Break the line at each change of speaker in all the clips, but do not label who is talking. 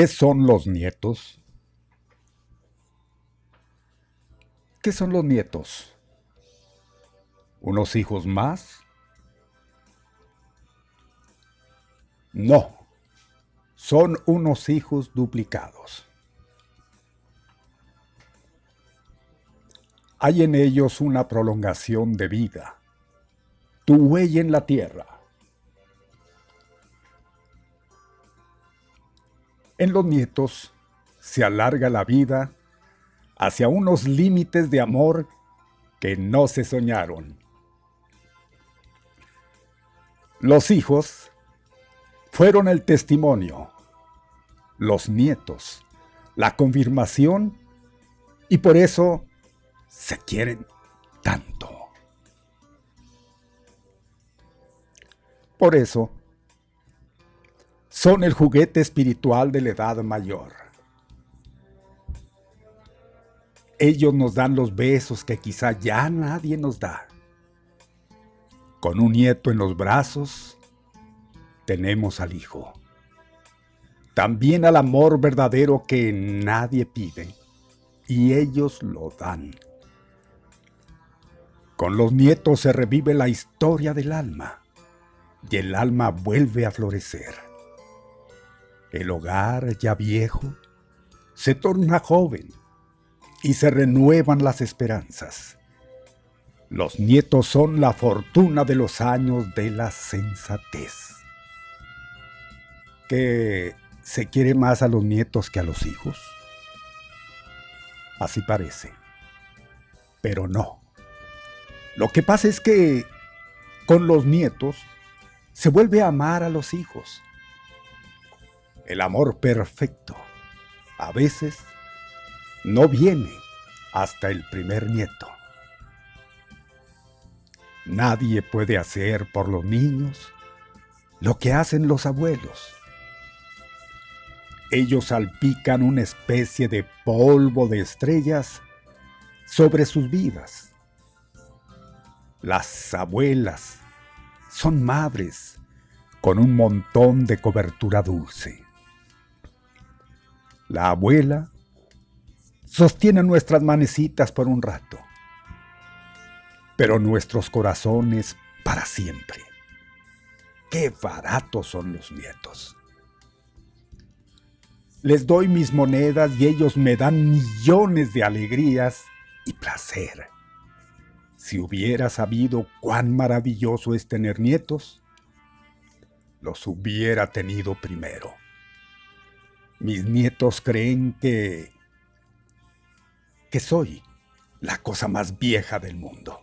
¿Qué son los nietos? ¿Qué son los nietos? ¿Unos hijos más? No, son unos hijos duplicados. Hay en ellos una prolongación de vida, tu huella en la tierra En los nietos se alarga la vida hacia unos límites de amor que no se soñaron. Los hijos fueron el testimonio, los nietos, la confirmación y por eso se quieren tanto. Por eso, son el juguete espiritual de la edad mayor. Ellos nos dan los besos que quizá ya nadie nos da. Con un nieto en los brazos, tenemos al hijo. También al amor verdadero que nadie pide, y ellos lo dan. Con los nietos se revive la historia del alma, y el alma vuelve a florecer. El hogar ya viejo se torna joven y se renuevan las esperanzas. Los nietos son la fortuna de los años de la sensatez. ¿Que se quiere más a los nietos que a los hijos? Así parece. Pero no. Lo que pasa es que con los nietos se vuelve a amar a los hijos el amor perfecto, a veces no viene hasta el primer nieto. Nadie puede hacer por los niños lo que hacen los abuelos. ellos salpican una especie de polvo de estrellas sobre sus vidas. Las abuelas son madres con un montón de cobertura dulce. La abuela sostiene nuestras manecitas por un rato, pero nuestros corazones para siempre. Qué baratos son los nietos. Les doy mis monedas y ellos me dan millones de alegrías y placer. Si hubiera sabido cuán maravilloso es tener nietos, los hubiera tenido primero. Mis nietos creen que que soy la cosa más vieja del mundo.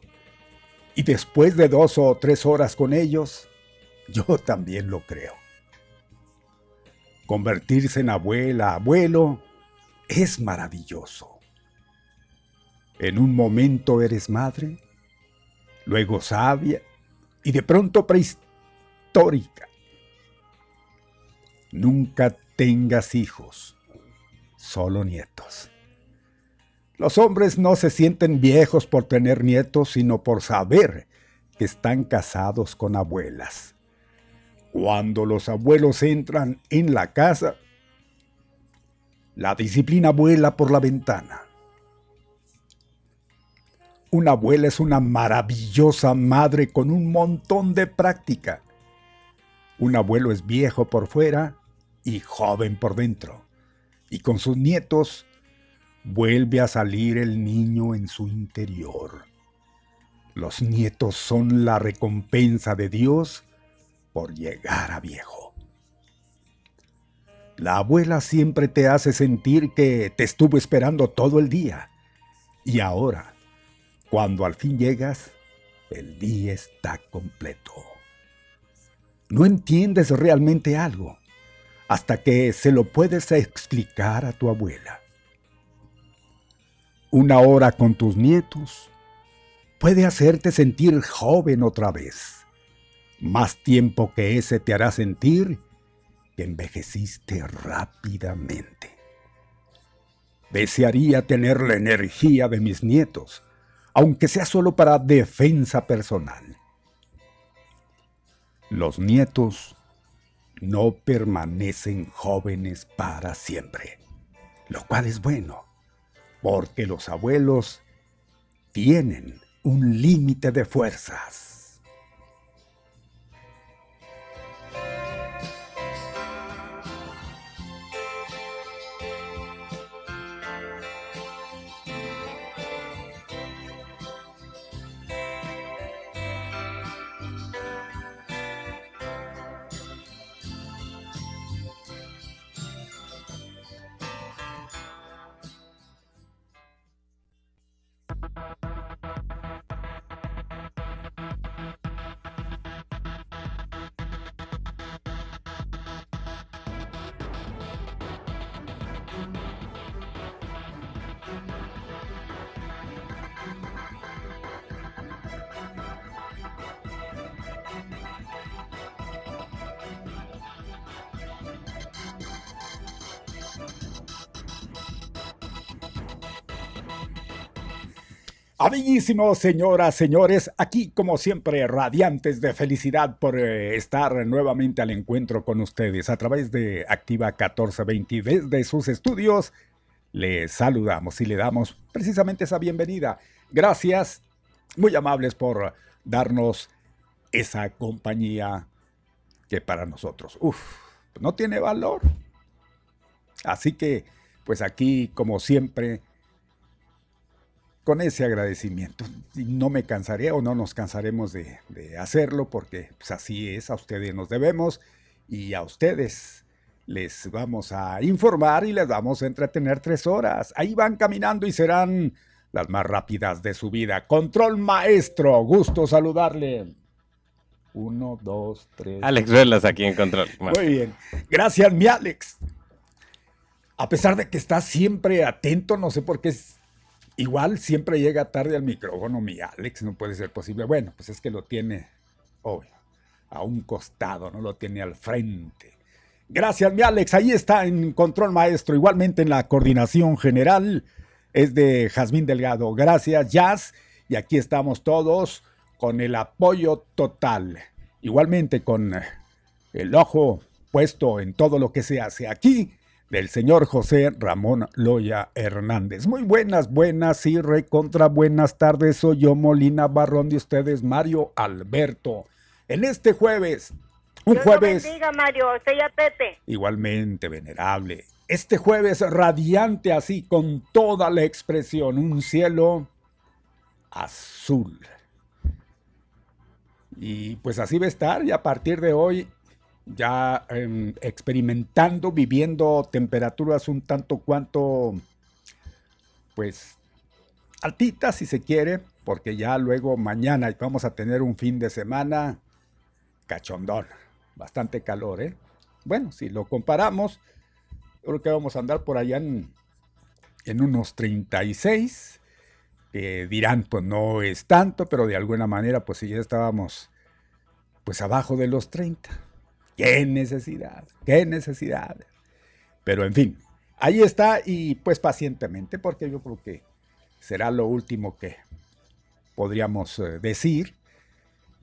Y después de dos o tres horas con ellos, yo también lo creo. Convertirse en abuela, abuelo, es maravilloso. En un momento eres madre, luego sabia y de pronto prehistórica. Nunca tengas hijos, solo nietos. Los hombres no se sienten viejos por tener nietos, sino por saber que están casados con abuelas. Cuando los abuelos entran en la casa, la disciplina vuela por la ventana. Una abuela es una maravillosa madre con un montón de práctica. Un abuelo es viejo por fuera y joven por dentro. Y con sus nietos vuelve a salir el niño en su interior. Los nietos son la recompensa de Dios por llegar a viejo. La abuela siempre te hace sentir que te estuvo esperando todo el día. Y ahora, cuando al fin llegas, el día está completo. No entiendes realmente algo hasta que se lo puedes explicar a tu abuela. Una hora con tus nietos puede hacerte sentir joven otra vez. Más tiempo que ese te hará sentir que envejeciste rápidamente. Desearía tener la energía de mis nietos, aunque sea solo para defensa personal. Los nietos no permanecen jóvenes para siempre, lo cual es bueno porque los abuelos tienen un límite de fuerzas. Amiguísimos, señoras, señores, aquí como siempre radiantes de felicidad por eh, estar nuevamente al encuentro con ustedes a través de Activa 1420 desde sus estudios. Les saludamos y le damos precisamente esa bienvenida. Gracias, muy amables por darnos esa compañía que para nosotros, uff, no tiene valor. Así que, pues aquí como siempre con ese agradecimiento. Y no me cansaré o no nos cansaremos de, hacerlo porque pues, así es, a ustedes nos debemos y a ustedes les vamos a informar y les vamos a entretener tres horas. Ahí van caminando y serán las más rápidas de su vida. Control maestro, gusto saludarle. Uno, dos, tres.
Alex Velas aquí en control.
Muy bien. Gracias, mi Alex. A pesar de que está siempre atento, no sé por qué Igual siempre llega tarde al micrófono mi Alex, no puede ser posible. Bueno, pues es que lo tiene a un costado, no lo tiene al frente. Gracias, mi Alex. Ahí está en control maestro. Igualmente en la coordinación general es de Jazmín Delgado. Gracias, Jazz. Y aquí estamos todos con el apoyo total. Igualmente con el ojo puesto en todo lo que se hace aquí del señor José Ramón Loya Hernández. Muy buenas, buenas y recontra buenas tardes. Soy yo, Molina Barrón de ustedes, Mario Alberto. En este jueves, un jueves.
bendiga, Mario, usted Pepe.
Igualmente, venerable. Este jueves radiante así, con toda la expresión, un cielo azul. Y pues así va a estar, y a partir de hoy ya em, experimentando, viviendo temperaturas un tanto cuanto, pues, altitas si se quiere, porque ya luego mañana vamos a tener un fin de semana cachondón, bastante calor, ¿eh? Bueno, si lo comparamos, creo que vamos a andar por allá en, en unos 36, que dirán, pues no es tanto, pero de alguna manera, pues si ya estábamos, pues abajo de los 30 Qué necesidad, qué necesidad. Pero en fin, ahí está y pues pacientemente, porque yo creo que será lo último que podríamos eh, decir.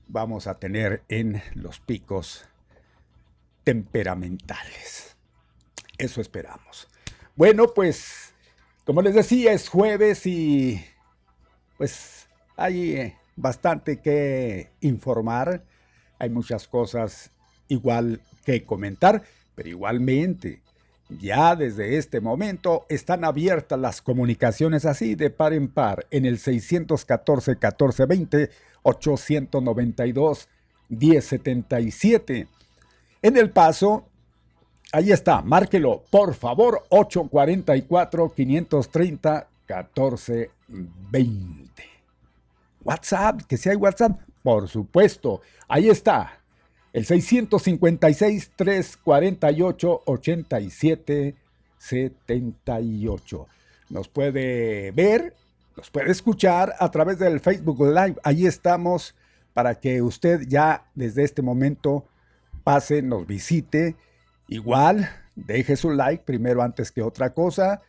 Vamos a tener en los picos temperamentales. Eso esperamos. Bueno, pues, como les decía, es jueves y pues hay eh, bastante que informar. Hay muchas cosas igual que comentar, pero igualmente, ya desde este momento están abiertas las comunicaciones así de par en par en el 614-1420, 892-1077. En el paso, ahí está, márquelo, por favor, 844-530-1420. WhatsApp, que si hay WhatsApp, por supuesto, ahí está, el 656-348-8778. Nos puede ver, nos puede escuchar a través del Facebook Live. Ahí estamos para que usted ya desde este momento pase, nos visite. Igual, deje su like primero antes que otra cosa.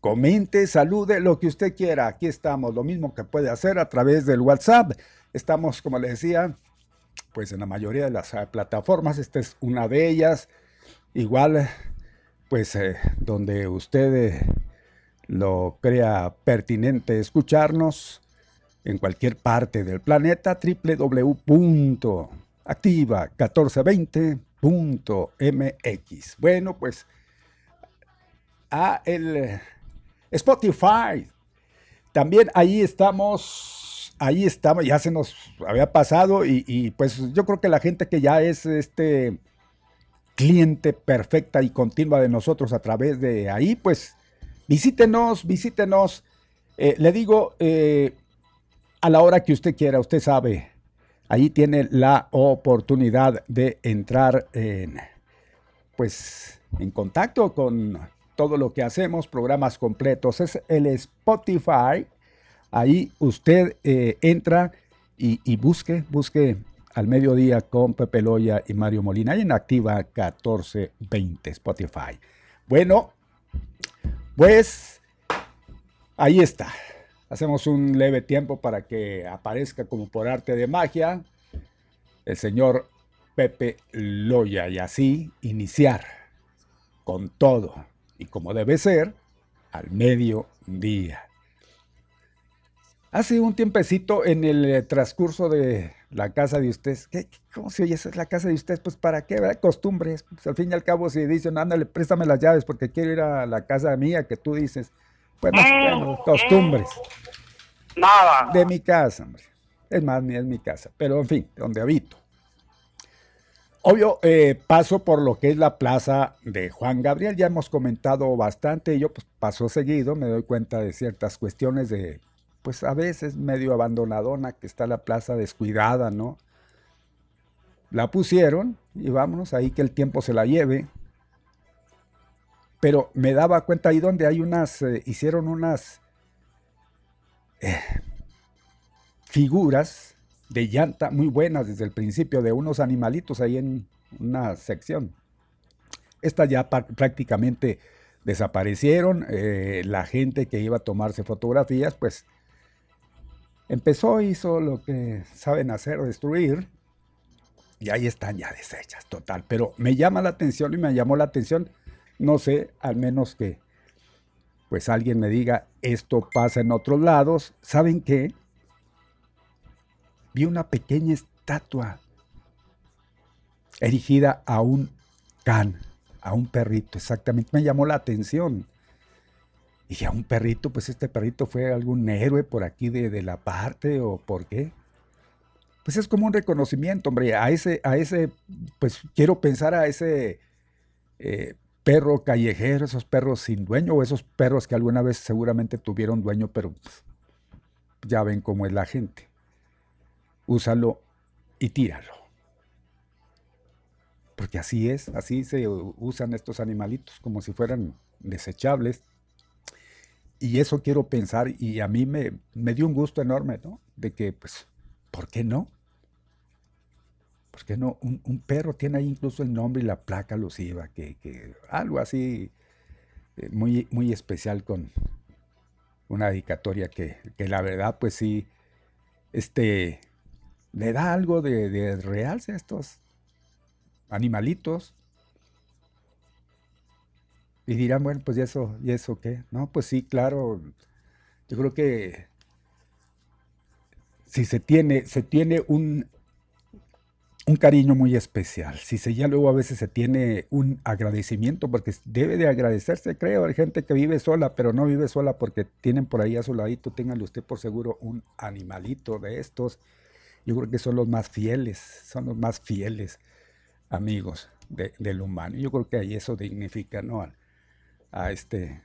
Comente, salude, lo que usted quiera. Aquí estamos. Lo mismo que puede hacer a través del WhatsApp. Estamos, como le decía, pues en la mayoría de las ah, plataformas, esta es una de ellas. Igual, pues eh, donde usted eh, lo crea pertinente escucharnos en cualquier parte del planeta, www.activa1420.mx. Bueno, pues a el eh, Spotify. También ahí estamos ahí estamos, ya se nos había pasado y, pues yo creo que la gente que ya es este cliente perfecta y continua de nosotros a través de ahí, pues visítenos, visítenos. Eh, le digo, eh, a la hora que usted quiera, usted sabe, ahí tiene la oportunidad de entrar en, pues, en contacto con todo lo que hacemos, programas completos. Es el Spotify Ahí usted eh, entra y, busque, busque al mediodía con Pepe Loya y Mario Molina en Activa 1420 Spotify. Bueno, pues ahí está. Hacemos un leve tiempo para que aparezca como por arte de magia el señor Pepe Loya y así iniciar con todo y como debe ser al mediodía. Hace un tiempecito en el eh, transcurso de la casa de ustedes, ¿qué, ¿cómo se oye? Esa es la casa de ustedes, pues ¿para qué? ¿verdad? Costumbres. Pues, al fin y al cabo, si dicen, ándale, préstame las llaves porque quiero ir a la casa mía, que tú dices, bueno, bueno costumbres.
Nada.
De mi casa, hombre. Es más, ni es mi casa, pero en fin, donde habito. Obvio, eh, paso por lo que es la plaza de Juan Gabriel, ya hemos comentado bastante, yo pues paso seguido, me doy cuenta de ciertas cuestiones de pues a veces medio abandonadona, que está la plaza descuidada, ¿no? La pusieron y vámonos, ahí que el tiempo se la lleve. Pero me daba cuenta ahí donde hay unas, eh, hicieron unas eh, figuras de llanta muy buenas desde el principio, de unos animalitos ahí en una sección. Estas ya prácticamente desaparecieron. Eh, la gente que iba a tomarse fotografías, pues empezó, hizo lo que saben hacer, destruir. Y ahí están ya deshechas, total. Pero me llama la atención y me llamó la atención, no sé, al menos que pues alguien me diga, esto pasa en otros lados. ¿Saben qué? Vi una pequeña estatua erigida a un can, a un perrito, exactamente. Me llamó la atención. Y a un perrito, pues este perrito fue algún héroe por aquí de, la parte o por qué. Pues es como un reconocimiento, hombre, a ese, a ese, pues quiero pensar a ese eh, perro callejero, esos perros sin dueño o esos perros que alguna vez seguramente tuvieron dueño, pero ya ven cómo es la gente. Úsalo y tíralo. Porque así es, así se usan estos animalitos, como si fueran desechables. Y eso quiero pensar, y a mí me, me dio un gusto enorme, ¿no? De que, pues, ¿por qué no? ¿Por qué no? Un, perro tiene ahí incluso el nombre y la placa alusiva, que, que algo así eh, muy, muy especial con una dedicatoria que, que, la verdad, pues sí, este, le da algo de, de realce a estos animalitos. Y dirán, bueno, pues ¿y eso, ¿y eso qué? No, pues sí, claro. Yo creo que si se tiene, se tiene un, un cariño muy especial, si se ya luego a veces se tiene un agradecimiento, porque debe de agradecerse, creo, hay gente que vive sola, pero no vive sola porque tienen por ahí a su ladito, ténganle usted por seguro un animalito de estos. Yo creo que son los más fieles, son los más fieles amigos del humano. Yo creo que ahí eso dignifica ¿no? A, este,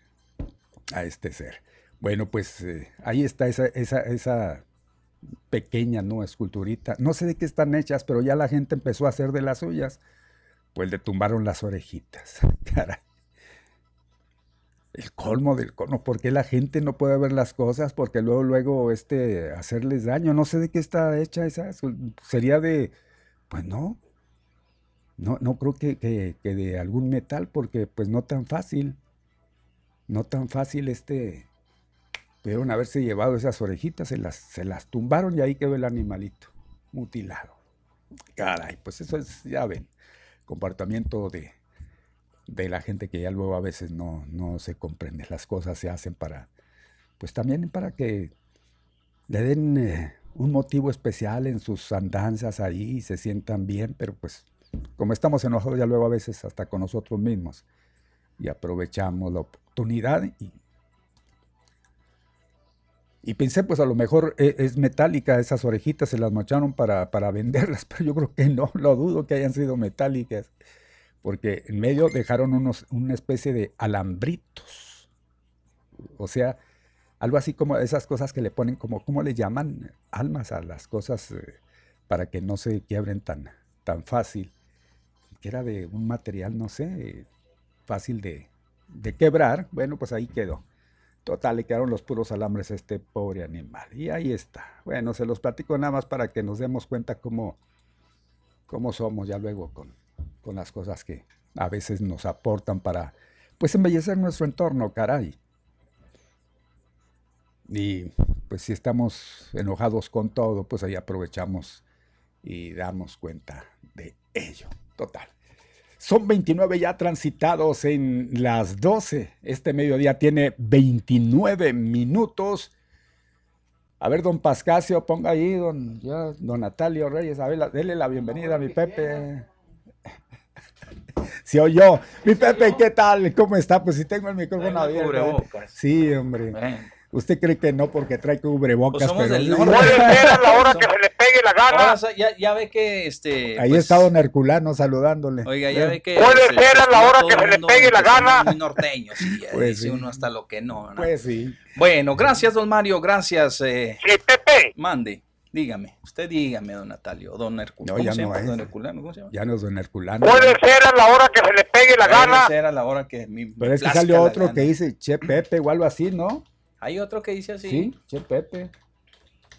a este ser. Bueno, pues eh, ahí está esa, esa, esa pequeña ¿no? esculturita. No sé de qué están hechas, pero ya la gente empezó a hacer de las suyas. Pues le tumbaron las orejitas. Caray. El colmo del colmo. ¿Por qué la gente no puede ver las cosas? Porque luego, luego, este, hacerles daño. No sé de qué está hecha esa. Sería de. Pues no, no, no creo que, que, de algún metal, porque pues no tan fácil, no tan fácil este, pudieron haberse llevado esas orejitas, se las, se las tumbaron y ahí quedó el animalito, mutilado. Caray, pues eso es, ya ven, comportamiento de, de la gente que ya luego a veces no, no se comprende, las cosas se hacen para, pues también para que le den eh, un motivo especial en sus andanzas ahí y se sientan bien, pero pues como estamos enojados ya luego a veces hasta con nosotros mismos y aprovechamos la oportunidad y, y pensé, pues a lo mejor e, es, metálica, esas orejitas se las macharon para, para, venderlas, pero yo creo que no, lo dudo que hayan sido metálicas, porque en medio dejaron unos, una especie de alambritos, o sea, algo así como esas cosas que le ponen como, ¿cómo le llaman? Almas a las cosas eh, para que no se quiebren tan, tan fácil que era de un material, no sé, fácil de, quebrar, bueno, pues ahí quedó. Total, le quedaron los puros alambres a este pobre animal. Y ahí está. Bueno, se los platico nada más para que nos demos cuenta cómo, cómo somos ya luego con, con las cosas que a veces nos aportan para, pues, embellecer nuestro entorno, caray. Y pues si estamos enojados con todo, pues ahí aprovechamos y damos cuenta de ello. Total. Son 29 ya transitados en las 12. Este mediodía tiene 29 minutos. A ver, don Pascasio, ponga ahí, don, don Natalio Reyes, a ver, dele la bienvenida a mi Pepe. Si oyó, mi Pepe, ¿qué tal? ¿Cómo está? Pues si tengo el micrófono abierto. Sí, hombre. Usted cree que no porque trae cubrebocas, pues pero...
Puede ser a la hora que se le pegue la gana.
ya, ya, ve que este...
Ahí pues, está don Herculano saludándole.
Oiga, ya ve que...
Puede este, ser a la hora que se le pegue la gana.
Muy norteño, sí, pues dice uno hasta lo que no,
no, Pues sí.
Bueno, gracias don Mario, gracias. Eh,
sí, Pepe.
Mande. Dígame, usted dígame, don Natalio, don Herculano.
No, ya no
es.
Don Herculano, ¿cómo se llama? Ya no es don Herculano.
Puede ser a la hora que se le pegue la gana.
Puede ser a la hora que mi,
Pero es que salió otro que dice Che Pepe o algo así, ¿no?
Hay otro que dice así.
Sí, Che Pepe.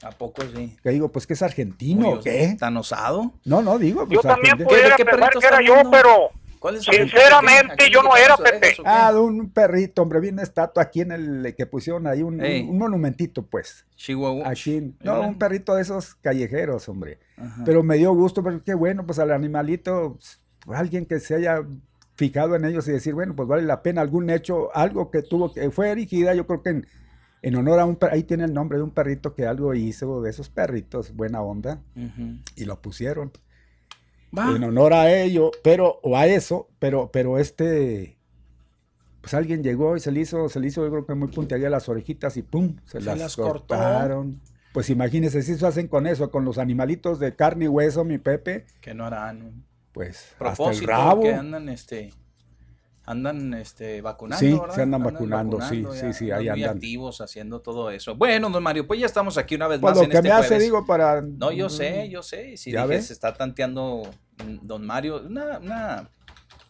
¿A poco sí?
¿Qué digo? Pues que es argentino, ¿o ¿qué?
¿Tan osado?
No, no, digo.
Pues, yo también pudiera pensar que era yo, pero...
¿Cuál es
Sinceramente, yo no era, Pepe.
¿o qué?
Ah, de un perrito, hombre, vi una estatua aquí en el que pusieron ahí, un,
Ey.
un- un monumentito, pues.
Chihuahua.
Aquí, no, un perrito de esos callejeros, hombre.
Ajá.
Pero me dio gusto, pero qué bueno, pues al animalito, pues, alguien que se haya fijado en ellos y decir, bueno, pues vale la pena algún hecho, algo que tuvo, que fue erigida, yo creo que en, en honor a un, ahí tiene el nombre de un perrito que algo hizo de esos perritos, buena onda, y lo pusieron
Va.
en honor a ello, pero, o a eso, pero, pero este, pues alguien llegó y se le hizo, se le hizo, yo creo que muy puntería las orejitas y pum, se,
Se
las,
las cortó.
cortaron. Pues imagínense, si eso hacen con eso, con los animalitos de carne y hueso, mi Pepe,
Que no harán.
pues hasta el
Propósito
rabo.
que andan este andan este vacunando,
Sí,
¿verdad?
se andan vacunando, sí, sí, sí, ahí
muy
andan.
activos haciendo todo eso. Bueno, don Mario, pues ya estamos aquí una vez
Pues
más
lo
en
que
este
me hace,
jueves.
digo, para...
No, yo sé, yo sé. Si
¿Ya
dije,
ves?
se está tanteando mm, don Mario, una, una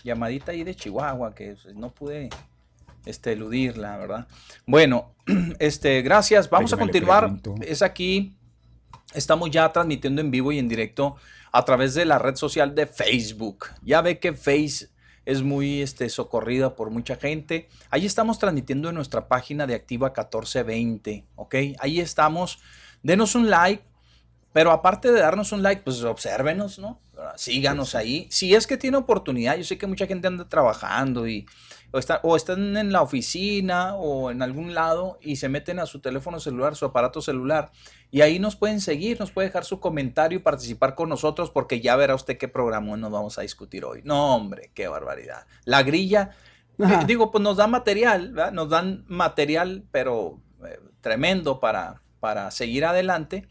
llamadita ahí de Chihuahua que pues, no pude este, eludirla, ¿verdad? Bueno, este, gracias. Vamos a continuar. Es aquí, estamos ya transmitiendo en vivo y en directo a través de la red social de Facebook. Ya ve que Face es muy este, socorrida por mucha gente. Ahí estamos transmitiendo en nuestra página de Activa 1420, ¿ok? Ahí estamos. Denos un like, pero aparte de darnos un like, pues obsérvenos, ¿no? Síganos ahí. Si es que tiene oportunidad, yo sé que mucha gente anda trabajando y o, está- o están en la oficina o en algún lado y se meten a su teléfono celular, su aparato celular. Y ahí nos pueden seguir, nos puede dejar su comentario y participar con nosotros porque ya verá usted qué programa nos vamos a discutir hoy. No, hombre, qué barbaridad. La grilla,
Ajá.
eh, digo, pues nos dan material, ¿verdad? Nos dan material, pero eh, tremendo para, para seguir adelante.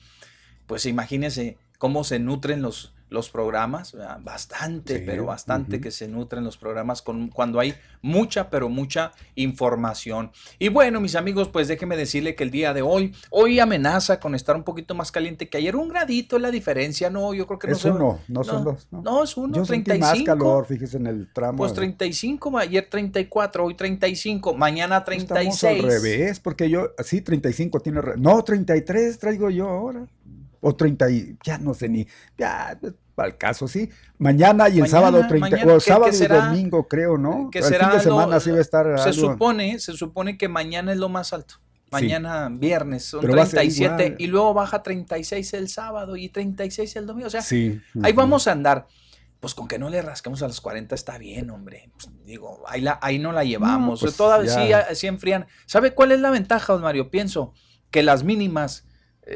Pues imagínense cómo se nutren los, los programas, ¿verdad? bastante,
Sí,
pero bastante que se nutren los programas con, cuando hay mucha, pero mucha información. Y bueno, mis amigos, pues déjenme decirle que el día de hoy, hoy amenaza con estar un poquito más caliente que ayer, un gradito es la diferencia, no, yo creo que no
Es uno, no son dos. No,
No, es uno,
Yo sentí
35.
más calor, fíjese en el tramo.
Pues
de-
35, ayer 34, hoy 35, mañana
Estamos
36.
al revés, porque yo, sí, 35 tiene... No, 33 traigo yo ahora. O 30 y... Ya no sé ni... Ya, para el caso, sí. Mañana y el
Mañana,
sábado 30...
mañana,
o
¿qué-
sábado y
será?
domingo, creo, ¿no?
que
el
será
fin de
lo-
semana sí va a estar
Se
algo-
supone, se supone que mañana es lo más alto. Mañana viernes son
Pero va a ser
37
igual.
y luego baja 36 el sábado y 36 el domingo. O sea,
Sí.
ahí vamos a andar. Pues con que no le rasquemos a los 40 está bien, hombre. Pues, digo, ahí, la, ahí no la llevamos.
pues,
Todavía sí, sí enfrían. ¿Sabe cuál es la ventaja, don Mario? Pienso que las mínimas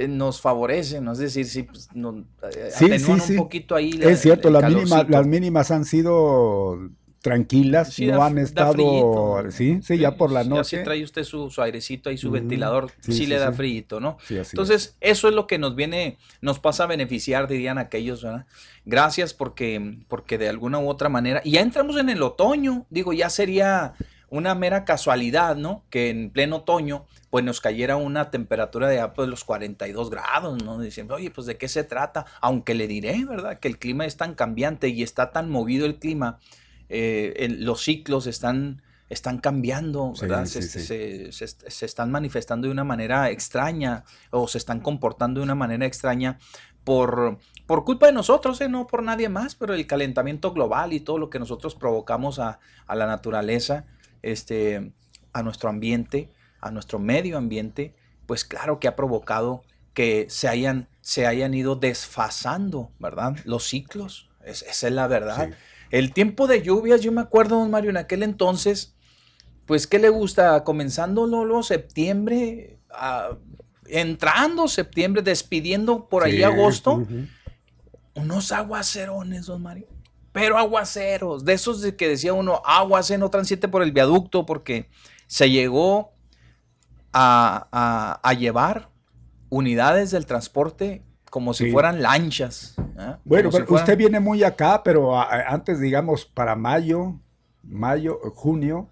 eh, nos favorecen, ¿no? es decir, sí, pues, no, eh,
Sí,
atenúan
sí,
un poquito ahí. la-
Es cierto,
el
las mínimas, las mínimas han sido tranquilas,
Sí,
no
da-
han estado,
frillito.
sí, sí, ya por la
Ya
noche.
si trae usted su, su airecito ahí, su ventilador, sí,
Sí, sí,
le da frío, ¿no?
Sí, así es.
Entonces, eso es lo que nos viene, nos pasa a beneficiar, dirían aquellos, ¿verdad? Gracias porque, porque de alguna u otra manera, y ya entramos en el otoño, digo, ya sería una mera casualidad, ¿no? Que en pleno otoño, pues nos cayera una temperatura de, ah, pues, los 42 grados, ¿no? Diciendo, oye, pues de qué se trata, aunque le diré, ¿verdad? Que el clima es tan cambiante y está tan movido el clima, eh, el- los ciclos están, están cambiando, ¿verdad?
sí,
se,
sí.
se- se- se están manifestando de una manera extraña o se están comportando de una manera extraña por, por culpa de nosotros, ¿eh? no por nadie más, pero el calentamiento global y todo lo que nosotros provocamos a, a la naturaleza, este, a nuestro ambiente, a nuestro medio ambiente, pues claro que ha provocado que se hayan, se hayan ido desfasando, ¿verdad? Los ciclos, es- esa es la verdad.
Sí.
El tiempo de lluvias, yo me acuerdo, don Mario, en aquel entonces, pues, ¿qué le gusta? Comenzando luego septiembre, entrando septiembre, despidiendo por ahí
Sí,
agosto, unos aguacerones, don Mario. Pero aguaceros, de esos de que decía uno, aguas, eh, no transite por el viaducto, porque se llegó a, a- a llevar unidades del transporte como si
Sí.
fueran lanchas. ¿ah?
Bueno,
Como si
pero
fueran-
usted viene muy acá, pero a- antes, digamos, para mayo, mayo, junio,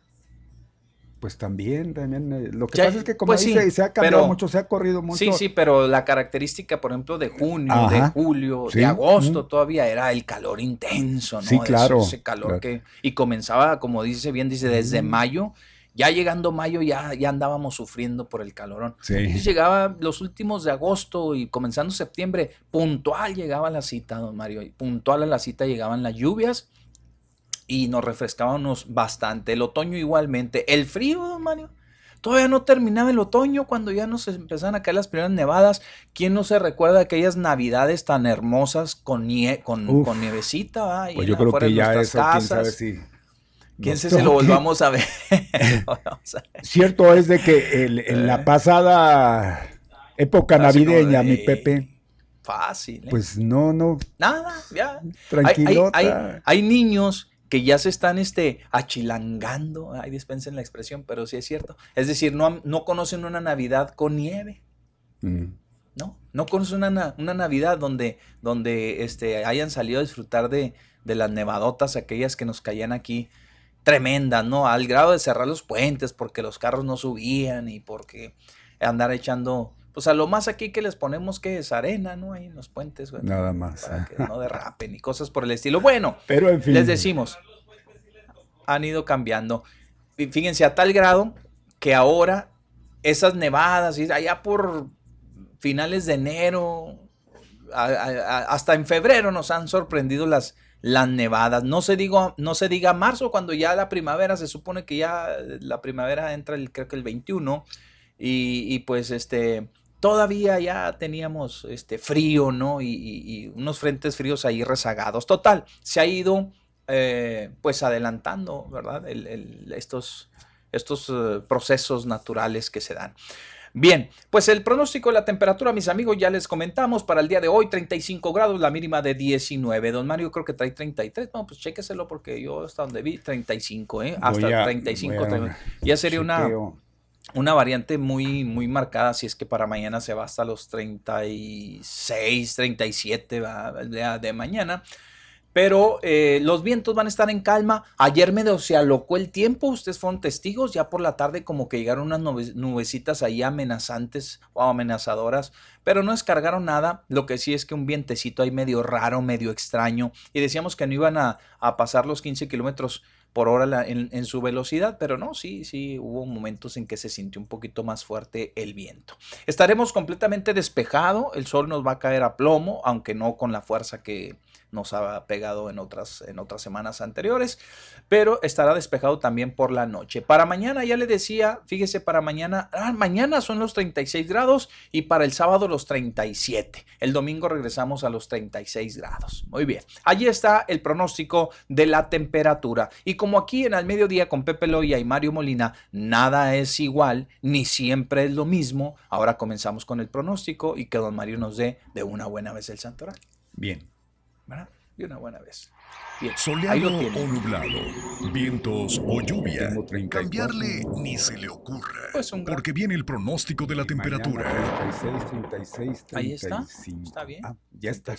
pues también, también, eh, lo que
Ya,
pasa es que como
pues
dice,
sí,
se ha cambiado
pero-
mucho, se ha corrido mucho.
Sí, sí, pero la característica, por ejemplo, de junio, de
Ajá.
julio,
Sí,
de agosto
mm.
todavía era el calor intenso, ¿no?
Sí,
Eso,
claro,
Ese calor
claro.
que. Y comenzaba, como dice bien, dice, desde
Mm.
mayo, ya llegando mayo, ya, ya andábamos sufriendo por el calorón.
Sí.
Entonces llegaba los últimos de agosto y comenzando septiembre, puntual llegaba la cita, don Mario. y Puntual a la cita llegaban las lluvias y nos refrescábamos bastante. El otoño igualmente. El frío, don Mario. Todavía no terminaba el otoño cuando ya nos empezaban a caer las primeras nevadas. ¿Quién no se recuerda de aquellas navidades tan hermosas con, con, con nievecita?
pues yo creo que ya eso, quién sabe si...
¿Quién se, lo volvamos a, ver?
Cierto es de que en la eh. pasada época navideña, mi Pepe,
Fácil. ¿eh?
Pues no, no.
Nada, ya.
Tranquilo.
Hay, niños que ya se están este, achilangando, ay, dispensen la expresión, pero sí es cierto. Es decir, no, no conocen una Navidad con nieve. Mm. No, no conocen una, una, Navidad donde, donde este, hayan salido a disfrutar de, de las nevadotas, aquellas que nos caían aquí tremendas, ¿no? Al grado de cerrar los puentes porque los carros no subían y porque andar echando pues a lo más aquí que les ponemos que es arena, ¿no? Ahí en los puentes, güey.
Nada más.
Para que no derrapen y cosas por el estilo. Bueno,
pero en fin.
Les decimos, han ido cambiando. Y fíjense, a tal grado que ahora esas nevadas, allá por finales de enero, hasta en febrero nos han sorprendido las, las nevadas. No se, digo, no se diga marzo, cuando ya la primavera, se supone que ya la primavera entra el, creo que el 21. Y, y pues este todavía ya teníamos este frío, ¿no? Y, unos frentes fríos ahí rezagados. Total, se ha ido eh, pues adelantando, ¿verdad? estos, estos eh, procesos naturales que se dan. Bien, pues el pronóstico de la temperatura, mis amigos, ya les comentamos para el día de hoy, 35 grados, la mínima de 19. Don Mario creo que trae 33. No, pues chéqueselo porque yo hasta donde vi 35, ¿eh? Hasta 35. ya sería una una variante muy, muy marcada, si es que para mañana se va hasta los 36, 37 de, de mañana. Pero eh, los vientos van a estar en calma. Ayer medio se alocó el tiempo, ustedes fueron testigos. Ya por la tarde, como que llegaron unas nubecitas ahí amenazantes o amenazadoras, pero no descargaron nada. Lo que sí es que un vientecito ahí medio raro, medio extraño. Y decíamos que no iban a, a pasar los 15 kilómetros por hora en, su velocidad, pero no, sí, sí, hubo momentos en que se sintió un poquito más fuerte el viento. Estaremos completamente despejado, el sol nos va a caer a plomo, aunque no con la fuerza que, nos ha pegado en otras, en otras semanas anteriores, pero estará despejado también por la noche. Para mañana, ya le decía, fíjese, para mañana, ah, mañana son los 36 grados y para el sábado los 37. El domingo regresamos a los 36 grados. Muy bien, allí está el pronóstico de la temperatura. Y como aquí en Al Mediodía con Pepe Loya y Mario Molina, nada es igual, ni siempre es lo mismo, ahora comenzamos con el pronóstico y que don Mario nos dé de una buena vez el santoral.
Bien.
¿Verdad? De una buena vez.
Soleado o nublado, vientos o lluvia, cambiarle ni se le ocurra, pues porque viene el pronóstico de la temperatura.
36, 36, 35.
Ahí está, está bien.
Ah, ya está.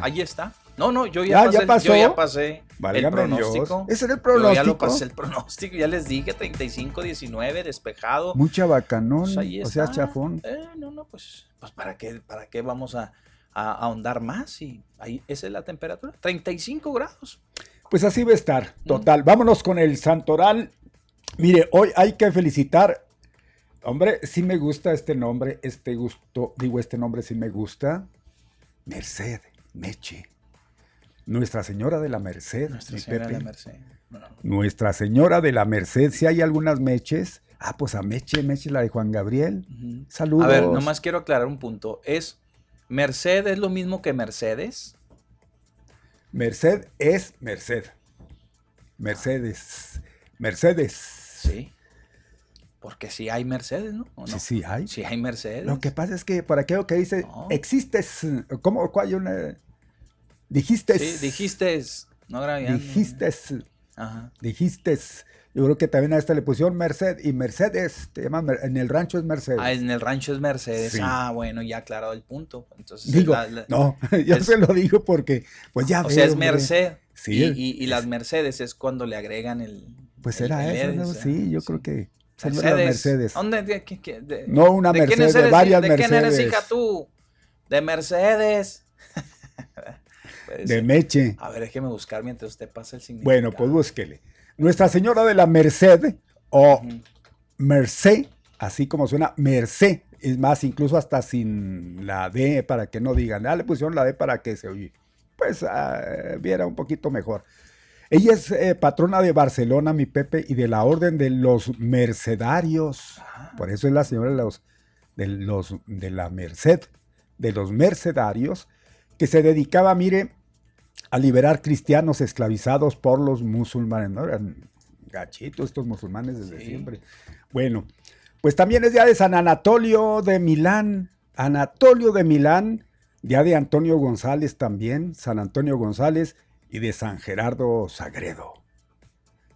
Ahí está. No, no, yo ya, pasé, pasó? Yo ya pasé el pronóstico.
Ese era el pronóstico.
Yo ya lo pasé el pronóstico, ya les dije 35, 19, despejado.
Mucha bacanón, pues o sea, chafón.
Eh, no, no, pues, pues ¿para qué, para qué vamos a a, ahondar más y ahí esa es la temperatura, 35 grados.
Pues así va a estar, total. Vámonos con el Santoral. Mire, hoy hay que felicitar, hombre, sí me gusta este nombre, este gusto, digo este nombre sí me gusta, Merced, Meche. Nuestra Señora de la Merced.
Nuestra Señora de la Merced.
Nuestra Señora de la Merced, si hay algunas meches, ah, pues a Meche, Meche la de Juan Gabriel. Saludos. A ver,
nomás quiero aclarar un punto. Es ¿Merced es lo mismo que Mercedes?
Merced es Merced. Mercedes. Mercedes.
Sí. Porque sí hay Mercedes, ¿no?
Sí, sí hay.
Sí hay Mercedes.
Lo que pasa es que por aquello que dice, existes. ¿Cómo? ¿Cuál una? Dijiste.
Sí, dijiste. No grabé.
Dijiste. Ajá. Dijiste. Yo creo que también a esta le pusieron Merced y Mercedes, te llaman, en el rancho es Mercedes.
Ah, en el rancho es Mercedes. Ah, bueno, ya aclarado el punto. Entonces,
digo, no, yo se lo digo porque, pues ya.
O sea, es Merced. Sí. Y, las Mercedes es cuando le agregan el.
Pues era eso, ¿no? Sí, yo creo que. Mercedes.
Mercedes. ¿Dónde? De,
no una Mercedes, de varias ¿de Mercedes. ¿De quién eres
hija tú? De Mercedes.
de Meche.
A ver, déjeme buscar mientras usted pasa el significado.
Bueno, pues búsquele. Nuestra Señora de la Merced o Merced, así como suena Merced, es más, incluso hasta sin la D para que no digan, ah, le pusieron la D para que se oye, pues ah, viera un poquito mejor. Ella es eh, patrona de Barcelona, mi Pepe, y de la Orden de los Mercedarios.
Ah.
Por eso es la señora de los, de los de la Merced, de los Mercedarios, que se dedicaba, mire, a liberar cristianos esclavizados por los musulmanes. ¿no? Eran gachitos estos musulmanes desde
Sí.
siempre. Bueno, pues también es día de San Anatolio de Milán. Anatolio de Milán, día de Antonio González también, San Antonio González y de San Gerardo Sagredo.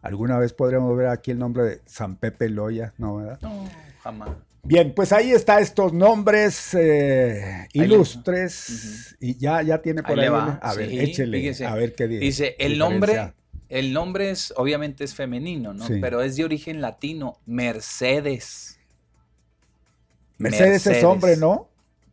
Alguna vez podremos ver aquí el nombre de San Pepe Loya, ¿no? ¿verdad?
No, jamás.
Bien, pues ahí está estos nombres eh, ilustres y ya, ya tiene por
Ahí
ahí. A ver,
sí,
échele,
fíjese.
a ver qué dice.
Dice, el nombre, el nombre es, obviamente es femenino, ¿no?
Sí.
Pero es de origen latino, Mercedes,
Mercedes, es hombre, ¿no?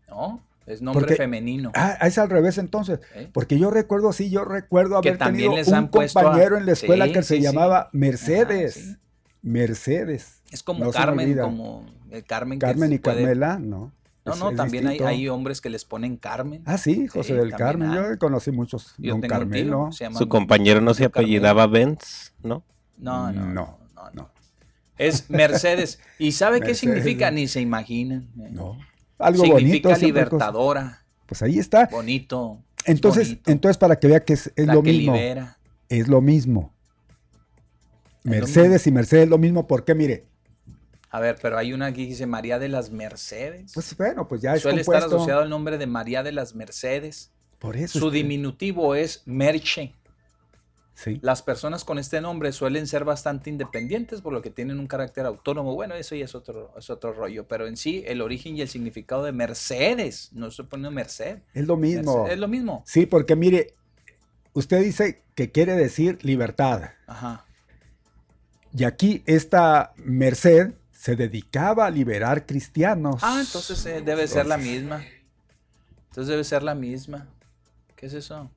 ¿no? Es nombre
Porque-
femenino.
Ah, es al revés entonces.
¿eh?
Porque yo recuerdo, sí, yo recuerdo
Que
haber
también
tenido un
a-
compañero en la escuela
Sí,
que se llamaba Mercedes.
Ajá.
Mercedes.
Es como
no
Carmen, como el Carmen. que
Carmen y
puede-
Carmela, no.
No, no, también hay, hombres que les ponen Carmen.
Ah, sí, José
Sí,
del Carmen.
hay.
Yo conocí muchos.
Yo
Don
tengo un tío,
Carmelo.
se llama
Su compañero no se apellidaba Benz, ¿no?
No, no,
No,
no, no, no. Es Mercedes. ¿Y sabe qué significa? Ni se imaginan. ¿eh?
No. Algo bonito.
significa
siempre cosas-
libertadora,
Pues ahí está.
bonito. es
Entonces,
bonito,
entonces para que vea que es, es
la
lo
que
mismo.
libera.
Es lo mismo.
lo
Mercedes y Mercedes es lo mismo. porque mire?
A ver, pero hay una aquí que dice María de las Mercedes.
Pues bueno, pues ya es
Suele estar asociado al nombre de María de las Mercedes.
Por eso.
Su
es que-
diminutivo es Merche.
Sí.
Las personas con este nombre suelen ser bastante independientes, por lo que tienen un carácter autónomo. Bueno, eso ya es otro, es otro rollo, pero en sí el origen y el significado de Mercedes, no estoy poniendo Merced,
Es lo mismo.
Es lo mismo.
Sí, porque mire, usted dice que quiere decir libertad.
Ajá.
Y aquí esta Merced se dedicaba a liberar cristianos.
Ah, entonces eh, debe ser la misma. Entonces debe ser la misma. ¿Qué es eso?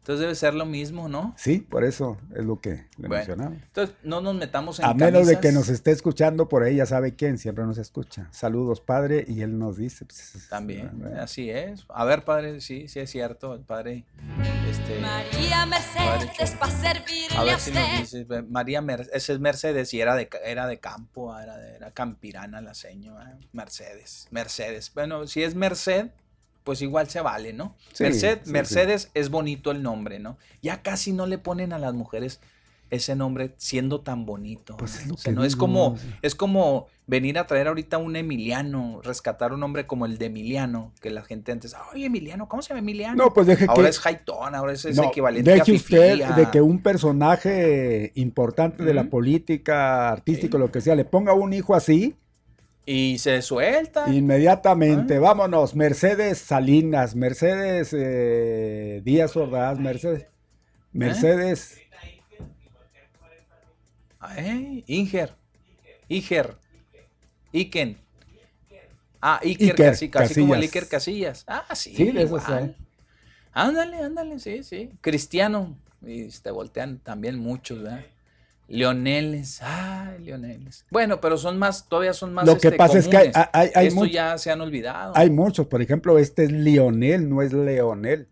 Entonces debe ser lo mismo, ¿no?
Sí, por eso es lo que le
Bueno,
mencionaba.
Entonces no nos metamos en
A menos de que nos esté escuchando por ahí, ya sabe quién, siempre nos escucha. Saludos, padre, y él nos dice. pues,
También, así es. A ver, padre, sí, sí es cierto. El padre, este,
María Mercedes, para servirle
a
a,
ver si nos
usted.
dice, María, Mer- ese es Mercedes y era de, ca- era de campo, era, de- era campirana la señora, Mercedes, Mercedes. Bueno, si es Merced, pues igual se vale, ¿no?
Sí,
Merced,
sí, sí.
Mercedes es bonito el nombre, ¿no? Ya casi no le ponen a las mujeres ese nombre siendo tan bonito.
Pues
¿no?
es lo
O sea,
que
no es como,
sí.
es como venir a traer ahorita un Emiliano, rescatar un nombre como el de Emiliano, que la gente antes, oye Emiliano, ¿cómo se llama Emiliano?
No, pues deje
ahora
que.
es Jaitón, ahora es, es
no,
equivalente a
deje
Fifi,
usted
a-
de que un personaje importante de la política, artístico,
Sí.
lo que sea, le ponga un hijo así,
Y se suelta.
inmediatamente,
Ah.
vámonos, Mercedes Salinas, Mercedes eh, Díaz Ordaz, Mercedes.
¿Eh?
Mercedes.
Ay, Inger. Iger. Iken. Ah, Iker,
Iker
casi, casi como el
Casillas.
Iker Casillas. Ah, sí.
Sí, de esos hay.
Ándale, ándale, sí, sí. Cristiano. Y te voltean también muchos, ¿verdad? Leoneles. Ay, Leoneles. Bueno, pero son más, todavía son más.
Lo que
este,
pasa es que hay, hay- hay
ya se han olvidado.
hay muchos, por ejemplo, este es Lionel, no es Leonel.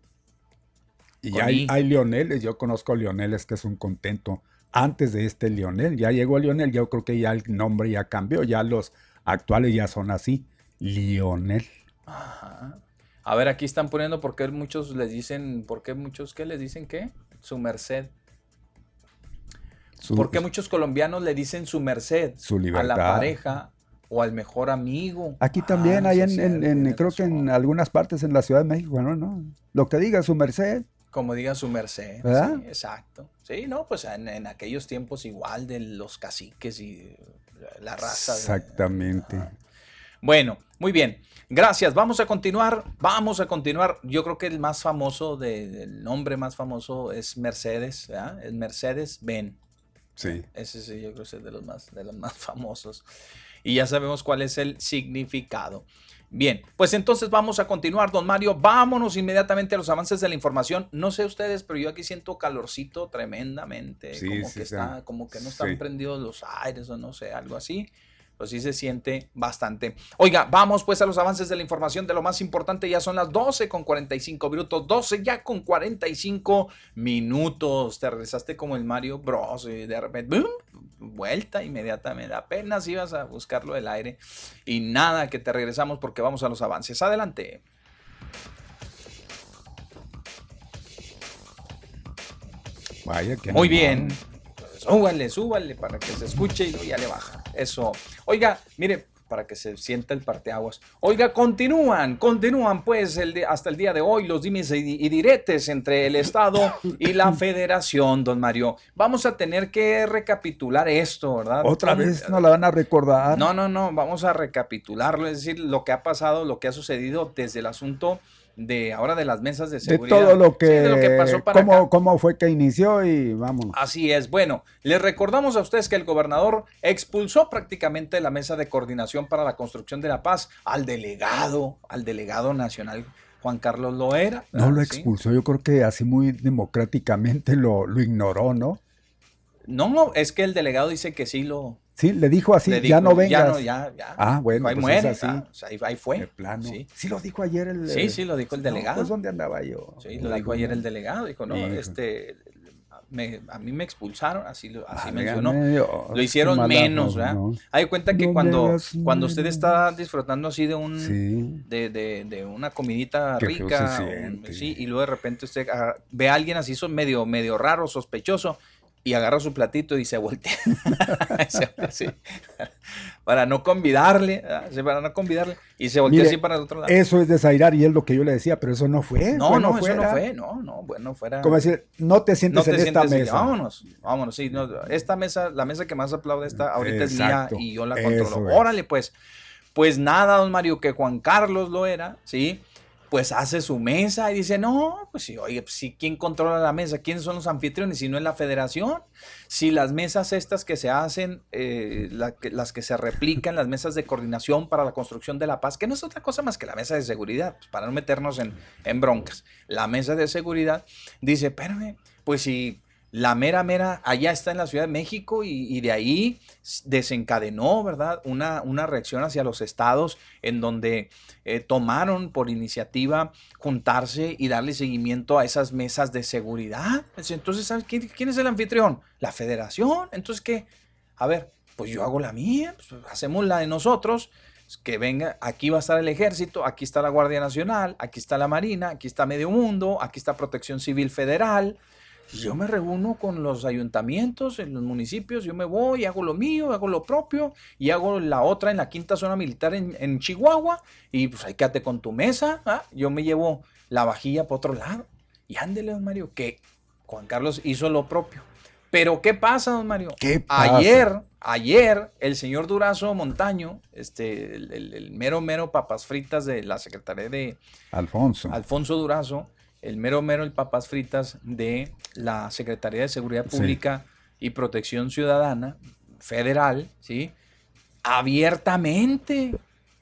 Y
Con
hay,
I.
hay Leoneles, yo conozco a Leoneles que es un contento. Antes de este Lionel, ya llegó Lionel, yo creo que ya el nombre ya cambió, ya los actuales ya son así, Lionel.
Ajá. A ver, aquí están poniendo por qué muchos les dicen, ¿por qué muchos qué les dicen qué? Su merced.
Su,
¿Por qué muchos colombianos le dicen su merced
su
a la pareja o al mejor amigo?
Aquí también,
Ah,
hay en, creo que en algunas partes en la Ciudad de México, ¿no? no Lo que diga su merced.
Como diga su merced.
¿Verdad?
Sí, exacto. Sí, no, pues en, en aquellos tiempos igual de los caciques y la raza.
Exactamente.
Ajá. Bueno, muy bien. Gracias. Vamos a continuar. Vamos a continuar. Yo creo que el más famoso, de- el nombre más famoso es Mercedes. ¿verdad? Es Mercedes Ben.
Sí.
Ese sí, yo creo que es de los más, de los más famosos. Y ya sabemos cuál es el significado. Bien, pues entonces vamos a continuar, don Mario. Vámonos inmediatamente a los avances de la información. No sé ustedes, pero yo aquí siento calorcito tremendamente.
Sí,
como
sí,
que
sí.
está, como que no están prendidos los aires o no sé, algo así. Pues sí se siente bastante. Oiga, vamos pues a los avances de la información de lo más importante. Ya son las 12 con 45 minutos, 12 ya con 45 minutos. Te regresaste como el Mario Bros. Y de repente, ¡bum! vuelta inmediatamente. Apenas ibas a buscarlo del aire. Y nada, que te regresamos porque vamos a los avances. Adelante.
Vaya que
Muy bien. Súbale, súbale para que se escuche y luego ya le baja. Eso. Oiga, mire, para que se sienta el parteaguas. Oiga, continúan, continúan pues el de- hasta el día de hoy los dimes y, di- y diretes entre el Estado y la Federación, don Mario. Vamos a tener que recapitular esto, ¿verdad?
Otra vez no la van a recordar.
No, no, no, vamos a recapitularlo, es decir, lo que ha pasado, lo que ha sucedido desde el asunto de ahora de las mesas de
de
seguridad.
todo lo
Sí,
que,
de lo que pasó para
cómo,
acá.
cómo fue que inició y vámonos.
Así es. Bueno, les recordamos a ustedes que el gobernador expulsó prácticamente la mesa de coordinación para la construcción de la paz al delegado, al delegado nacional Juan Carlos Loera.
No lo
¿sí?
expulsó, yo creo que así muy democráticamente lo, lo ignoró, ¿no?
No, es que el delegado dice que sí lo.
Sí, le dijo así,
le
ya no vengas.
Ya no, ya, ya.
Ah, bueno,
ahí
pues
muere.
así.
ah, o sea, ahí, ahí fue.
De plano.
Sí.
Sí. lo dijo ayer el...
Sí, sí, lo dijo el
No,
delegado.
pues ¿dónde andaba yo?
Sí, lo dijo ayer el delegado. Dijo, no,
Hijo.
este. me- a mí me expulsaron, así, lo, así
Válgame
mencionó.
Dios,
Lo hicieron
mala
menos, ¿verdad?
¿no?
Hay cuenta que
No
cuando, cuando usted está disfrutando así de un
Sí.
de, de- de una comidita
Qué
rica, un- sí, y luego de repente usted ah, ve a alguien así son medio, medio raro, sospechoso, y agarra su platito y se voltea. Así. para no convidarle, para no convidarle, y se voltea
Mire,
así para el otro lado.
Eso es desairar y es lo que yo le decía, pero eso no fue.
no,
fue
no, eso no fue, no, no, bueno, fuera.
Como decir, no te sientes
no te
en esta
sientes,
mesa.
vámonos, vámonos, sí, no, esta mesa, la mesa que más aplaude esta ahorita
Exacto,
es mía y yo la controlo. Órale, pues, pues nada, don Mario, que Juan Carlos lo era, ¿sí? Pues hace su mesa y dice, no, pues sí, oye, pues sí, ¿quién controla la mesa? ¿Quiénes son los anfitriones? Si no es la federación. Si las mesas estas que se hacen, eh, las que se replican, las mesas de coordinación para la construcción de la paz, que no es otra cosa más que la mesa de seguridad, pues, para no meternos en, en broncas. La mesa de seguridad dice, espérame, pues si la mera, mera, allá está en la Ciudad de México y, de ahí desencadenó, ¿verdad? Una, una reacción hacia los estados en donde eh, tomaron por iniciativa juntarse y darle seguimiento a esas mesas de seguridad. Pues, Entonces, ¿sabes quién, quién es el anfitrión? La federación. Entonces, ¿qué? A ver, pues yo hago la mía, pues, hacemos la de nosotros. Que venga, aquí va a estar el ejército, aquí está la Guardia Nacional, aquí está la Marina, aquí está Medio Mundo, aquí está Protección Civil Federal, Yo me reúno con los ayuntamientos en los municipios, yo me voy, hago lo mío, hago lo propio y hago la otra en la quinta zona militar en, en Chihuahua y pues ahí quédate con tu mesa, ¿ah? yo me llevo la vajilla para otro lado y ándele, don Mario, que Juan Carlos hizo lo propio. Pero ¿qué pasa, don Mario?
¿Qué pasa?
Ayer, ayer, el señor Durazo Montaño, este, el, el- el mero mero papas fritas de la Secretaría de,
Alfonso.
Alfonso Durazo, el mero mero el papas fritas de la Secretaría de Seguridad
Sí.
Pública y Protección Ciudadana Federal, ¿sí? Abiertamente.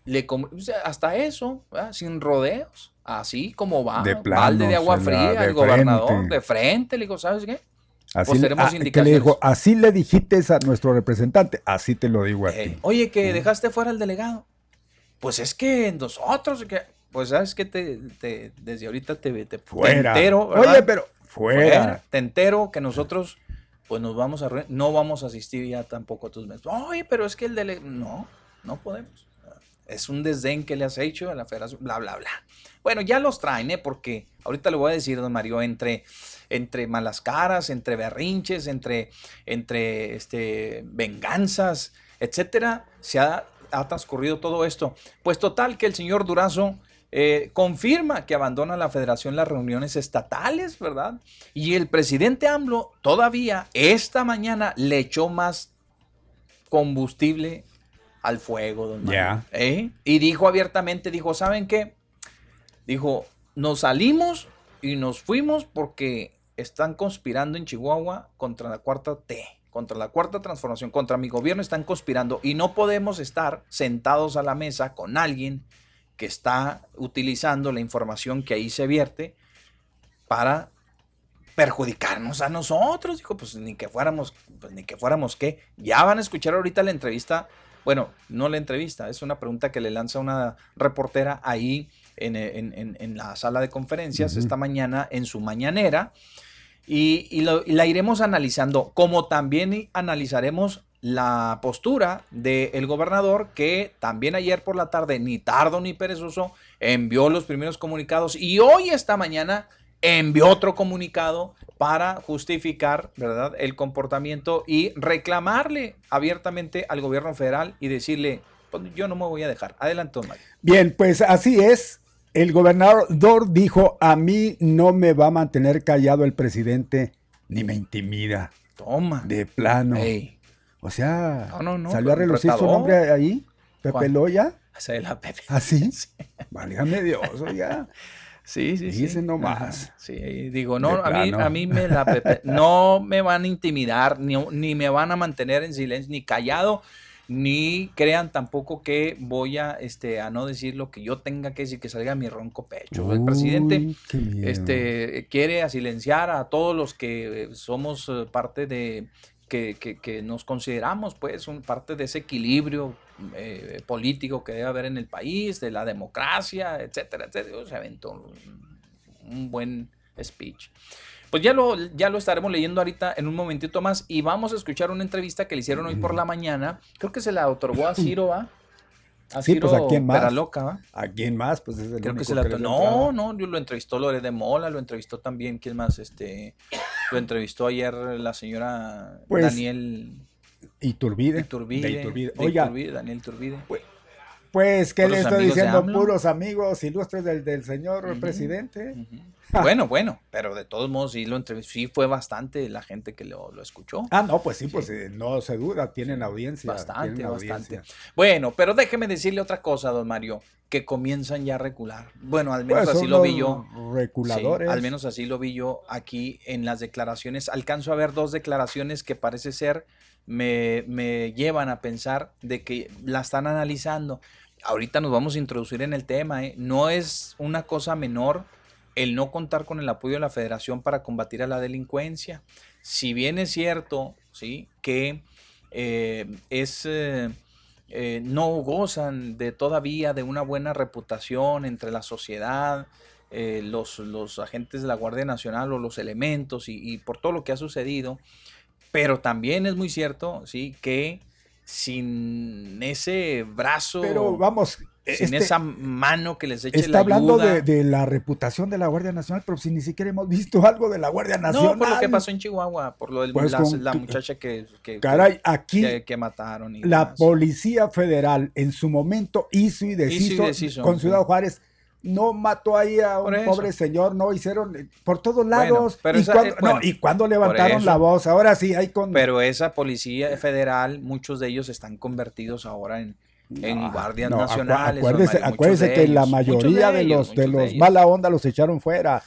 Le com- o sea, hasta eso, ¿verdad? sin rodeos, así como va,
De
balde de agua fría,
de
el gobernador,
frente.
de frente, le digo, ¿sabes qué?
Así,
pues
ah, que le
indicaciones.
dijo, así le dijiste a nuestro representante, así te lo digo a
Eh,
ti.
oye, que dejaste fuera al delegado. Pues es que nosotros, que, pues sabes que te, te- desde ahorita te, te, te
Fuera.
entero, ¿verdad?
Oye, pero fuera.
Te entero que nosotros, pues nos vamos a, no vamos a asistir ya tampoco a tus mesas. Oye, pero es que el delegado, no, no podemos. Es un desdén que le has hecho a la federación, bla, bla, bla. Bueno, ya los traen, ¿eh? Porque ahorita le voy a decir, don Mario, entre, entre malas caras, entre berrinches, entre, entre este, venganzas, etcétera, se ha, ha transcurrido todo esto. Pues total que el señor Durazo eh, confirma que abandona la federación las reuniones estatales, ¿verdad? Y el presidente AMLO todavía esta mañana le echó más combustible al fuego, don Mario.
Ya.
¿Eh? Y dijo abiertamente, dijo, ¿saben qué? Dijo, nos salimos y nos fuimos porque están conspirando en Chihuahua contra la cuarta T, contra la cuarta transformación, contra mi gobierno están conspirando y no podemos estar sentados a la mesa con alguien que está utilizando la información que ahí se vierte para perjudicarnos a nosotros. Dijo, pues ni que fuéramos, pues ni que fuéramos qué. Ya van a escuchar ahorita la entrevista Bueno, no la entrevista, es una pregunta que le lanza una reportera ahí en, en- en- en la sala de conferencias esta mañana en su mañanera y, y lo- y la iremos analizando, como también analizaremos la postura del gobernador que también ayer por la tarde, ni tardo ni perezoso, envió los primeros comunicados y hoy esta mañana envió otro comunicado para justificar, ¿verdad?, el comportamiento y reclamarle abiertamente al gobierno federal y decirle, "Pues, yo no me voy a dejar. Adelante, don Mario.
Bien, pues así es. El gobernador dijo, a mí no me va a mantener callado el presidente, ni me intimida,
Toma.
de plano.
Ey,
O sea,
No, no, no,
salió a relucir su nombre ahí, Pepe. Loya.
la Pepe.
¿Así?
Sí.
Válgame Dios, oiga.
Sí, sí, sí.
Dice nomás.
Sí, digo, no, a mí, a mí me la Pepe- no me van a intimidar, ni, ni me van a mantener en silencio, ni callado, ni crean tampoco que voy a, este, a no decir lo que yo tenga que decir, que salga mi ronco pecho. El presidente este, quiere a silenciar a todos los que eh, somos eh, parte de, que, que- que nos consideramos pues un parte de ese equilibrio eh, político que debe haber en el país, de la democracia, etcétera, etcétera. Se aventó un, un buen speech. Pues ya lo, ya lo estaremos leyendo ahorita en un momentito más y vamos a escuchar una entrevista que le hicieron hoy por la mañana. Creo que se la otorgó a Ciro, ¿va?
Sí, pues, ¿a quién más?
Peraloca, ¿va?
¿A quién más? Pues es el
Creo que
único
se la
dio
No, no, yo lo entrevistó Lore de Mola, lo entrevistó también, ¿quién más? Este, lo entrevistó ayer la señora
Pues,
Daniel
Iturbide.
Iturbide.
de Iturbide.
de
Oiga,
Iturbide, Daniel Iturbide.
pues, ¿qué le estoy diciendo? Puros amigos ilustres del, del señor
Ujú.
presidente.
Ujú. Bueno, bueno, pero de todos modos sí lo entrevistó, sí fue bastante la gente que lo, lo escuchó.
Ah, no, pues sí, pues eh, no se duda, tienen audiencia.
Bastante,
tienen
bastante.
audiencia.
Bueno, pero déjeme decirle otra cosa, don Mario, que comienzan ya a recular. Bueno, al menos
Pues
así lo vi yo.
Reculadores.
Sí, al menos así lo vi yo aquí en las declaraciones. Alcanzo a ver dos declaraciones que parece ser me, me llevan a pensar de que la están analizando. Ahorita nos vamos a introducir en el tema. ¿eh? No es una cosa menor el no contar con el apoyo de la federación para combatir a la delincuencia. Si bien es cierto, ¿sí? Que eh, es... eh, eh, no gozan de todavía de una buena reputación entre la sociedad, los, los agentes de la Guardia Nacional o los elementos y, y por todo lo que ha sucedido. Pero también es muy cierto, sí, que sin ese brazo,
Pero vamos,
sin
este,
esa mano que les eche
está
la
hablando
ayuda.
de, de la reputación de la Guardia Nacional, pero si ni siquiera hemos visto algo de la Guardia Nacional.
no, por lo que pasó en Chihuahua, por lo de
Pues
la, muchacha que, que,
Caray, aquí
que, que mataron. Y
la
demás.
Policía Federal en su momento hizo y deshizo,
deshizo,
con. Ciudad Juárez. No mató ahí a un pobre señor, no hicieron eh, por todos
Bueno,
lados.
pero
y,
esa-
cuando,
eh, bueno,
no, y cuando levantaron la voz, ahora sí hay con
Pero esa policía federal, muchos de ellos están convertidos ahora en, en
No,
guardias
no,
nacionales.
Acuérdese, acuérdese
de
que la
ellos,
mayoría de,
ellos,
los de los
ellos.
mala onda los echaron fuera.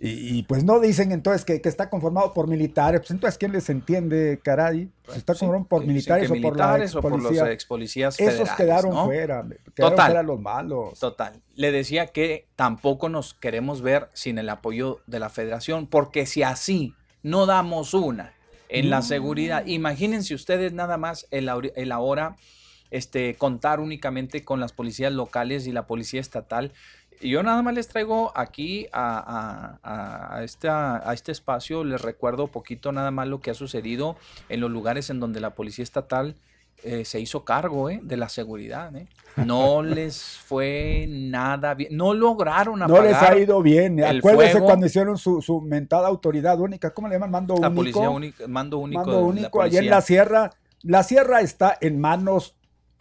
Y, y, pues no dicen entonces que, que está conformado por militares. Pues entonces, ¿quién les entiende, caray? Pues está
Sí,
conformado por militares o por
militares o por los ex policías
Esos quedaron
¿no?
fuera, quedaron
Total.
fuera los malos.
Total. Le decía que tampoco nos queremos ver sin el apoyo de la federación, porque si así no damos una en la
Mm.
seguridad, imagínense ustedes nada más el, el ahora este, contar únicamente con las policías locales y la policía estatal. Y yo nada más les traigo aquí a, a- a- esta- a este espacio, les recuerdo poquito nada más lo que ha sucedido en los lugares en donde la policía estatal eh, se hizo cargo eh, de la seguridad. eh. No les fue nada bien, no lograron
No
apagar
les ha ido bien.
el
Acuérdense
fuego.
cuando hicieron su, su mentada autoridad única. ¿Cómo le llaman? Mando
la
único.
policía única, mando único.
mando único. Allá en la sierra. La sierra está en manos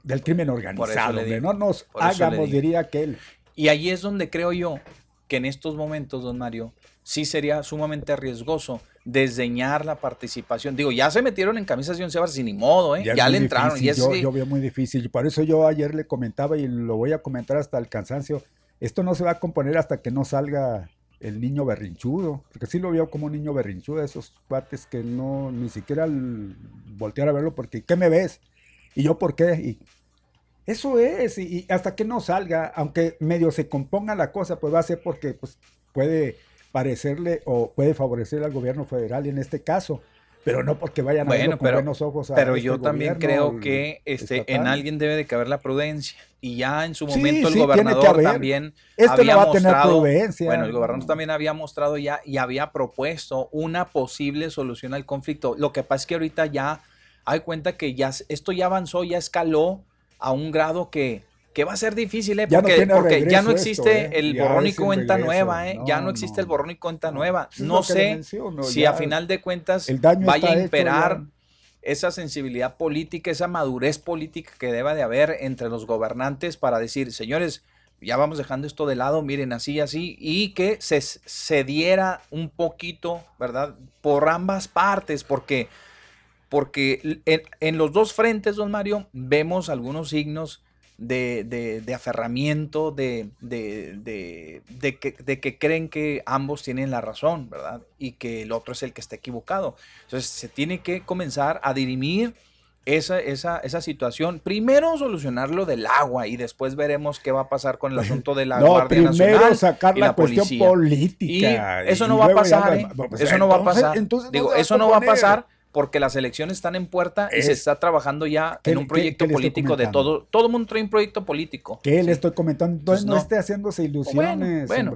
del crimen organizado.
digo,
No nos hagamos, diría aquel.
Y ahí es donde creo yo que en estos momentos, don Mario, sí sería sumamente riesgoso desdeñar la participación. Digo, ya se metieron en camisas de once varas y ni modo, ¿eh? Ya, le entraron.
difícil,
Y es,
yo, yo veo muy difícil. Por eso yo ayer le comentaba y lo voy a comentar hasta el cansancio. Esto no se va a componer hasta que no salga el niño berrinchudo. Porque sí lo veo como un niño berrinchudo, esos cuates que no ni siquiera voltear a verlo porque ¿qué me ves? ¿Y yo por qué? Y eso es, y, y hasta que no salga, aunque medio se componga la cosa, pues va a ser porque pues, puede parecerle o puede favorecer al gobierno federal en este caso. Pero no porque vayan a
Bueno,
con
pero-
buenos ojos a
Pero
este
yo también creo que este, en alguien debe de caber la prudencia. Y ya en su
Sí,
momento
sí,
el
que
gobernador también
Este
había
no va a tener
mostrado,
prudencia.
bueno, el gobernador también había mostrado ya y había propuesto una posible solución al conflicto. Lo que pasa es que ahorita ya hay cuenta que ya esto ya avanzó, ya escaló a un grado que, que va a ser difícil, ¿eh?
Ya no
porque,
tiene
porque ya no
esto,
existe
¿eh?
el borrón y cuenta
regreso.
nueva, ¿eh? ya
No,
no existe
no.
el borrón y cuenta
No.
nueva. No sé
menciono,
si a final de cuentas
el daño
vaya a imperar esa sensibilidad política, esa madurez política que deba de haber entre los gobernantes para decir, señores, ya vamos dejando esto de lado, miren, así, así, y que se, se diera un poquito, ¿verdad? Por ambas partes, porque, porque en, en los dos frentes, don Mario, vemos algunos signos de, de- de aferramiento, de, de- que, de que creen que ambos tienen la razón, ¿verdad? Y que el otro es el que está equivocado. Entonces se tiene que comenzar a dirimir esa, esa, esa situación. Primero solucionar lo del agua y después veremos qué va a pasar con el asunto de la
no,
Guardia
primero
Nacional.
sacar
y
la,
la
cuestión política.
Y eso
y
no va a pasar, ¿eh?
Pues,
eso no va a pasar.
no
Digo, eso no va a pasar porque las elecciones están en puerta y se
Es-
está trabajando ya
¿Qué-
en un proyecto
qué
político de todo. Todo mundo trae un proyecto político.
¿Qué
Sí.
le estoy comentando? Entonces no,
no.
esté haciéndose ilusiones,
bueno.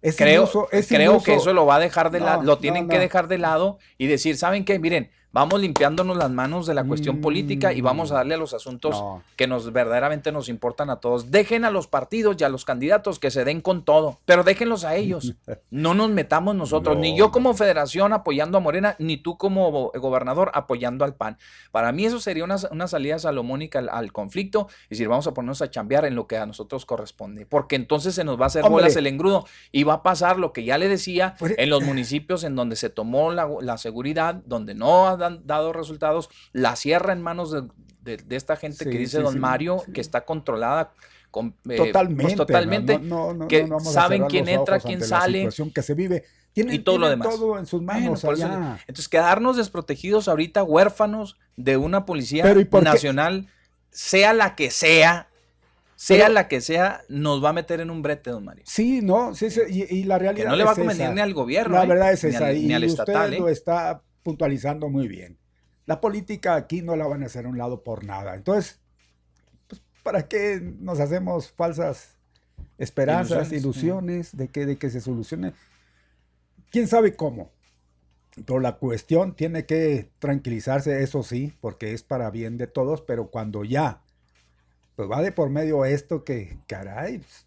Es
creo,
iluso- es
creo
iluso.
que eso lo va a dejar de lado, lo tienen
no,
que dejar de lado y decir, ¿saben qué? Miren, vamos limpiándonos las manos de la cuestión política y vamos a
Mm,
darle a los asuntos
no.
que nos verdaderamente nos importan a todos. Dejen a los partidos y a los candidatos que se den con todo, pero déjenlos a ellos. No nos metamos nosotros,
No,
ni yo como federación apoyando a Morena, ni tú como go- gobernador apoyando al PAN. Para mí eso sería una, una salida salomónica al, al conflicto y decir, vamos a ponernos a chambear en lo que a nosotros corresponde, porque entonces se nos va a hacer
Hombre.
bolas el engrudo y va a pasar lo que ya le decía en los municipios en donde se tomó la, la seguridad, donde no han dan- dado resultados, la cierra en manos de, de- de esta gente que
Sí,
dice
sí,
don Mario, que está controlada con, eh, pues,
Totalmente. ¿no?
totalmente,
No, no, no,
que
no
saben quién entra, quién
ante la
sale.
situación que se vive. Tienen,
Y todo lo
tienen
demás.
todo en sus
Bueno,
manos
eso-
allá.
entonces quedarnos desprotegidos ahorita, huérfanos de una policía nacional, sea la que sea, sea
Pero-
la que sea, nos va a meter en un brete, don Mario.
Sí, no, sí, sí, y, y la
Que
realidad
no le va a convenir ni al gobierno.
La
¿eh?
verdad es
Ni
esa,
al-
y
ni al
usted
estatal. ¿eh?
lo está puntualizando muy bien. La política aquí no la van a hacer a un lado por nada. Entonces, pues, ¿para qué nos hacemos falsas esperanzas,
Ilusiones,
de, que, de que se solucione? ¿Quién sabe cómo? Pero la cuestión tiene que tranquilizarse, eso sí, porque es para bien de todos, pero cuando ya, pues va de por medio esto que, caray, pues,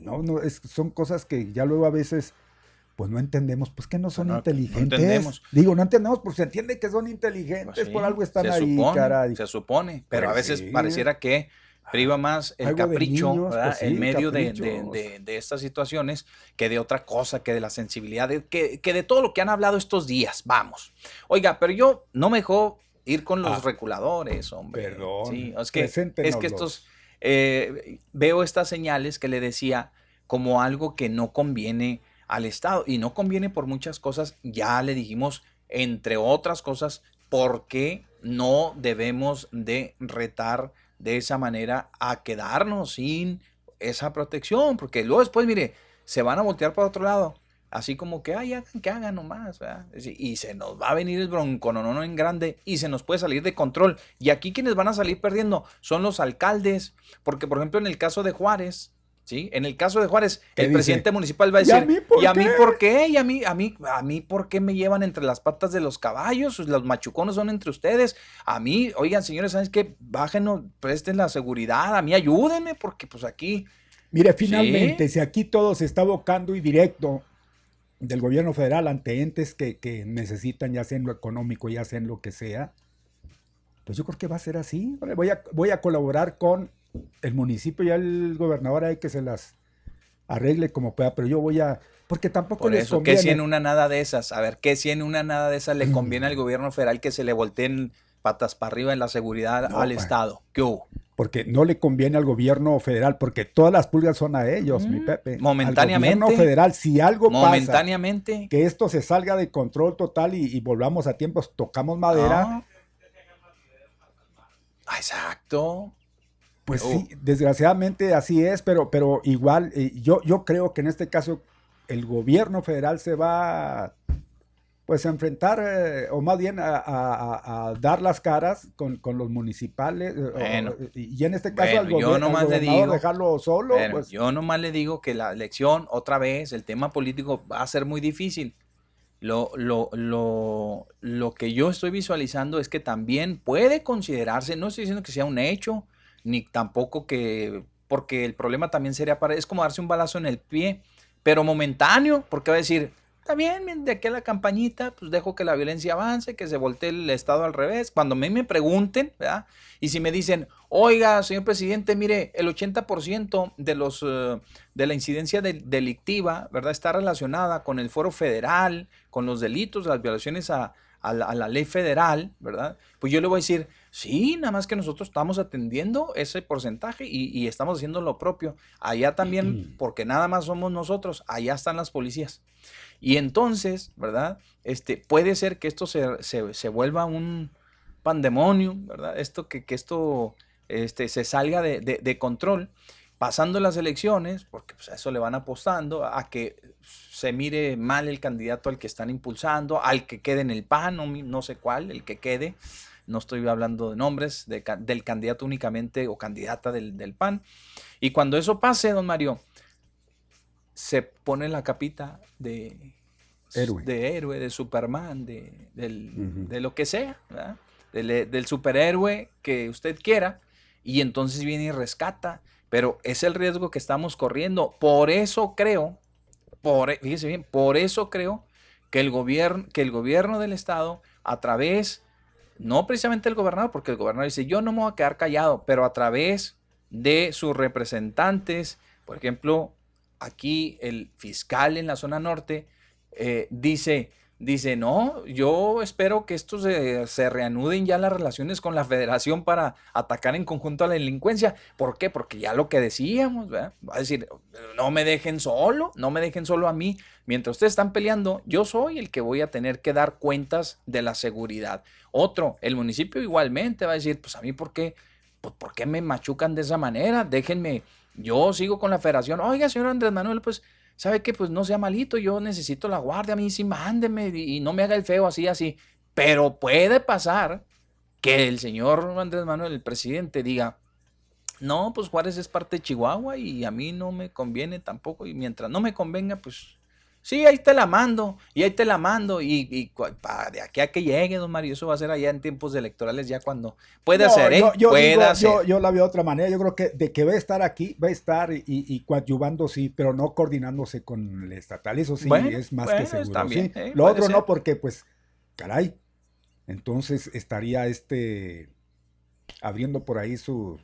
no, no, es, son cosas que ya luego a veces, pues no entendemos, pues que no son
No, no
inteligentes.
entendemos.
Digo, no entendemos, pues se entiende que son inteligentes,
Pues sí,
por algo están
se
ahí,
supone,
caray.
Se supone, pero a
Pues
veces
sí.
pareciera que priva más el
Algo
capricho
pues sí,
en medio de, de-
caprichos.
de- de estas situaciones que de otra cosa, que de la sensibilidad, que, que de todo lo que han hablado estos días. Vamos. Oiga, pero yo no me dejó ir con los
Ah.
reculadores, hombre.
Perdón,
Sí, es que, es que estos, eh, veo estas señales que le decía como algo que no conviene al Estado y no conviene por muchas cosas. Ya le dijimos, entre otras cosas, por qué no debemos de retar de esa manera a quedarnos sin esa protección, porque luego después, mire, se van a voltear para otro lado, así como que, ay, hagan que hagan nomás, y se nos va a venir el bronconono en grande y se nos puede salir de control. Y aquí quienes van a salir perdiendo son los alcaldes, porque por ejemplo en el caso de Juárez, ¿sí? En el caso de Juárez,
¿Qué
el
dice?
presidente municipal va a
¿Y a
decir,
mí por
¿y a mí
qué?
por qué? ¿Y a mí, a mí, a mí por qué me llevan entre las patas de los caballos? Pues, Los machucones son entre ustedes. A mí, oigan, señores, ¿sabes qué? Bájenos, presten la seguridad, a mí ayúdenme, porque pues aquí...
Mire, finalmente, si aquí todo se está abocando y directo del gobierno federal ante entes que, que necesitan, ya sea en lo económico, ya sea en lo que sea, pues yo creo que va a ser así. Voy a, voy a colaborar con el municipio y el gobernador hay que se las arregle como pueda, pero yo voy a... Porque tampoco
Por
les
eso, ¿qué
conviene.
si en una nada de esas? A ver, ¿qué si en una nada de esas le conviene al gobierno federal que se le volteen patas para arriba en la seguridad
No,
al
pues.
Estado? ¿Qué hubo?
Porque no le conviene al gobierno federal, porque todas las pulgas son a ellos, mi Pepe. Al
momentáneamente.
gobierno federal, si algo pasa,
Momentáneamente.
que esto se salga de control total y, y volvamos a tiempos, tocamos madera,
Ah. Ah, Exacto.
Pues
Oh.
sí, desgraciadamente así es, pero, pero igual, eh, yo, yo creo que en este caso el gobierno federal se va, pues enfrentar, eh, o más bien a, a- a- a dar las caras con, con los municipales, eh, o-
Bueno.
y en este caso al,
Bueno, yo
gobier- al
nomás le digo-
dejarlo solo,
Bueno,
pues
yo nomás le digo que la elección, otra vez, el tema político va a ser muy difícil. Lo, lo, lo, lo que yo estoy visualizando es que también puede considerarse, no estoy diciendo que sea un hecho, ni tampoco que, porque el problema también sería para, es como darse un balazo en el pie, pero momentáneo, porque va a decir, está bien, de aquí a la campañita, pues dejo que la violencia avance, que se voltee el Estado al revés. Cuando a mí me pregunten, ¿verdad? Y si me dicen, oiga, señor presidente, mire, el 80% de, los, eh, de la incidencia del- delictiva, ¿verdad? Está relacionada con el foro federal, con los delitos, las violaciones a, a la ley federal, ¿verdad? Pues yo le voy a decir, sí, nada más que nosotros estamos atendiendo ese porcentaje y, y estamos haciendo lo propio. Allá también, porque nada más somos nosotros, allá están las policías. Y entonces, ¿verdad? Este, puede ser que esto se, se- se vuelva un pandemonium, ¿verdad? Esto que, que esto este, se salga de, de- de control, pasando las elecciones, porque pues, a eso le van apostando, a que se mire mal el candidato al que están impulsando, al que quede en el PAN, no sé cuál, el que quede. No estoy hablando de nombres, de del candidato únicamente o candidata del, del PAN. Y cuando eso pase, don Mario, se pone la capita de
Héroe.
de héroe, de Superman, de, del- de lo que sea, ¿verdad? Del, del superhéroe que usted quiera, y entonces viene y rescata. Pero es el riesgo que estamos corriendo. Por eso creo, por, fíjese bien, por eso creo que el gobierno, que el gobierno del estado, a través, no precisamente el gobernador, porque el gobernador dice, yo no me voy a quedar callado, pero a través de sus representantes, por ejemplo, aquí el fiscal en la zona norte eh, dice, dice, no, yo espero que esto se, se reanuden ya las relaciones con la federación para atacar en conjunto a la delincuencia. ¿Por qué? Porque ya lo que decíamos, ¿verdad? Va a decir, no me dejen solo, no me dejen solo a mí. Mientras ustedes están peleando, yo soy el que voy a tener que dar cuentas de la seguridad. Otro, el municipio igualmente va a decir, pues a mí, ¿por qué? Pues, ¿por qué me machucan de esa manera? Déjenme, yo sigo con la federación. Oiga, señor Andrés Manuel, pues, ¿sabe qué? Pues no sea malito, yo necesito la guardia, a mí sí mándeme y, y no me haga el feo así, así. Pero puede pasar que el señor Andrés Manuel, el presidente, diga, no, pues Juárez es parte de Chihuahua y a mí no me conviene tampoco. Y mientras no me convenga, pues sí, ahí te la mando y ahí te la mando. Y, y pa- de aquí a que llegue, don Mario, eso va a ser allá en tiempos electorales, ya cuando puede
No,
ser, ¿eh?
yo, yo
puede
digo,
ser.
yo- yo la veo de otra manera. Yo creo que de que va a estar aquí, va a estar y, y coadyuvando, sí, pero no coordinándose con el estatal. Eso sí
Bueno,
es más
bueno,
que seguro. sí.
eh,
Lo otro
ser.
no, porque pues, caray, entonces estaría este abriendo por ahí su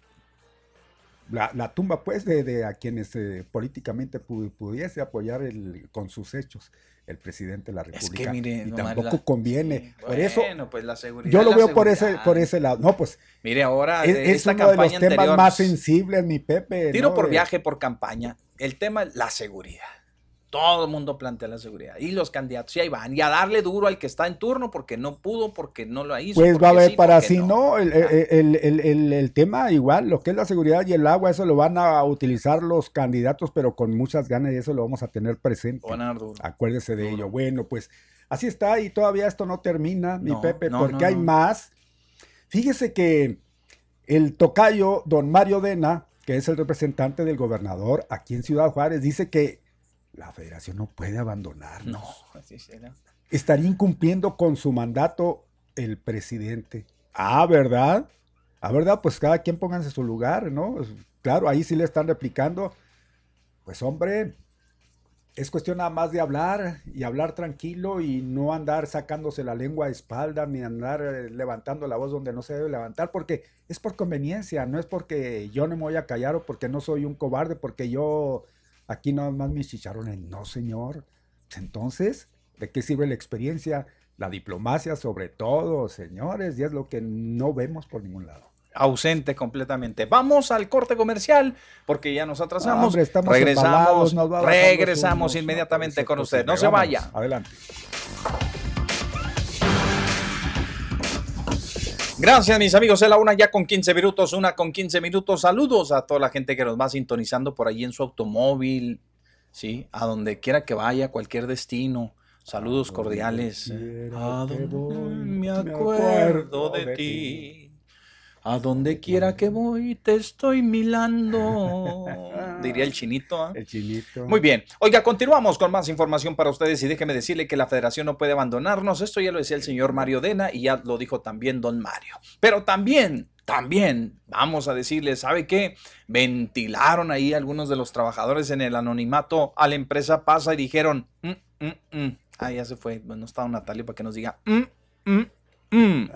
la, la tumba pues de, de a quienes eh, políticamente pu- pudiese apoyar el, con sus hechos el presidente de la
Es
República.
que mire,
y tampoco
la-
conviene.
sí,
por eso
pues la seguridad.
yo lo
la
veo por ese, por ese lado. No, pues
Mire, ahora
es, es
esta
uno de los temas más sensibles, mi Pepe.
Tiro
¿no?
por
De-
viaje, por campaña. El tema es la seguridad. Todo el mundo plantea la seguridad. Y los candidatos, y ahí van. Y a darle duro al que está en turno porque no pudo, porque no lo hizo.
Pues va a haber
sí,
para si no, el,
Ah.
el- el- el- el tema igual, lo que es la seguridad y el agua, eso lo van a utilizar los candidatos, pero con muchas ganas y eso lo vamos a tener presente.
Lo van a dar duro.
Acuérdese de
Duro.
ello. Bueno, pues así está y todavía esto no termina, mi
No,
Pepe,
no,
porque
no,
hay
no.
más. Fíjese que el tocayo, don Mario Dena, que es el representante del gobernador aquí en Ciudad Juárez, dice que la federación no puede abandonarnos.
No, así será.
Estaría incumpliendo con su mandato el presidente. Ah, ¿verdad? Ah, ¿verdad? Pues cada quien pónganse en su lugar, ¿no? Claro, ahí sí le están replicando. Pues hombre, es cuestión nada más de hablar y hablar tranquilo y no andar sacándose la lengua a espalda ni andar eh, levantando la voz donde no se debe levantar porque es por conveniencia, no es porque yo no me voy a callar o porque no soy un cobarde, porque yo aquí nada más mis chicharrones. No, señor. Entonces, ¿de qué sirve la experiencia? La diplomacia sobre todo, señores, y es lo que no vemos por ningún lado.
Ausente completamente. Vamos al corte comercial porque ya nos atrasamos.
Hombre, estamos
regresamos,
nos
regresamos
unos-
inmediatamente
no,
con
pues,
usted. No
pues,
se vaya.
Adelante.
Gracias, mis amigos. Es la una ya con 15 minutos, una con 15 minutos. Saludos a toda la gente que nos va sintonizando por ahí en su automóvil, ¿sí? A donde quiera que vaya, cualquier destino. Saludos cordiales. A donde me acuerdo de ti. A donde quiera que voy te estoy milando. Diría el chinito. ¿ah?
El chinito.
Muy bien. Oiga, continuamos con más información para ustedes y déjeme decirle que la federación no puede abandonarnos. Esto ya lo decía el señor Mario Dena y ya lo dijo también don Mario. Pero también, también, vamos a decirle, ¿sabe qué? Ventilaron ahí algunos de los trabajadores en el anonimato a la empresa Pasa y dijeron, "Mm, mm, mm". ah, ya se fue, no estaba Natalia para que nos diga, "Mm, mm, mm".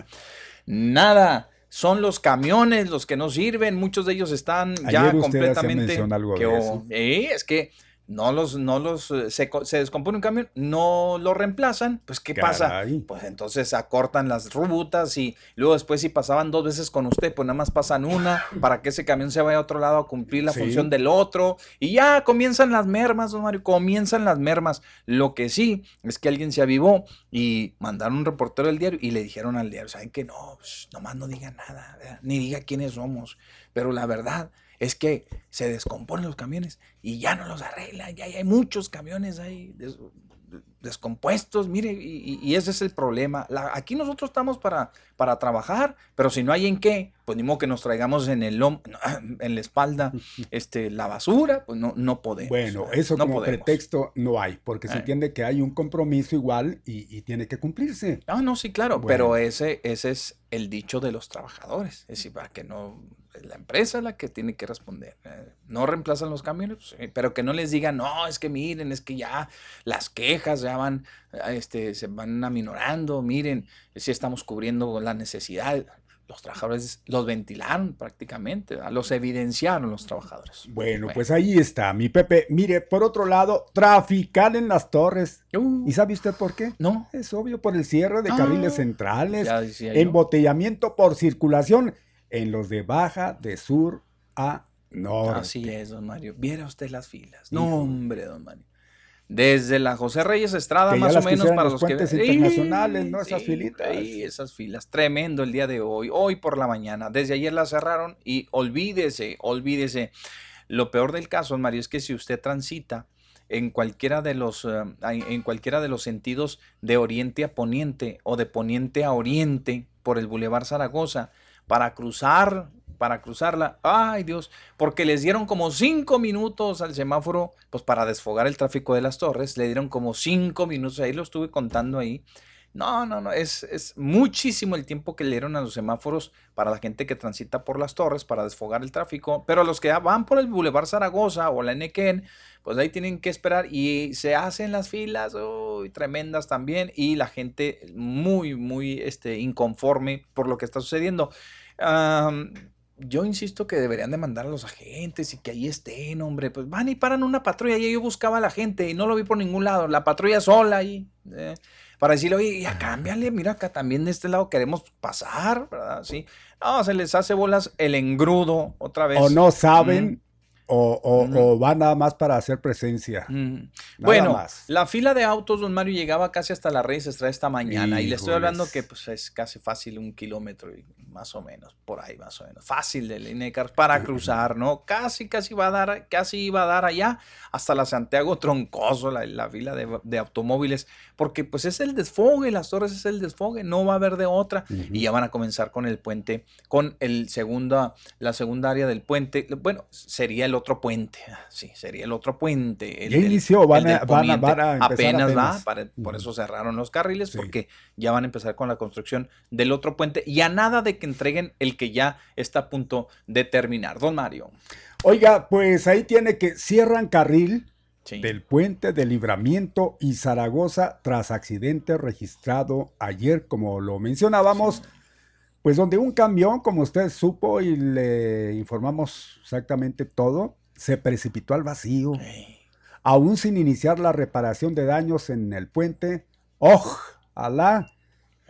Nada. Son los camiones los que no sirven, muchos de ellos están ya
usted
completamente
mención algo de
que,
eso.
eh, es que no los, no los, eh, se, se descompone un camión, no lo reemplazan, pues ¿qué pasa? Pues entonces acortan las rutas y luego después si pasaban dos veces con usted, pues nada más pasan una para que ese camión se vaya a otro lado a cumplir la
Sí.
función del otro y ya comienzan las mermas, don Mario, comienzan las mermas. Lo que sí es que alguien se avivó y mandaron un reportero del diario y le dijeron al diario, ¿saben que No, pues, nomás no diga nada, ¿verdad? ni diga quiénes somos, pero la verdad es que se descomponen los camiones y ya no los arreglan, ya hay muchos camiones ahí descompuestos, mire, y, ese es el problema. La- aquí nosotros estamos para, para trabajar, pero si no hay en qué, pues ni modo que nos traigamos en el lom- en la espalda este, la basura, pues no, no podemos.
Bueno, eso
No
como
podemos.
pretexto no hay, porque se
Eh.
entiende que hay un compromiso igual y, y tiene que cumplirse.
Ah, no, sí, claro,
Bueno.
pero ese, ese es el dicho de los trabajadores. Es decir, para que no, la empresa es la que tiene que responder. eh, no reemplazan los camiones, pero que no les digan, no, es que miren, es que ya las quejas ya van, ah, este, se van aminorando, miren, si estamos cubriendo la necesidad. Los trabajadores los ventilaron prácticamente, ¿verdad? los evidenciaron los trabajadores.
Bueno, pues ahí está, mi Pepe. Mire, por otro lado, traficar en las torres.
Uh,
¿Y sabe usted por qué?
no,
Es obvio por el cierre de
Ah,
carriles centrales,
decía yo.
embotellamiento por circulación en los de baja de sur a norte.
Así es, don Mario. Viera usted las filas. No, hombre, don Mario. Desde la José Reyes Estrada,
Que
más o menos para
los
que
internacionales, ¿no? Esas filitas.
ahí, esas filas. Tremendo el día de hoy. Hoy por la mañana. Desde ayer la cerraron y olvídese, olvídese. Lo peor del caso, Mario, es que si usted transita en cualquiera de los eh, en cualquiera de los sentidos de oriente a poniente o de poniente a oriente por el Boulevard Zaragoza para cruzar para cruzarla. Ay, Dios, porque les dieron como cinco minutos al semáforo, pues para desfogar el tráfico de las torres, le dieron como cinco minutos, ahí lo estuve contando ahí. No, no, no, es, es muchísimo el tiempo que le dieron a los semáforos para la gente que transita por las torres para desfogar el tráfico, pero los que van por el Boulevard Zaragoza o la Nequén, pues ahí tienen que esperar y se hacen las filas, uy, tremendas también, y la gente muy, muy este, inconforme por lo que está sucediendo. Yo insisto que deberían de mandar a los agentes y que ahí estén, hombre. Pues van y paran una patrulla. Y yo buscaba a la gente y no lo vi por ningún lado. La patrulla sola ahí. eh, para decirle, oye, ya cámbiale, mira acá también de este lado queremos pasar, ¿verdad? Sí. No, se les hace bolas el engrudo otra vez.
O no saben, o, o-
Ujú.
o van nada más para hacer presencia.
Mm. Bueno,
más.
la fila de autos, don Mario, llegaba casi hasta la Reyes Estrada esta mañana. Y le estoy hablando que pues, es casi fácil un kilómetro, y más o menos, por ahí más o menos. Fácil de línea de carros para cruzar, ¿no? Casi, casi va a dar, casi iba a dar allá hasta la Santiago Troncoso, la, la fila de, de automóviles, porque pues es el desfogue, las torres es el desfogue, no va a haber de otra. Y ya van a comenzar con el puente, con el segunda, la segunda área del puente. Bueno, sería el otro puente. Sí, sería el otro puente. el
Ya inició, van
el
a- van a-
poniente.
van a empezar
apenas, va,
apenas.
para- por eso cerraron los carriles,
Sí.
porque ya van a empezar con la construcción del otro puente y a nada de que entreguen el que ya está a punto de terminar. Don Mario.
Oiga, pues ahí tiene que cierran carril
Sí.
del puente de libramiento y Zaragoza tras accidente registrado ayer, como lo mencionábamos, pues donde un camión, como usted supo y le informamos exactamente todo, se precipitó al vacío,
Ey,
aún sin iniciar la reparación de daños en el puente. Ojalá,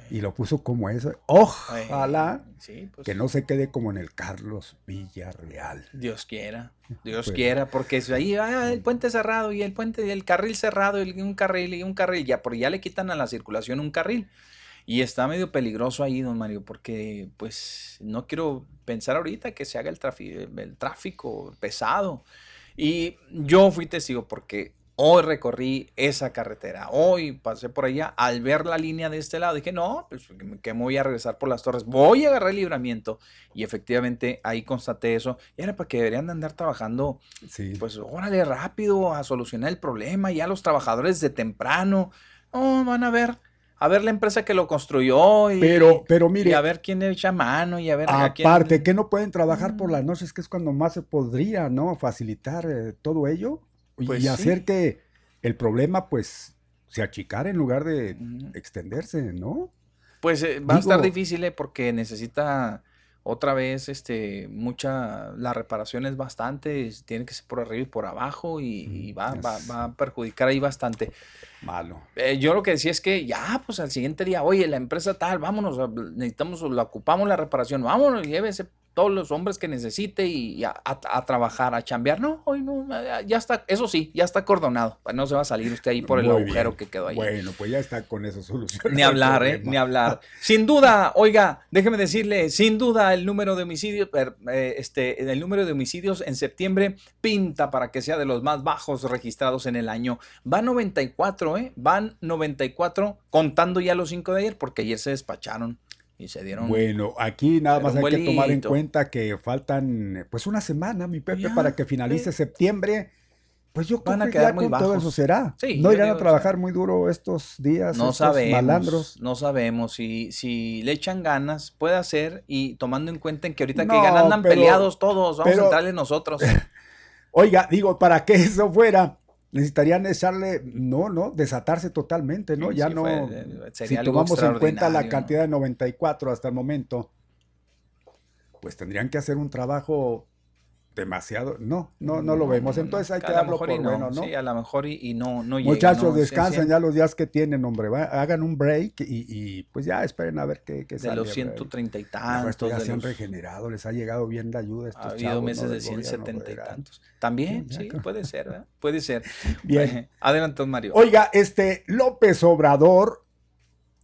y lo puso como eso, ojalá
sí, pues,
que no se quede como en el Carlos Villarreal.
Dios quiera, Dios
Pues-
quiera, porque si ahí ah, el puente cerrado y el puente y el carril cerrado y un carril y un carril, ya, porque ya le quitan a la circulación un carril. Y está medio peligroso ahí, don Mario, porque pues no quiero pensar ahorita que se haga el, tráfico pesado. Y yo fui testigo porque Hoy recorrí esa carretera, hoy pasé por allá, al ver la línea de este lado, dije, no, pues que me voy a regresar por las torres, voy a agarrar el libramiento. Y efectivamente ahí constaté eso. Y era para que deberían de andar trabajando,
Sí.
pues órale, rápido a solucionar el problema, ya los trabajadores de temprano, no, van a ver, a ver la empresa que lo construyó y,
Pero, pero mire,
y a ver quién echa mano y a ver a quién-
aparte, que no pueden trabajar
Mm.
por las noches, que es cuando más se podría, ¿no? Facilitar eh, todo ello y,
Pues
y
sí.
hacer que el problema, pues, se achicara en lugar de
Ujú.
extenderse, ¿no?
Pues eh, va a estar difícil eh, porque necesita otra vez este mucha la reparación es bastante, es- tiene que ser por arriba y por abajo y, y va, va- va a perjudicar ahí bastante.
Malo.
Eh, yo lo que decía es que ya, pues al siguiente día, oye, la empresa tal, vámonos, necesitamos, la ocupamos la reparación, vámonos, llévese todos los hombres que necesite y, a, a- a trabajar, a chambear. No, hoy no, ya- está, eso sí, ya está acordonado, no se va a salir usted ahí por el
Muy
agujero
bien.
que quedó ahí.
Bueno, pues ya está con eso solucionado.
Ni hablar, ¿eh? Ni hablar. Sin duda, oiga, déjeme decirle, sin duda el número de homicidios, eh, este, el número de homicidios en septiembre pinta para que sea de los más bajos registrados en el año. Van 94, ¿eh? Van 94, contando ya los 5 de ayer, porque ayer se despacharon y se dieron...
Bueno, aquí nada más hay que tomar en cuenta que faltan pues una semana, mi Pepe,
Ya,
para que finalice septiembre. Pues yo creo
Van a
que ya
muy
con todo
bajos.
eso será.
Sí,
no irán
digo,
a trabajar muy duro estos días,
No
estos
sabemos,
malandros.
no sabemos si, si le echan ganas, puede ser, y tomando en cuenta en que ahorita que ganan andan
pero-
peleados todos, vamos
pero-
a entrarle nosotros.
Oiga, digo, para que eso fuera, necesitarían echarle, no, no, desatarse totalmente, ¿no?
Sí,
ya
sí,
no,
fue- eh,
si tomamos en cuenta la cantidad de 94 hasta el momento, pues tendrían que hacer un trabajo demasiado, no, no, no lo vemos, entonces hay que
lo
darlo por
y no,
bueno, ¿no?
Sí, a lo mejor y, y no, no llega,
Muchachos,
¿no? Se
descansen ya los días que tienen, hombre, va- hagan un break y, y, pues ya esperen a ver qué, qué
De
sale.
los
hombre.
130 y tantos,
esto ya
de
se han
los-
regenerado, les ha llegado bien la ayuda a estos
ha habido meses de
del gobierno
170 y tantos. También,
Sí,
puede ser, ¿verdad? Puede ser.
Bien.
Adelante, Mario.
Oiga, este López Obrador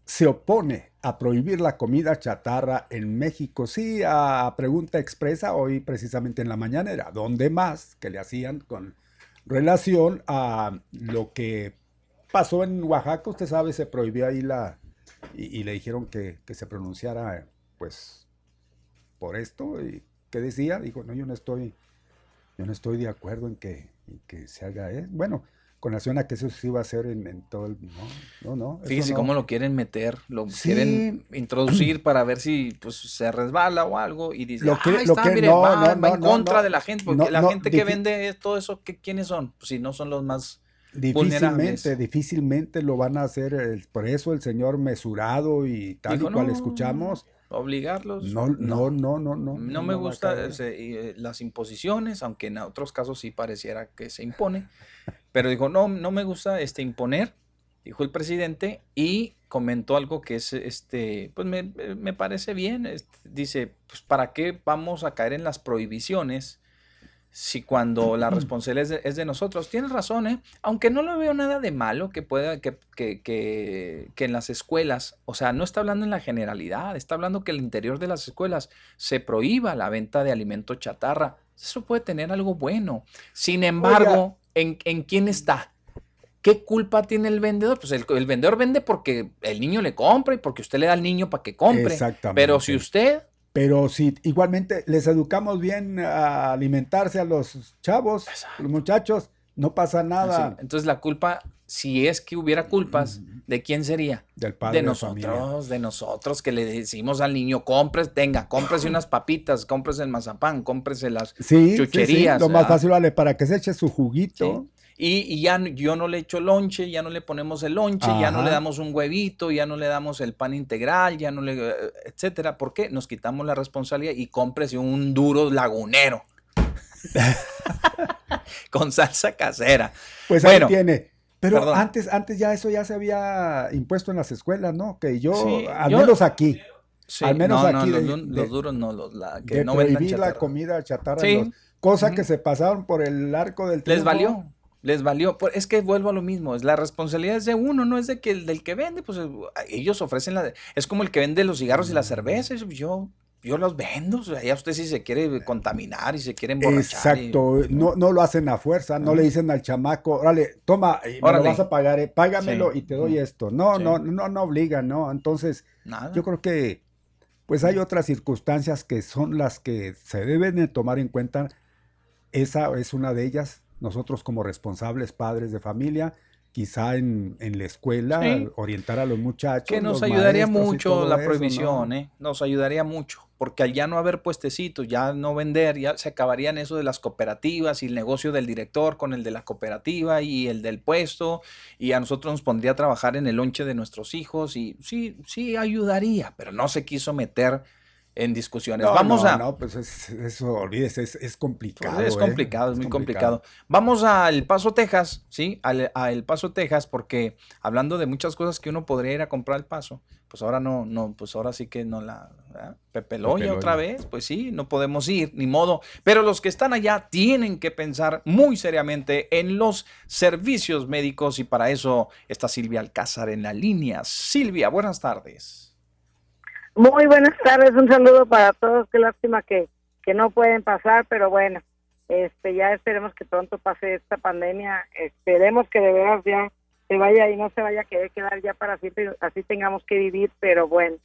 se opone a prohibir la comida chatarra en México. Sí, a pregunta expresa hoy precisamente en la mañanera, ¿dónde más que le hacían con relación a lo que pasó en Oaxaca? Usted sabe, se prohibió ahí la y, le dijeron que, que se pronunciara, pues, por esto. ¿Y qué decía? Dijo, no, yo no estoy, yo no estoy de acuerdo en que, en que se haga, ¿eh? Bueno, con relación a que eso se iba a hacer en, en todo el... No, no, no.
Fíjese
no.
cómo lo quieren meter, lo
Sí.
quieren introducir para ver si pues se resbala o algo y dice,
Lo
ah,
quiere-
ahí
lo
está,
quiere-
mire,
no,
va,
no,
va
no,
en contra de la gente, porque la gente que vende todo eso, ¿qué, ¿quiénes son? Pues si no son los más vulnerables.
Difícilmente, difícilmente lo van a hacer. eh, Por eso el señor mesurado y tal
Dijo,
y cual
"No,
escuchamos.
obligarlos.
No, no, no, no, no.
No me
va
gusta eh, las imposiciones, aunque en otros casos sí pareciera que se impone. Pero dijo, no, no me gusta este imponer, dijo el presidente, y comentó algo que es, este, pues me, me parece bien. este, dice, pues ¿para qué vamos a caer en las prohibiciones? Si cuando la responsabilidad es de, es de nosotros, tienes razón, ¿eh? Aunque no lo veo nada de malo que pueda, que, que, que, que en las escuelas, o sea, no está hablando en la generalidad, está hablando que el interior de las escuelas se prohíba la venta de alimento chatarra. Eso puede tener algo bueno. Sin embargo, ¿en, en quién está? ¿Qué culpa tiene el vendedor? Pues el, el vendedor vende porque el niño le compra y porque usted le da al niño para que compre.
Exactamente.
Pero si usted
Pero si igualmente les educamos bien a alimentarse a los chavos,
Exacto.
los muchachos, no pasa nada
Así, Entonces la culpa, si es que hubiera culpas, ¿de quién sería?
del padre
De
de
nosotros, de nosotros que le decimos al niño, compres, tenga, cómprese unas papitas, cómprese el mazapán, cómprese las...
Sí, sí, sí,
chucherías,
lo más fácil vale para que se eche su juguito.
Sí. Y, y ya yo no le echo lonche, ya no le ponemos el lonche, ya no le damos un huevito, ya no le damos el pan integral, ya no le, eh, etcétera. ¿Por qué? Nos quitamos la responsabilidad y cómprese un duro lagunero. Con salsa casera.
Pues
Bueno,
ahí tiene. Pero
perdón.
antes, antes ya eso ya se había impuesto en las escuelas, ¿no? Que yo,
Sí,
al
yo-
menos aquí,
Sí,
Al menos
no, no,
aquí
los,
de-
duros no, los la, que
de
no
prohibir la comida chatarra,
Sí.
los- cosa que se pasaron por el arco del
Les
triunfo.
valió, les valió. Por- Es que vuelvo a lo mismo, es la responsabilidad es de uno, no es de que el del que vende, pues eh, ellos ofrecen la... Es como el que vende los cigarros y la cerveza, yo, yo los vendo, o sea, ya usted si se quiere contaminar y se quiere emborrachar. y-
Exacto, no, no lo hacen a fuerza, no le dicen al chamaco, órale, toma, y me lo vas a pagar, eh, págamelo
Sí.
y te doy esto. No,
Sí.
no, no, no obligan, ¿no? Entonces,
Nada.
yo creo que pues hay otras circunstancias que son las que se deben de tomar en cuenta. Esa es una de ellas. Nosotros como responsables padres de familia, quizá en, en la escuela,
Sí.
orientar a los muchachos.
que nos ayudaría mucho la prohibición,
¿no?
¿eh? Nos ayudaría mucho, porque al ya no haber puestecitos, ya no vender, ya se acabarían eso de las cooperativas y el negocio del director con el de la cooperativa y el del puesto, y a nosotros nos pondría a trabajar en el lonche de nuestros hijos, y sí, sí ayudaría, pero no se quiso meter en discusiones.
No,
Vamos
no,
a...
No, pues es- eso, olvídese, es, es complicado.
es
¿eh?
complicado, es muy complicado. Vamos a El Paso, Texas, ¿sí? Al, a El Paso, Texas, porque hablando de muchas cosas que uno podría ir a comprar al Paso, pues ahora no, no, pues ahora sí que no la... ¿verdad? Pepe Loya
Pepe
otra vez, pues sí, no podemos ir, ni modo. Pero los que están allá tienen que pensar muy seriamente en los servicios médicos y para eso está Silvia Alcázar en la línea. Silvia, buenas tardes.
Muy buenas tardes, un saludo para todos. Qué lástima que, que no pueden pasar, pero bueno, este ya esperemos que pronto pase esta pandemia. Esperemos que de veras ya se vaya y no se vaya a querer quedar ya para siempre, así tengamos que vivir, pero bueno.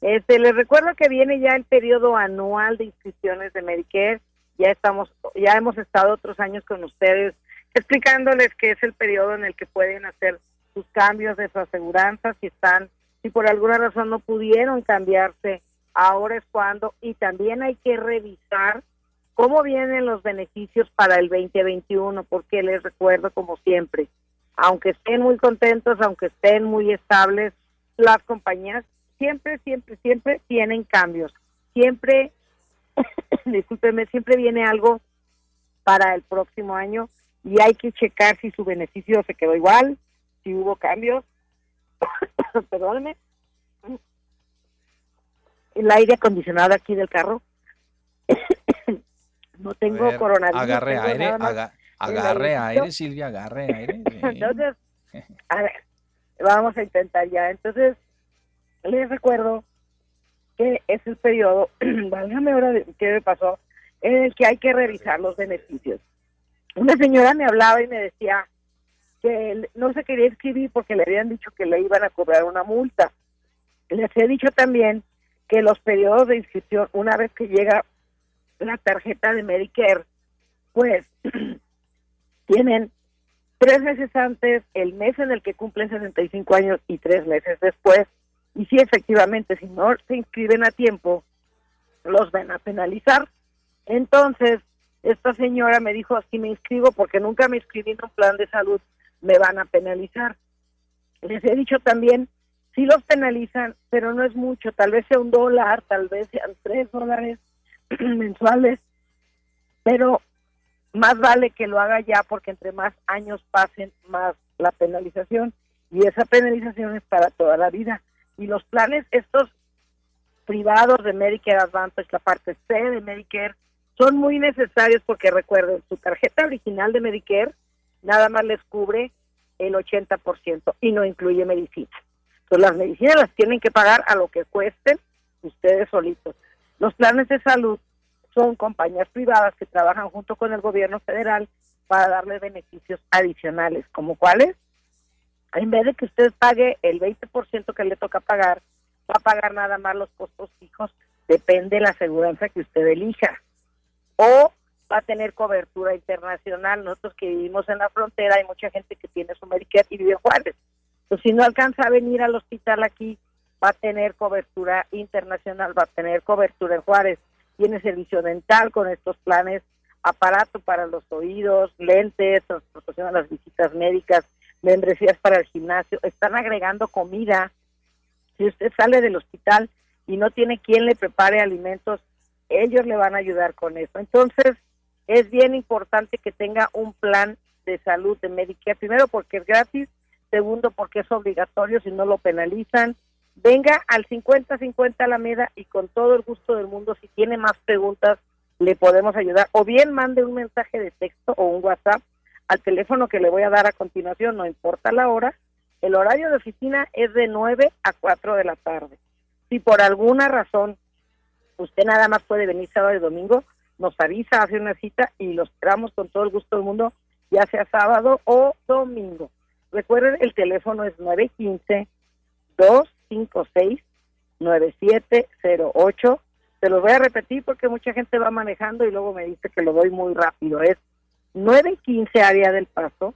Este, les recuerdo que viene ya el periodo anual de inscripciones de Medicare. Ya estamos, ya hemos estado otros años con ustedes explicándoles que es el periodo en el que pueden hacer sus cambios de su aseguranza si están si por alguna razón no pudieron cambiarse, ahora es cuando, y también hay que revisar cómo vienen los beneficios para el 2021, porque les recuerdo como siempre, aunque estén muy contentos, aunque estén muy estables, las compañías siempre, siempre, siempre tienen cambios, siempre, discúlpeme, siempre viene algo para el próximo año y hay que checar si su beneficio se quedó igual, si hubo cambios perdóneme, el aire acondicionado aquí del carro. no tengo
ver,
coronavirus.
Agarre
tengo
aire, aga- agarre aire, Silvia, agarre aire.
Entonces, a ver, vamos a intentar ya. Entonces, les recuerdo que es el periodo, válgame ahora qué me pasó, en el que hay que revisar los beneficios. Una señora me hablaba y me decía que no se quería inscribir porque le habían dicho que le iban a cobrar una multa. Les he dicho también que los periodos de inscripción, una vez que llega la tarjeta de Medicare, pues tienen tres meses antes, el mes en el que cumplen 65 años y tres meses después. Y si efectivamente, si no se inscriben a tiempo, los van a penalizar. Entonces, esta señora me dijo, si me inscribo porque nunca me inscribí en un plan de salud, me van a penalizar. Les he dicho también, sí los penalizan, pero no es mucho, tal vez sea un dólar, tal vez sean tres dólares mensuales, pero más vale que lo haga ya porque entre más años pasen, más la penalización y esa penalización es para toda la vida. Y los planes estos privados de Medicare Advantage, la parte C de Medicare, son muy necesarios porque recuerden, su tarjeta original de Medicare nada más les cubre el 80% y no incluye medicina. Entonces las medicinas las tienen que pagar a lo que cuesten ustedes solitos. Los planes de salud son compañías privadas que trabajan junto con el gobierno federal para darle beneficios adicionales, como cuáles. En vez de que usted pague el 20% que le toca pagar, va a pagar nada más los costos fijos, depende de la aseguranza que usted elija. O va a tener cobertura internacional. Nosotros que vivimos en la frontera, hay mucha gente que tiene su Medicare y vive en Juárez. Pues si no alcanza a venir al hospital aquí, va a tener cobertura internacional, va a tener cobertura en Juárez. Tiene servicio dental con estos planes, aparato para los oídos, lentes, transportación a las visitas médicas, membresías para el gimnasio. Están agregando comida. Si usted sale del hospital y no tiene quien le prepare alimentos, ellos le van a ayudar con eso. Entonces, es bien importante que tenga un plan de salud de Medicare, primero porque es gratis, segundo porque es obligatorio, si no lo penalizan. Venga al 50-50 Alameda y con todo el gusto del mundo, si tiene más preguntas, le podemos ayudar. O bien mande un mensaje de texto o un WhatsApp al teléfono que le voy a dar a continuación, no importa la hora. El horario de oficina es de 9 a 4 de la tarde. Si por alguna razón Usted nada más puede venir sábado y domingo, nos avisa, hace una cita y lo esperamos con todo el gusto del mundo, ya sea sábado o domingo. Recuerden, el teléfono es 915-256-9708. Se los voy a repetir porque mucha gente va manejando y luego me dice que lo doy muy rápido. Es 915 área del paso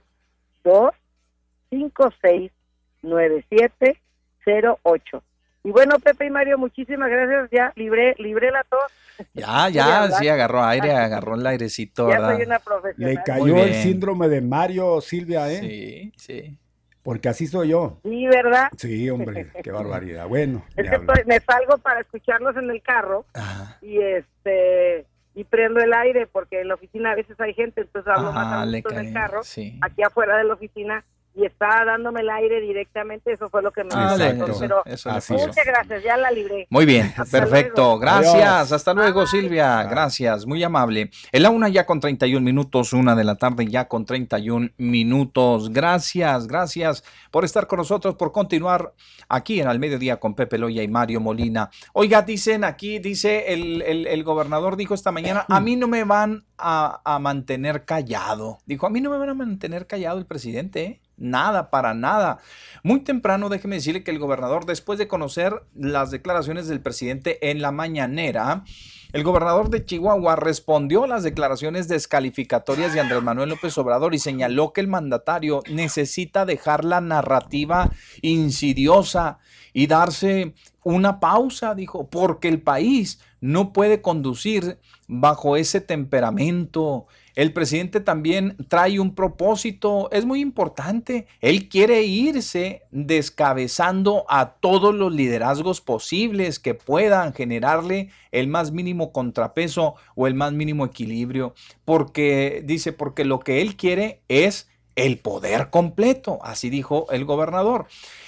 256-9708. Y bueno, Pepe y Mario, muchísimas gracias. Ya libré, libré la tos.
Ya, ya, sí, agarró aire, agarró el airecito,
Ya
¿verdad?
soy una profesional.
Le cayó el síndrome de Mario, Silvia, ¿eh?
Sí, sí.
Porque así soy yo.
Sí, ¿verdad?
Sí, hombre, qué barbaridad. Bueno,
Es que estoy- me salgo para escucharlos en el carro
Ajá.
y este y prendo el aire porque en la oficina a veces hay gente, entonces hablo más
Ah,
a gusto en el carro,
sí.
aquí afuera de la oficina y estaba dándome el aire directamente, eso fue lo que me
Ah,
pero
eso
muchas gracias, ya la libré.
Muy bien,
Hasta
perfecto.
luego.
Gracias.
Adiós.
Hasta luego,
Bye.
Silvia. Gracias, muy amable. En la una ya con 31 minutos, una de la tarde ya con 31 minutos. Gracias, gracias por estar con nosotros, por continuar aquí en Al Mediodía con Pepe Loya y Mario Molina. Oiga, dicen aquí, dice el, el- el gobernador, dijo esta mañana, a mí no me van a, a mantener callado. Dijo, a mí no me van a mantener callado el presidente, ¿eh? Nada, para nada. Muy temprano, déjeme decirle que el gobernador, después de conocer las declaraciones del presidente en la mañanera, el gobernador de Chihuahua respondió a las declaraciones descalificatorias de Andrés Manuel López Obrador y señaló que el mandatario necesita dejar la narrativa insidiosa y darse una pausa, dijo, porque el país no puede conducir bajo ese temperamento. El presidente también trae un propósito, es muy importante. Él quiere irse descabezando a todos los liderazgos posibles que puedan generarle el más mínimo contrapeso o el más mínimo equilibrio, porque dice, porque lo que él quiere es el poder completo, así dijo el gobernador.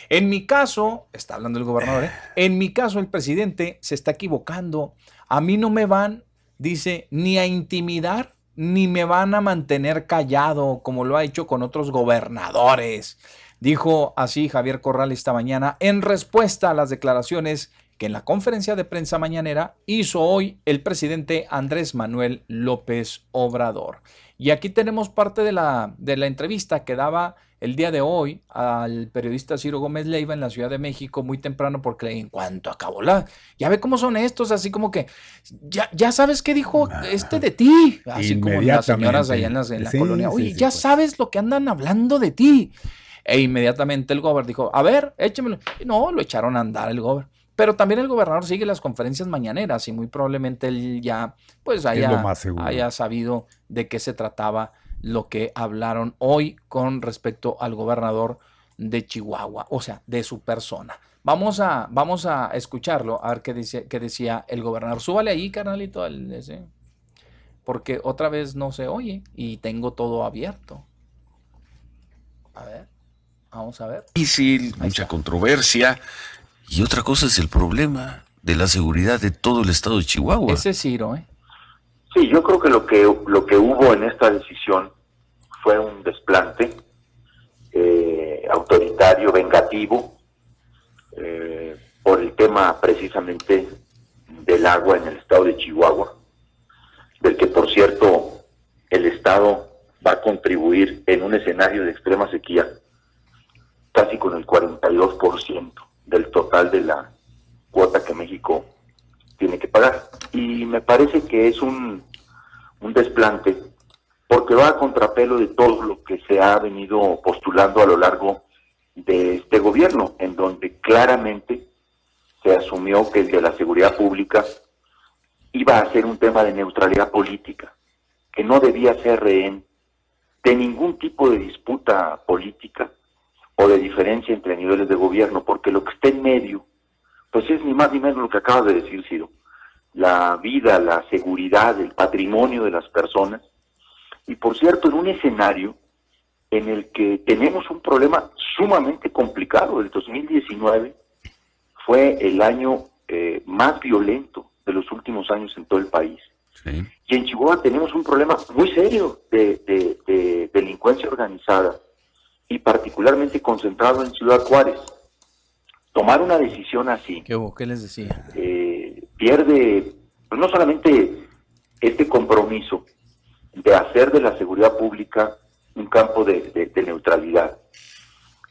En mi caso, está hablando el gobernador, ¿eh? en mi caso el presidente se está equivocando. A mí no me van, dice, ni a intimidar, ni me van a mantener callado como lo ha hecho con otros gobernadores. Dijo así Javier Corral esta mañana en respuesta a las declaraciones que en la conferencia de prensa mañanera hizo hoy el presidente Andrés Manuel López Obrador. Y aquí tenemos parte de la, de la entrevista que daba el día de hoy al periodista Ciro Gómez Leiva en la Ciudad de México muy temprano porque en cuanto acabó la... Ya ve cómo son estos, así como que ya, ya sabes qué dijo este de ti. Así como las señoras allá en, las- en la
Sí,
colonia. Oye,
sí,
ya
pues.
sabes lo que andan hablando de ti. E inmediatamente el gobernador dijo, a ver, échemelo. Y no, lo echaron a andar el gobernador. Pero también el gobernador sigue las conferencias mañaneras y muy probablemente él ya pues haya, haya sabido de qué se trataba lo que hablaron hoy con respecto al gobernador de Chihuahua, o sea, de su persona. Vamos a, vamos a escucharlo, a ver qué, dice, qué decía el gobernador. Súbale ahí, carnalito, al ese, porque otra vez no se oye y tengo todo abierto. A ver, vamos a ver.
difícil, mucha controversia. Y otra cosa es el problema de la seguridad de todo el estado de Chihuahua.
Ese es Ciro, ¿eh?
Sí, yo creo que lo que lo que hubo en esta decisión fue un desplante eh, autoritario, vengativo, eh, por el tema precisamente del agua en el estado de Chihuahua, del que por cierto el estado va a contribuir en un escenario de extrema sequía casi con el 42% del total de la cuota que México tiene que pagar. Y me parece que es un, un desplante porque va a contrapelo de todo lo que se ha venido postulando a lo largo de este gobierno, en donde claramente se asumió que el de la seguridad pública iba a ser un tema de neutralidad política, que no debía ser rehén de ningún tipo de disputa política o de diferencia entre niveles de gobierno, porque lo que está en medio, pues es ni más ni menos lo que acabas de decir, Ciro, la vida, la seguridad, el patrimonio de las personas, y por cierto, en un escenario en el que tenemos un problema sumamente complicado, el 2019 fue el año eh, más violento de los últimos años en todo el país.
Sí.
Y en Chihuahua tenemos un problema muy serio de, de- de delincuencia organizada y particularmente concentrado en Ciudad Juárez. Tomar una decisión así
¿Qué hubo? ¿Qué les decía?
eh, pierde pues no solamente este compromiso de hacer de la seguridad pública un campo de, de neutralidad,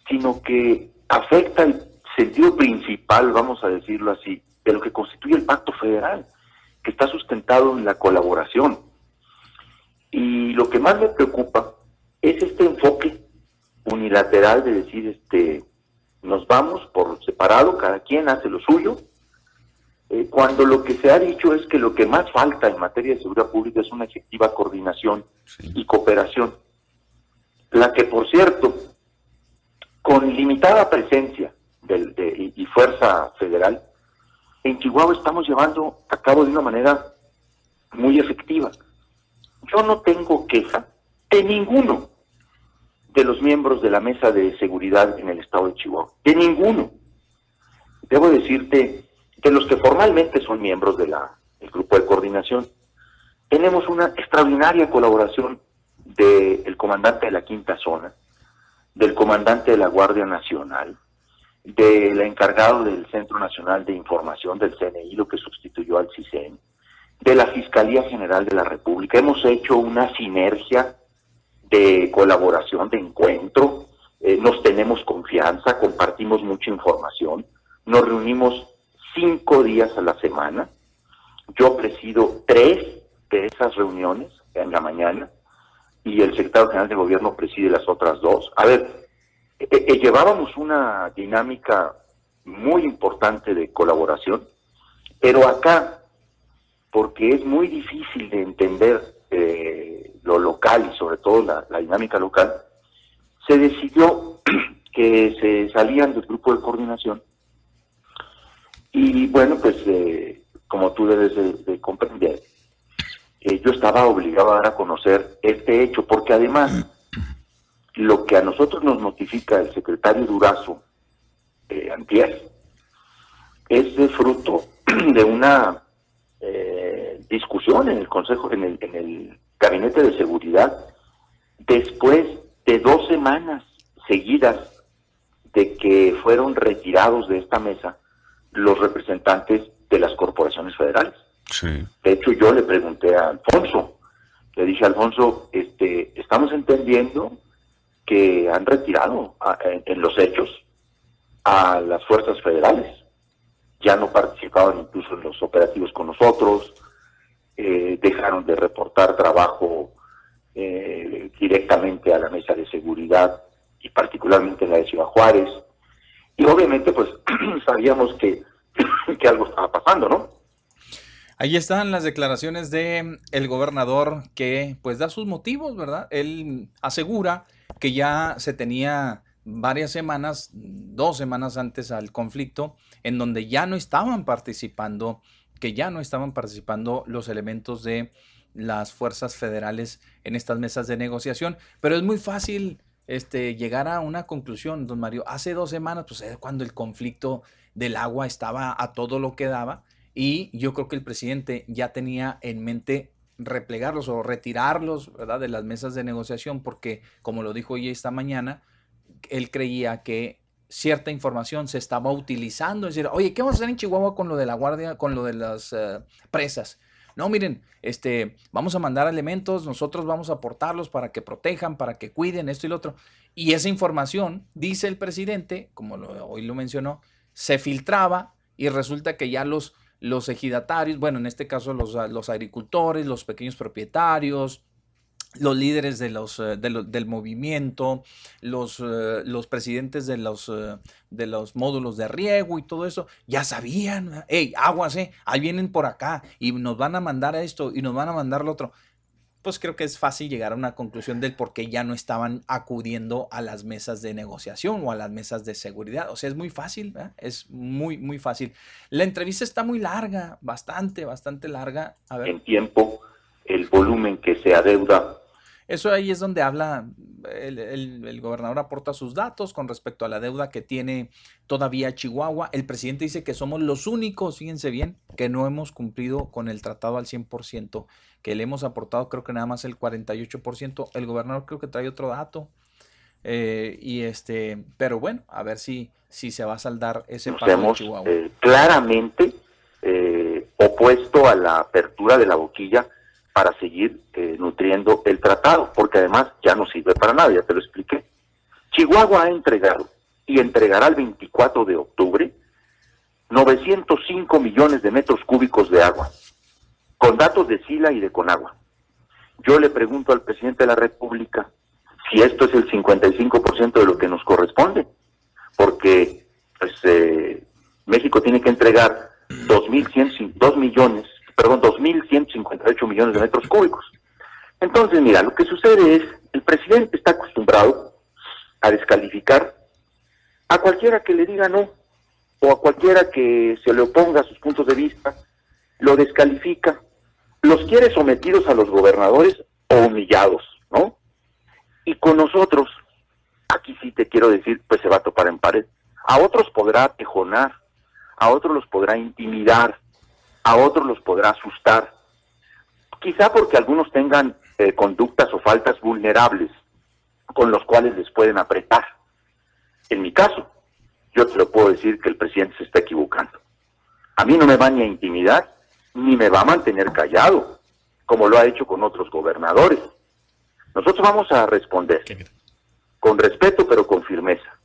sino que afecta el sentido principal, vamos a decirlo así, de lo que constituye el pacto federal, que está sustentado en la colaboración. Y lo que más me preocupa es este enfoque unilateral de decir, este, nos vamos por separado, cada quien hace lo suyo, eh, cuando lo que se ha dicho es que lo que más falta en materia de seguridad pública es una efectiva coordinación y cooperación, la que, por cierto, con limitada presencia del, de, y fuerza federal, en Chihuahua estamos llevando a cabo de una manera muy efectiva. Yo no tengo queja de ninguno de los miembros de la mesa de seguridad en el estado de Chihuahua, de ninguno. Debo decirte que los que formalmente son miembros del grupo de coordinación, tenemos una extraordinaria colaboración del comandante de la quinta zona, del comandante de la Guardia Nacional, del encargado del Centro Nacional de Información del CNI, lo que sustituyó al CISEN, de la Fiscalía General de la República. Hemos hecho una sinergia de colaboración, de encuentro, eh, nos tenemos confianza, compartimos mucha información, nos reunimos cinco días a la semana, yo presido tres de esas reuniones en la mañana y el secretario general de gobierno preside las otras dos. A ver, eh, eh, llevábamos una dinámica muy importante de colaboración, pero acá, porque es muy difícil de entender eh, lo local y sobre todo la, dinámica local, se decidió que se salían del grupo de coordinación y bueno, pues como tú debes de, comprender, yo estaba obligado a dar a conocer este hecho, porque además lo que a nosotros nos notifica el secretario Durazo, eh, Antier, es de fruto de una eh, discusión en el Consejo, en el, en el Gabinete de Seguridad, después de dos semanas seguidas de que fueron retirados de esta mesa los representantes de las corporaciones federales. De hecho, yo le pregunté a Alfonso, le dije, Alfonso, este, estamos entendiendo que han retirado en, los hechos a las fuerzas federales. Ya no participaban incluso en los operativos con nosotros, eh, dejaron de reportar trabajo eh, directamente a la mesa de seguridad y particularmente en la de Ciudad Juárez. Y obviamente pues sabíamos que, que algo estaba pasando, ¿no?
Ahí están las declaraciones de el gobernador que pues da sus motivos, ¿verdad? Él asegura que ya se tenía varias semanas, dos semanas antes al conflicto, en donde ya no estaban participando, que ya no estaban participando los elementos de las fuerzas federales en estas mesas de negociación. Pero es muy fácil este, llegar a una conclusión, don Mario. Hace dos semanas, pues es cuando el conflicto del agua estaba a todo lo que daba. Y yo creo que el presidente ya tenía en mente replegarlos o retirarlos ¿verdad? de las mesas de negociación porque, como lo dijo hoy esta mañana, él creía que cierta información se estaba utilizando. Es decir, oye, ¿qué vamos a hacer en Chihuahua con lo de la guardia, con lo de las eh, presas? No, miren, este, vamos a mandar elementos, nosotros vamos a aportarlos para que protejan, para que cuiden esto y lo otro. Y esa información, dice el presidente, como hoy lo mencionó, se filtraba y resulta que ya los los ejidatarios, bueno, en este caso los, los agricultores, los pequeños propietarios, los líderes de los, eh, del movimiento, los, eh, los presidentes de los, eh, de los módulos de riego y todo eso, ya sabían, hey, aguas, eh, ahí vienen por acá y nos van a mandar esto y nos van a mandar lo otro pues creo que es fácil llegar a una conclusión del por qué ya no estaban acudiendo a las mesas de negociación o a las mesas de seguridad. O sea, es muy fácil, es muy, muy fácil. La entrevista está muy larga, bastante, bastante larga.
A ver. En tiempo, el volumen que se adeuda
eso ahí es donde habla, el, gobernador aporta sus datos con respecto a la deuda que tiene todavía Chihuahua. El presidente dice que somos los únicos, fíjense bien, que no hemos cumplido con el tratado al 100%, que le hemos aportado creo que nada más el 48%. El gobernador creo que trae otro dato. Eh, y este, pero bueno, a ver si, si se va a saldar ese
pago de Chihuahua. Eh, claramente, eh, opuesto a la apertura de la boquilla para seguir eh, nutriendo el tratado, porque además ya no sirve para nada, ya te lo expliqué. Chihuahua ha entregado y entregará el 24 de octubre 905 millones de metros cúbicos de agua, con datos de Sila y de Conagua. Yo le pregunto al presidente de la República si esto es el 55% de lo que nos corresponde, porque pues, eh, México tiene que entregar 2.100, 2 millones, perdón, 2.158 millones de metros cúbicos. Entonces, mira, lo que sucede es, el presidente está acostumbrado a descalificar a cualquiera que le diga no, o a cualquiera que se le oponga a sus puntos de vista, lo descalifica, los quiere sometidos a los gobernadores o humillados, ¿no? Y con nosotros, aquí sí te quiero decir, pues se va a topar en pared. A otros podrá tejonar, a otros los podrá intimidar, a otros los podrá asustar, quizá porque algunos tengan eh, conductas o faltas vulnerables con los cuales les pueden apretar. En mi caso, yo te lo puedo decir que el presidente se está equivocando. A mí no me va ni a intimidar, ni me va a mantener callado, como lo ha hecho con otros gobernadores. Nosotros vamos a responder con respeto, pero con firmeza.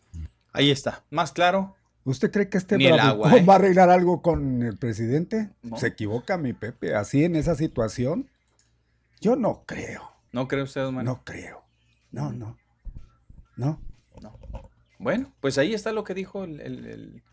Ahí está, más claro.
¿Usted cree que este
agua, ¿eh?
va a arreglar algo con el presidente?
No.
¿Se equivoca mi Pepe? ¿Así en esa situación? Yo no creo,
¿No cree usted, Osman?
no creo. No, no. No.
No. Bueno, pues ahí está lo que dijo el, el- el-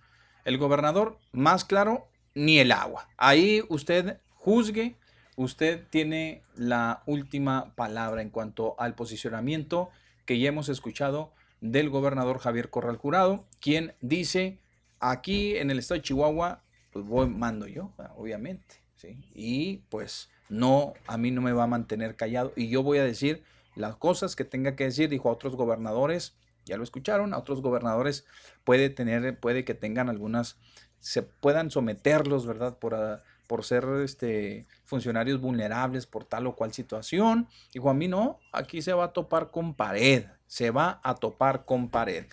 el gobernador. Más claro, ni el agua. Ahí usted juzgue, usted tiene la última palabra en cuanto al posicionamiento que ya hemos escuchado del gobernador Javier Corral Jurado, quien dice, aquí en el estado de Chihuahua, pues voy, mando yo, obviamente. ¿sí? Y pues no, a mí no me va a mantener callado y yo voy a decir las cosas que tenga que decir, dijo a otros gobernadores, ya lo escucharon, a otros gobernadores puede tener, puede que tengan algunas, se puedan someterlos, ¿verdad? Por, ah, por ser este, funcionarios vulnerables por tal o cual situación. Dijo, a mí no, aquí se va a topar con pared, se va a topar con pared.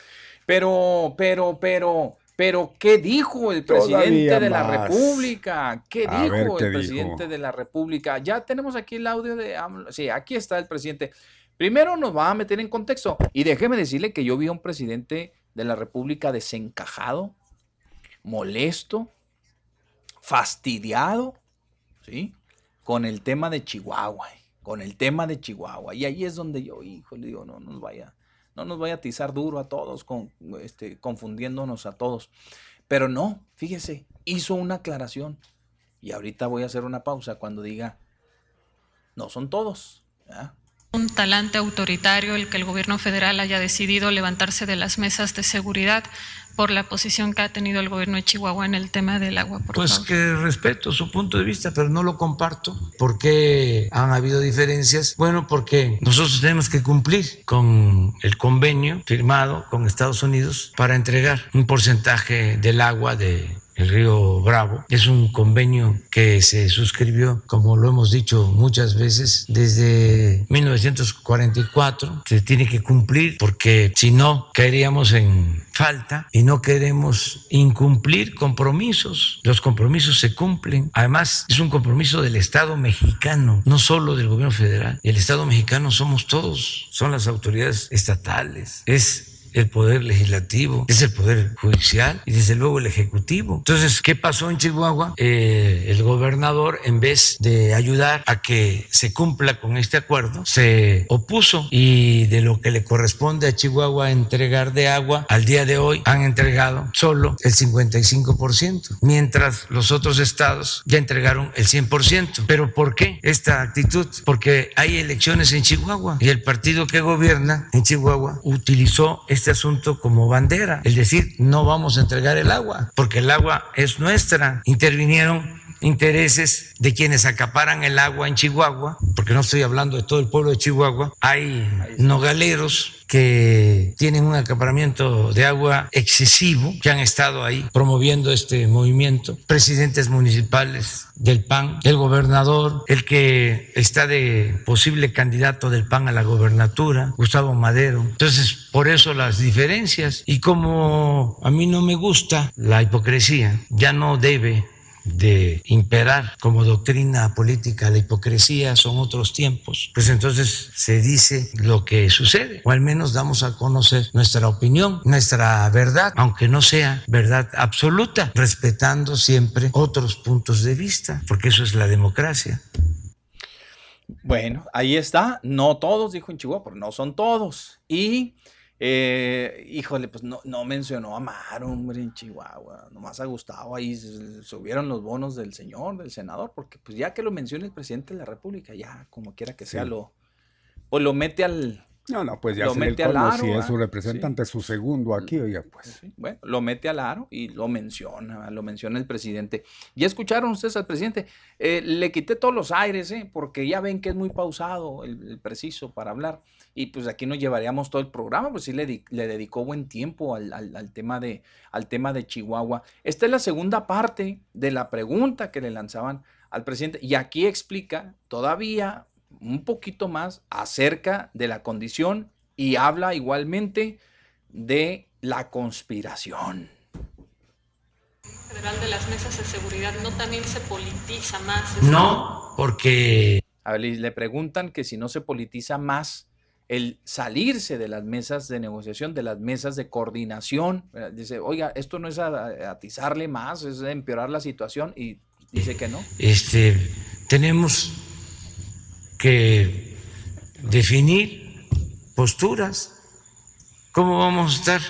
Pero, pero, pero, pero, ¿qué dijo el presidente
Todavía
de la
más.
República? ¿Qué
A
dijo
¿qué
el
dijo?
presidente de la República? Ya tenemos aquí el audio de AMLO. Sí, aquí está el presidente. Primero nos va a meter en contexto. Y déjeme decirle que yo vi a un presidente de la República desencajado, molesto, fastidiado, ¿sí? Con el tema de Chihuahua, eh, con el tema de Chihuahua. Y ahí es donde yo, hijo, le digo, no nos vaya, no nos vaya a atizar duro a todos, con, este, confundiéndonos a todos. Pero no, fíjese, hizo una aclaración. Y ahorita voy a hacer una pausa cuando diga, no son todos. ¿ya?
Un talante autoritario el que el gobierno federal haya decidido levantarse de las mesas de seguridad por la posición que ha tenido el gobierno de Chihuahua en el tema del agua potable.
Pues que respeto su punto de vista, pero no lo comparto. ¿Por qué han habido diferencias? Bueno, porque nosotros tenemos que cumplir con el convenio firmado con Estados Unidos para entregar un porcentaje del agua de el río Bravo. Es un convenio que se suscribió, como lo hemos dicho muchas veces, desde 1944. Se tiene que cumplir porque si no, caeríamos en falta y no queremos incumplir compromisos. Los compromisos se cumplen. Además, es un compromiso del Estado mexicano, no solo del gobierno federal. El Estado mexicano somos todos, son las autoridades estatales. Es el poder legislativo, es el poder judicial y desde luego el ejecutivo. Entonces, ¿qué pasó en Chihuahua? Eh, el gobernador, en vez de ayudar a que se cumpla con este acuerdo, se opuso y de lo que le corresponde a Chihuahua entregar de agua, al día de hoy han entregado solo el 55%, mientras los otros estados ya entregaron el 100%. ¿Pero por qué esta actitud? Porque hay elecciones en Chihuahua y el partido que gobierna en Chihuahua utilizó este asunto como bandera, es decir, no vamos a entregar el agua, porque el agua es nuestra. Intervinieron intereses de quienes acaparan el agua en Chihuahua, porque no estoy hablando de todo el pueblo de Chihuahua, hay nogaleros que tienen un acaparamiento de agua excesivo, que han estado ahí promoviendo este movimiento, presidentes municipales del PAN, el gobernador, el que está de posible candidato del PAN a la gobernatura, Gustavo Madero. Entonces, por eso las diferencias. Y como a mí no me gusta la hipocresía, ya no debe de imperar como doctrina política la hipocresía, son otros tiempos, pues entonces se dice lo que sucede, o al menos damos a conocer nuestra opinión, nuestra verdad, aunque no sea verdad absoluta, respetando siempre otros puntos de vista, porque eso es la democracia.
Bueno, ahí está. No todos, dijo en Chihuahua, pero no son todos. Y, eh, híjole, pues no, no mencionó a Mar, hombre, en Chihuahua. Nomás ha gustado ahí subieron los bonos del señor, del senador, porque pues ya que lo menciona el presidente de la República, ya como quiera que sea, lo, pues lo mete al,
no, no, pues ya
lo
se
mete
el
al aro,
si es su representante, su segundo aquí, oiga, pues.
Bueno, lo mete al aro y lo menciona, lo menciona el presidente. Ya escucharon ustedes al presidente. Eh, le quité todos los aires, ¿eh? porque ya ven que es muy pausado el, el preciso para hablar. Y pues aquí nos llevaríamos todo el programa, pues sí le, di- le dedicó buen tiempo al, al- al tema de, al tema de Chihuahua. Esta es la segunda parte de la pregunta que le lanzaban al presidente. Y aquí explica todavía un poquito más acerca de la condición y habla igualmente de la conspiración.
Federal de las mesas de seguridad no también se politiza más.
No, porque
A ver, le preguntan que si no se politiza más el salirse de las mesas de negociación, de las mesas de coordinación. Eh, Dice, oiga, esto no es atizarle más, es empeorar la situación y dice que no.
este, tenemos que definir posturas. ¿Cómo vamos a estar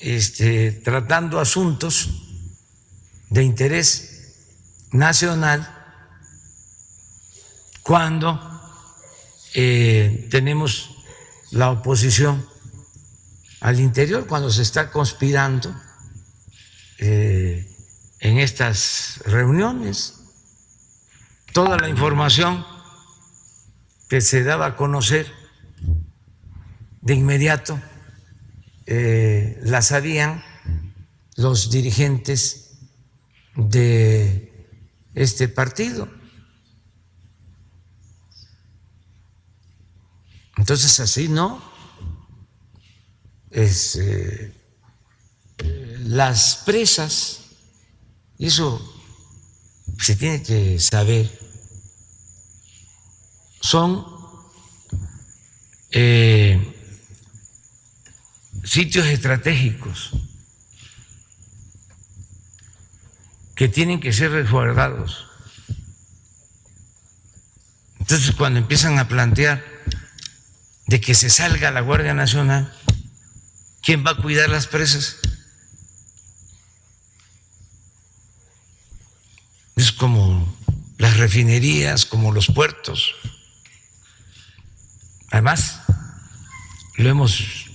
este, tratando asuntos de interés nacional cuando eh, tenemos la oposición al interior, cuando se está conspirando eh, en estas reuniones? Toda la información que se daba a conocer de inmediato eh, la sabían los dirigentes de este partido. Entonces así no. Es, eh, las presas, eso se tiene que saber, son eh, sitios estratégicos que tienen que ser resguardados. Entonces, cuando empiezan a plantear de que se salga la Guardia Nacional, ¿quién va a cuidar las presas? Es como las refinerías, como los puertos. Además, lo hemos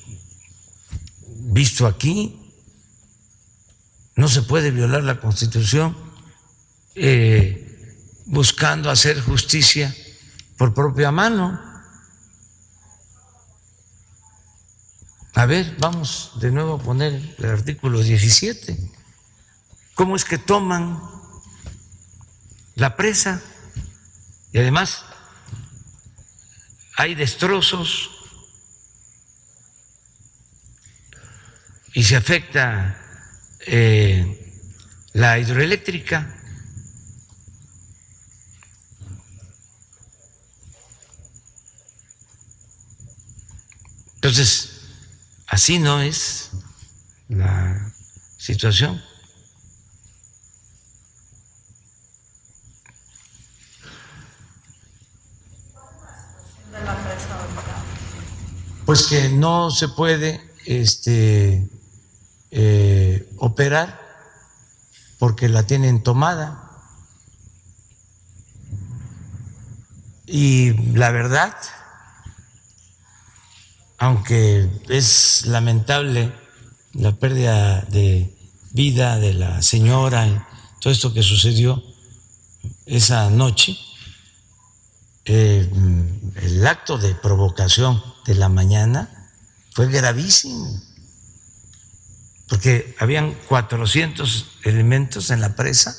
visto aquí, no se puede violar la Constitución eh, buscando hacer justicia por propia mano. A ver, vamos de nuevo a poner el artículo 17. ¿Cómo es que toman la presa? Y además hay destrozos y se afecta eh, la hidroeléctrica. Entonces, así no es la situación. Pues que no se puede este, eh, operar porque la tienen tomada. Y la verdad, aunque es lamentable la pérdida de vida de la señora y todo esto que sucedió esa noche, eh, el acto de provocación de la mañana fue gravísimo, porque habían 400 elementos en la presa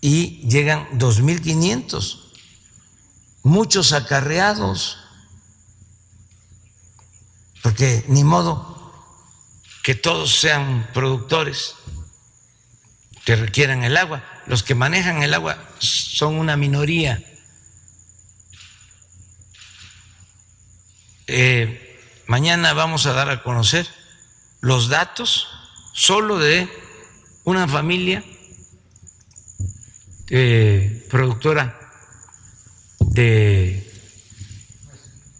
y llegan 2.500, muchos acarreados, porque ni modo que todos sean productores que requieran el agua. Los que manejan el agua son una minoría. Eh, mañana vamos a dar a conocer los datos solo de una familia eh, productora de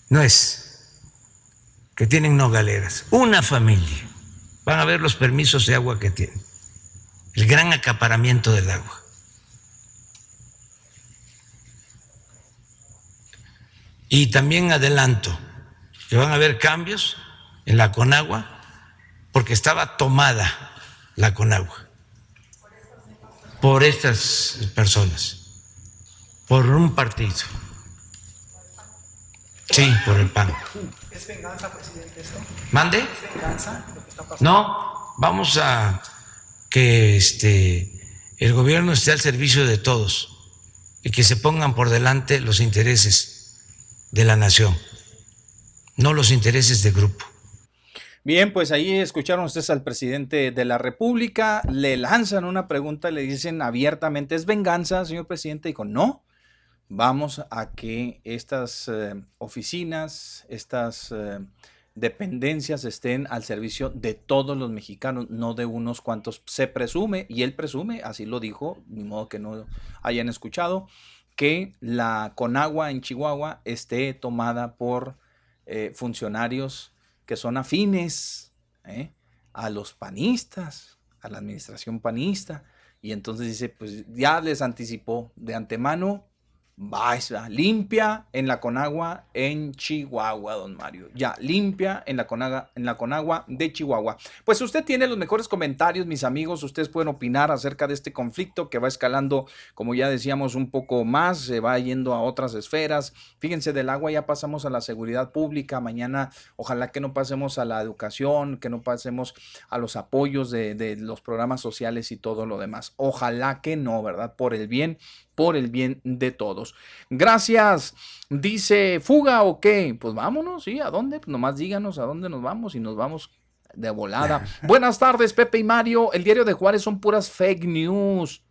nuez, que tienen nogaleras, una familia. Van a ver los permisos de agua que tienen, el gran acaparamiento del agua. Y también adelanto que van a haber cambios en la Conagua porque estaba tomada la Conagua por estas personas, por un partido. Sí, por el PAN.
¿Es venganza, presidente, esto?
¿Mande?
¿Es venganza lo que está pasando?
No, vamos a que este el gobierno esté al servicio de todos y que se pongan por delante los intereses de la nación, no los intereses de grupo.
Bien, pues ahí escucharon ustedes al presidente de la República, le lanzan una pregunta, le dicen abiertamente, ¿es venganza, señor presidente? Dijo, no, vamos a que estas eh, oficinas, estas eh, dependencias estén al servicio de todos los mexicanos, no de unos cuantos. Se presume, y él presume, así lo dijo, ni modo que no hayan escuchado, que la Conagua en Chihuahua esté tomada por eh, funcionarios que son afines ¿eh? a los panistas, a la administración panista. Y entonces dice, pues ya les anticipó de antemano Va, limpia en la Conagua en Chihuahua, don Mario. Ya, limpia en la, Conagua, en la Conagua de Chihuahua. Pues usted tiene los mejores comentarios, mis amigos. Ustedes pueden opinar acerca de este conflicto que va escalando, como ya decíamos, un poco más, se va yendo a otras esferas. Fíjense, del agua ya pasamos a la seguridad pública. Mañana, ojalá que no pasemos a la educación, que no pasemos a los apoyos de los programas sociales y todo lo demás. Ojalá que no, ¿verdad? Por el bien por el bien de todos. Gracias. Dice, ¿fuga o qué? Pues vámonos, ¿sí? ¿A dónde? Pues nomás díganos a dónde nos vamos y nos vamos de volada. Buenas tardes, Pepe y Mario. El diario de Juárez son puras fake news.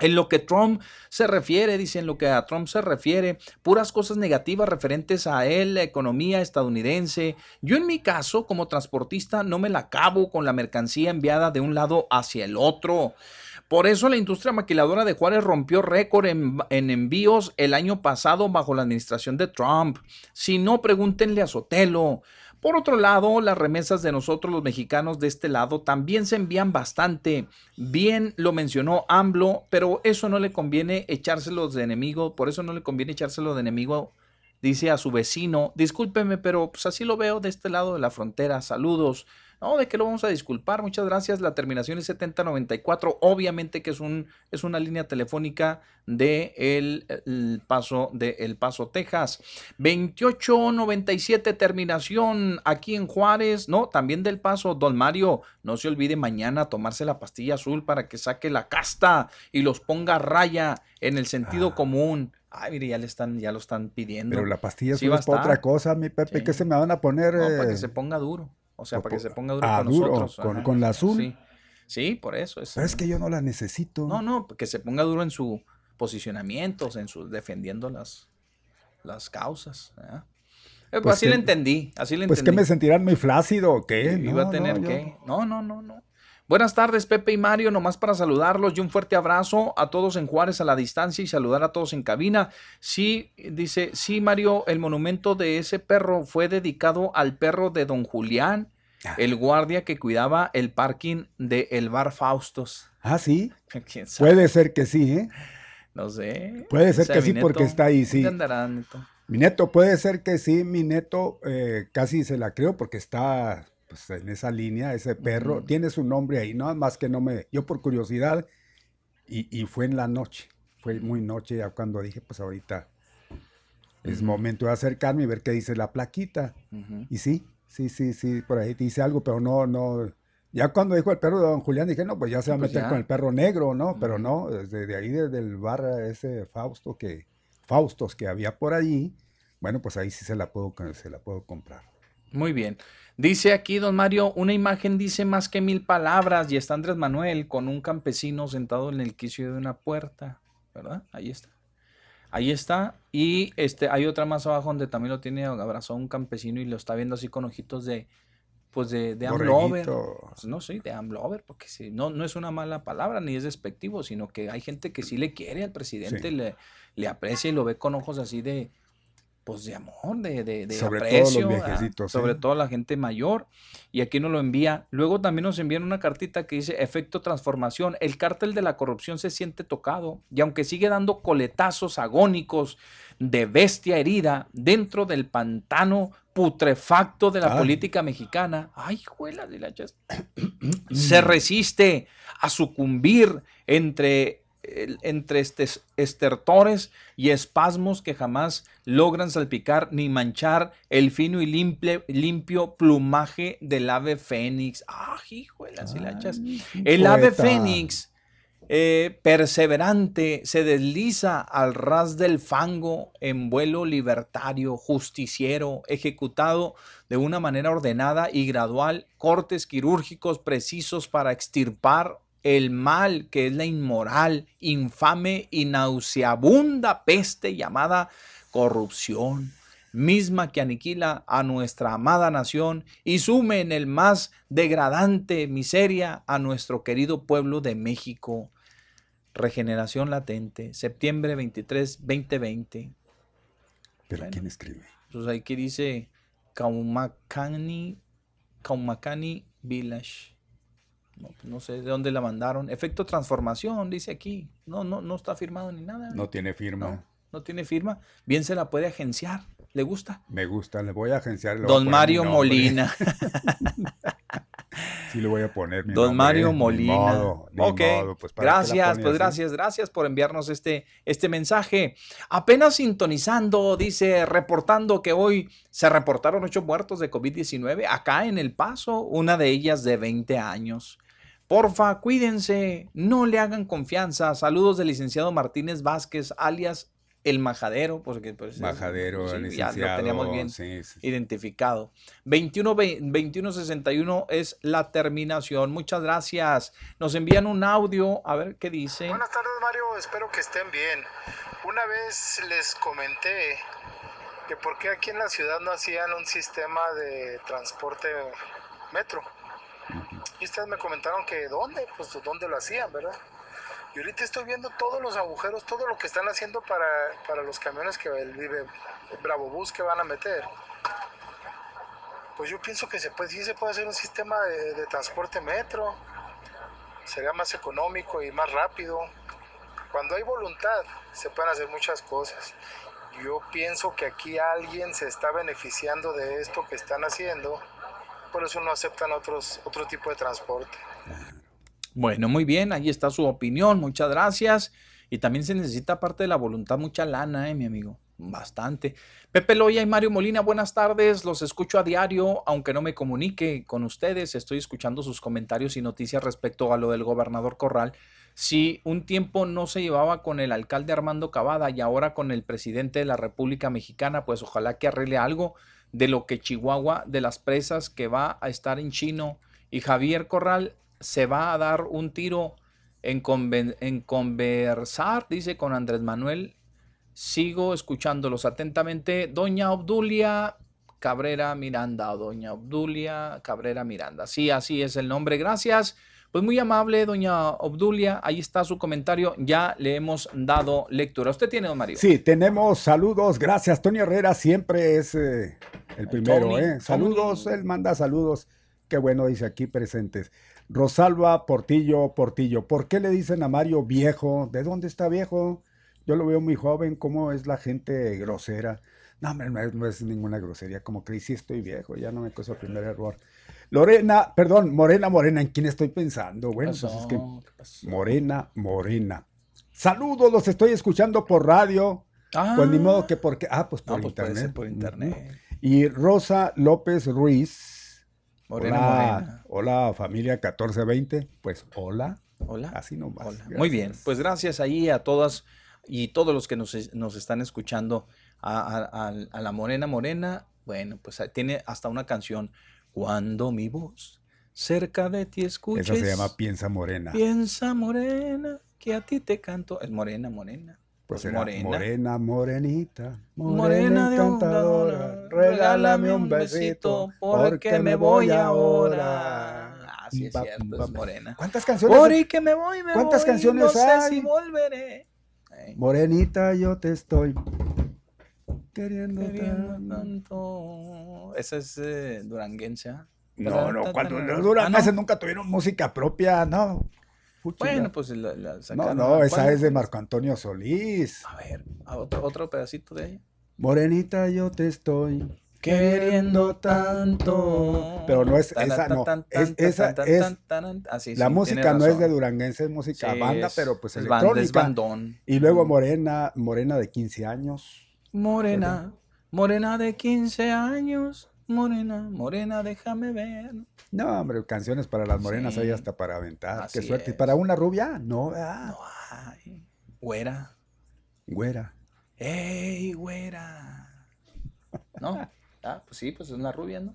En lo que Trump se refiere, dice, en lo que a Trump se refiere, puras cosas negativas referentes a él, la economía estadounidense. Yo en mi caso, como transportista, no me la acabo con la mercancía enviada de un lado hacia el otro. Por eso la industria maquiladora de Juárez rompió récord en, envíos el año pasado bajo la administración de Trump. Si no, pregúntenle a Sotelo. Por otro lado, las remesas de nosotros los mexicanos de este lado también se envían bastante. Bien lo mencionó AMLO, pero eso no le conviene echárselos de enemigo, por eso no le conviene echárselo de enemigo, dice a su vecino. Discúlpeme, pero pues así lo veo de este lado de la frontera. Saludos. No, ¿de qué lo vamos a disculpar? Muchas gracias. La terminación es 7094. Obviamente que es, un, es una línea telefónica de el, Paso de El Paso, Texas. 2897 terminación aquí en Juárez. No, también del Paso. Don Mario, no se olvide mañana tomarse la pastilla azul para que saque la casta y los ponga raya en el sentido ah. común. Ay, mire, ya le están, ya lo están pidiendo.
Pero la pastilla azul es para otra cosa, mi Pepe, ¿qué se me van a poner?
No, para que se ponga duro. O sea, para que se ponga duro
ah,
con
duro,
nosotros.
Con, la azul.
Sí. por eso.
Es, es que yo no la necesito.
No, no, que se ponga duro en su posicionamiento, en su defendiendo las, las causas. Eh, pues así le entendí, así le
pues
entendí.
que me sentirán muy flácido o qué.
Iba a tener que. No, no, no, no. Buenas tardes, Pepe y Mario, nomás para saludarlos y un fuerte abrazo a todos en Juárez a la distancia y saludar a todos en cabina. Sí, dice, sí, Mario, el monumento de ese perro fue dedicado al perro de don Julián, ah. el guardia que cuidaba el parking del el bar Faustos.
Ah, sí. Puede ser que sí, ¿eh?
No sé.
Puede ser que sí porque está ahí, sí.
Neto?
Mi neto, puede ser que sí, mi neto eh, casi se la creo porque está pues, en esa línea, ese perro, tiene su nombre ahí, no más que no me, yo por curiosidad, y, fue en la noche, fue muy noche ya cuando dije, pues ahorita es momento de acercarme y ver qué dice la plaquita. Y sí, sí, sí, sí, por ahí dice algo, pero no, no, ya cuando dijo el perro de don Julián, dije, no, pues ya se va a pues meter con el perro negro, ¿no? Pero no, desde ahí, desde el bar ese Fausto que, Faustos que había por allí, bueno, pues ahí sí se la puedo, se la puedo comprar.
Muy bien. Dice aquí, don Mario, una imagen dice más que mil palabras y está Andrés Manuel con un campesino sentado en el quicio de una puerta, ¿verdad? Ahí está. Ahí está. Y este, hay otra más abajo donde también lo tiene abrazado un campesino y lo está viendo así con ojitos de, pues de, de AMLover. Pues no, sí, de AMLover, porque sí, no, no es una mala palabra ni es despectivo, sino que hay gente que sí le quiere al presidente,
Sí.
le, le aprecia y lo ve con ojos así de, pues de amor, de, de, de
Sobre todo los
sobre
¿eh?
todo la gente mayor. Y aquí nos lo envía. Luego también nos envían una cartita que dice efecto transformación. El cártel de la corrupción se siente tocado y aunque sigue dando coletazos agónicos de bestia herida dentro del pantano putrefacto de la
Ay.
política mexicana, ay, juela de la se resiste a sucumbir entre, entre estes- estertores y espasmos que jamás logran salpicar ni manchar el fino y limpio, limpio plumaje del ave fénix. ¡Ah, hijuelas y la chas! El ave fénix, eh, perseverante, se desliza al ras del fango en vuelo libertario, justiciero, ejecutado de una manera ordenada y gradual, cortes quirúrgicos precisos para extirpar el mal que es la inmoral, infame y nauseabunda peste llamada corrupción, misma que aniquila a nuestra amada nación y sume en el más degradante miseria a nuestro querido pueblo de México. Regeneración latente, septiembre 23, 2020.
¿Pero
Bueno.
quién escribe?
Pues aquí dice Kaumakani, Kaumakani Village. No, pues no sé de dónde la mandaron. Efecto transformación, dice aquí. No, no, no está firmado ni nada.
No tiene firma.
No, no tiene firma. Bien se la puede agenciar. ¿Le gusta?
Me gusta, le voy a agenciar. a
Don Mario. Molina.
Sí, le voy a poner mi
Don
nombre,
Mario.
Ni
Molina.
modo, ni
ok,
modo, pues, ¿para qué la
gracias, pues gracias, gracias por enviarnos este, este mensaje. Apenas sintonizando, dice, reportando que hoy se reportaron ocho muertos de COVID-19 acá en El Paso, una de ellas de 20 años. Porfa, cuídense, no le hagan confianza. Saludos del licenciado Martínez Vázquez, alias El Majadero, porque pues,
Majadero,
sí, ya lo teníamos bien
sí, sí.
identificado. 21, ve- 2161 es la terminación. Muchas gracias. Nos envían un audio. A ver qué dice.
Buenas tardes Mario, espero que estén bien. Una vez les comenté que por qué aquí en la ciudad no hacían un sistema de transporte metro. Y ustedes me comentaron que dónde, pues dónde lo hacían, ¿verdad? Y ahorita estoy viendo todos los agujeros, todo lo que están haciendo para, para los camiones que el Vive Bravo Bus que van a meter. Pues yo pienso que se puede, sí se puede hacer un sistema de, de transporte metro. Sería más económico y más rápido. Cuando hay voluntad, se pueden hacer muchas cosas. Yo pienso que aquí alguien se está beneficiando de esto que están haciendo, por eso no aceptan otros, otro tipo de transporte.
Bueno, muy bien. Ahí está su opinión. Muchas gracias. Y también se necesita, aparte de la voluntad, mucha lana, ¿eh, mi amigo? Bastante. Pepe Loya y Mario Molina, buenas tardes. Los escucho a diario, aunque no me comunique con ustedes. Estoy escuchando sus comentarios y noticias respecto a lo del gobernador Corral. Si un tiempo no se llevaba con el alcalde Armando Cavada y ahora con el presidente de la República Mexicana, pues ojalá que arregle algo de lo que Chihuahua, de las presas que va a estar en chino y Javier Corral se va a dar un tiro en, conven- en conversar, dice con Andrés Manuel. Sigo escuchándolos atentamente. Doña Obdulia Cabrera Miranda, o Doña Obdulia Cabrera Miranda. Sí, así es el nombre. Gracias. Pues muy amable, doña Obdulia. Ahí está su comentario. Ya le hemos dado lectura. ¿Usted tiene, don Mario?
Sí, tenemos saludos. Gracias, Tony Herrera siempre es eh, el primero.
Tony,
¿eh? Saludos,
Tony.
él manda saludos. Qué bueno, dice aquí presentes. Rosalba Portillo, Portillo. ¿Por qué le dicen a Mario viejo? ¿De dónde está viejo? Yo lo veo muy joven. ¿Cómo es la gente grosera? No, no es, no es ninguna grosería. Como que sí estoy viejo, ya no me cosa el primer error. Lorena, perdón, Morena, Morena, ¿en quién estoy pensando? Bueno, pues es que. Morena, Morena. Saludos, los estoy escuchando por radio.
Ah,
Pues ni modo que porque. Ah, pues por
no, pues puede
internet.
ser por internet.
Y Rosa López Ruiz.
Morena,
hola,
morena.
hola familia 1420. Pues hola.
Hola.
Así nomás.
Hola. Muy bien, pues gracias ahí a todas y todos los que nos, nos están escuchando, a, a- a- a la Morena Morena, Bueno, pues tiene hasta una canción. Cuando mi voz cerca de ti escuches.
Esa se llama Piensa Morena.
Piensa morena, que a ti te canto. Es morena, morena.
Pues
Pues morena.
morena, morenita,
Morena de
encantadora,
regálame un besito porque me voy ahora. Así es
Pum,
cierto, es morena.
¿Cuántas canciones?
Por y que me voy, me
¿Cuántas
voy,
canciones
no sé
hay?
si volveré.
Morenita, yo te estoy queriendo
Queriendo
tanto.
Esa es eh, duranguense. ¿ah?
No, no, cuando los duranguenses
Ah, ¿no?
nunca tuvieron música propia, no.
Bueno, pues la, la
no,
sacaron.
no, esa
¿Cuál?
es de Marco Antonio Solís.
A ver, a otro, otro pedacito de ella.
Morenita, yo te estoy
Queriendo tanto.
Pero no es esa, no. Es, esa es.
Ah, sí,
la música no es de duranguense, es música
Sí,
banda,
es-
pero pues electrónica.
es bandón.
Y luego Morena, Morena de 15 años.
Morena, morena de 15 años. Morena, morena, déjame ver.
No, hombre, canciones para las morenas
Sí.
hay hasta para aventar.
Así
Qué suerte. ¿Y para una rubia? No, ah,
Ay, güera.
güera.
¡Ey, güera! ¿No? Ah, pues sí, pues es una rubia, ¿no?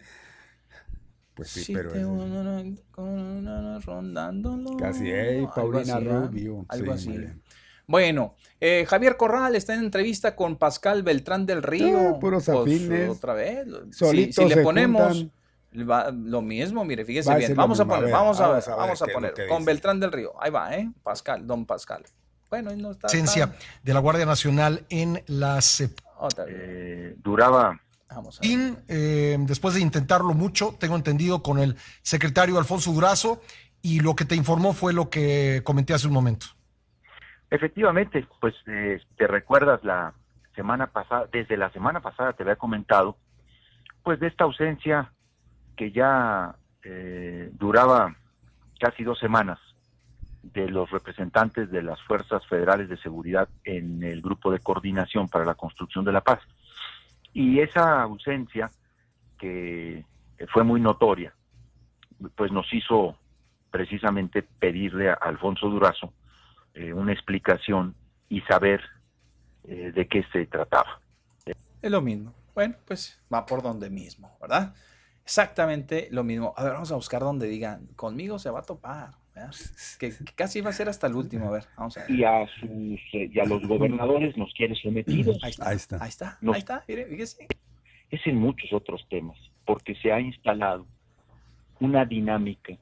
Pues sí, pero
te
es-
van con- rondándolo.
casi, hey,
Algo
Paulina
así, ¿ah?
Rubio.
Algo
Sí, muy
así.
bien.
Bueno, eh, Javier Corral está en entrevista con Pascal Beltrán del Río.
Ah, puros
Pues,
afines.
otra vez. lo- si-
Solitos
si, le ponemos
juntan.
va- lo mismo, mire, fíjese
Va
bien. Vamos a poner,
ver,
vamos a ver,
vamos a ver
vamos poner. Con
dice.
Beltrán del Río. Ahí va, ¿eh? Pascal, don Pascal. Bueno, y no está.
presencia
está-
de la Guardia Nacional en la CEP.
otra vez.
Eh, duraba
Vamos a ver.
Y eh, después de intentarlo mucho, tengo entendido con el secretario Alfonso Durazo, y lo que te informó fue lo que comenté hace un momento.
Efectivamente, pues eh, te recuerdas la semana pasada, desde la semana pasada te había comentado, pues de esta ausencia que ya eh, duraba casi dos semanas de los representantes de las fuerzas federales de seguridad en el grupo de coordinación para la construcción de la paz. Y esa ausencia que fue muy notoria, pues nos hizo precisamente pedirle a Alfonso Durazo eh, una explicación y saber eh, de qué se trataba.
Es lo mismo. Bueno, pues va por donde mismo, ¿verdad? Exactamente lo mismo. A ver, vamos a buscar donde digan, conmigo se va a topar. Que, que casi va a ser hasta el último. A ver, vamos a ver.
Y a sus eh, y a los gobernadores nos quiere sometidos.
Ahí está.
Ahí está.
Ahí está.
Nos-
Ahí está. Mire, fíjese.
Es en muchos otros temas, porque se ha instalado una dinámica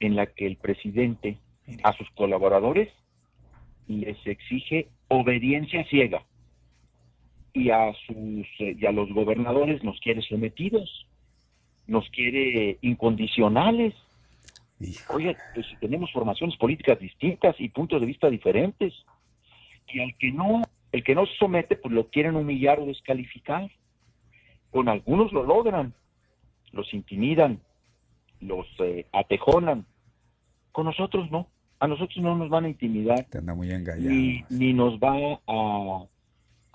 en la que el presidente
Mire.
a sus colaboradores les exige obediencia ciega y a sus eh, y a los gobernadores nos quiere sometidos, nos quiere incondicionales.
Hijo.
Oye, pues tenemos formaciones políticas distintas y puntos de vista diferentes, y al que no, el que no se somete, pues lo quieren humillar o descalificar. Con algunos lo logran, los intimidan, los eh, atejonan. Con nosotros no, a nosotros no nos van a intimidar
Te anda muy
ni, ni nos va a,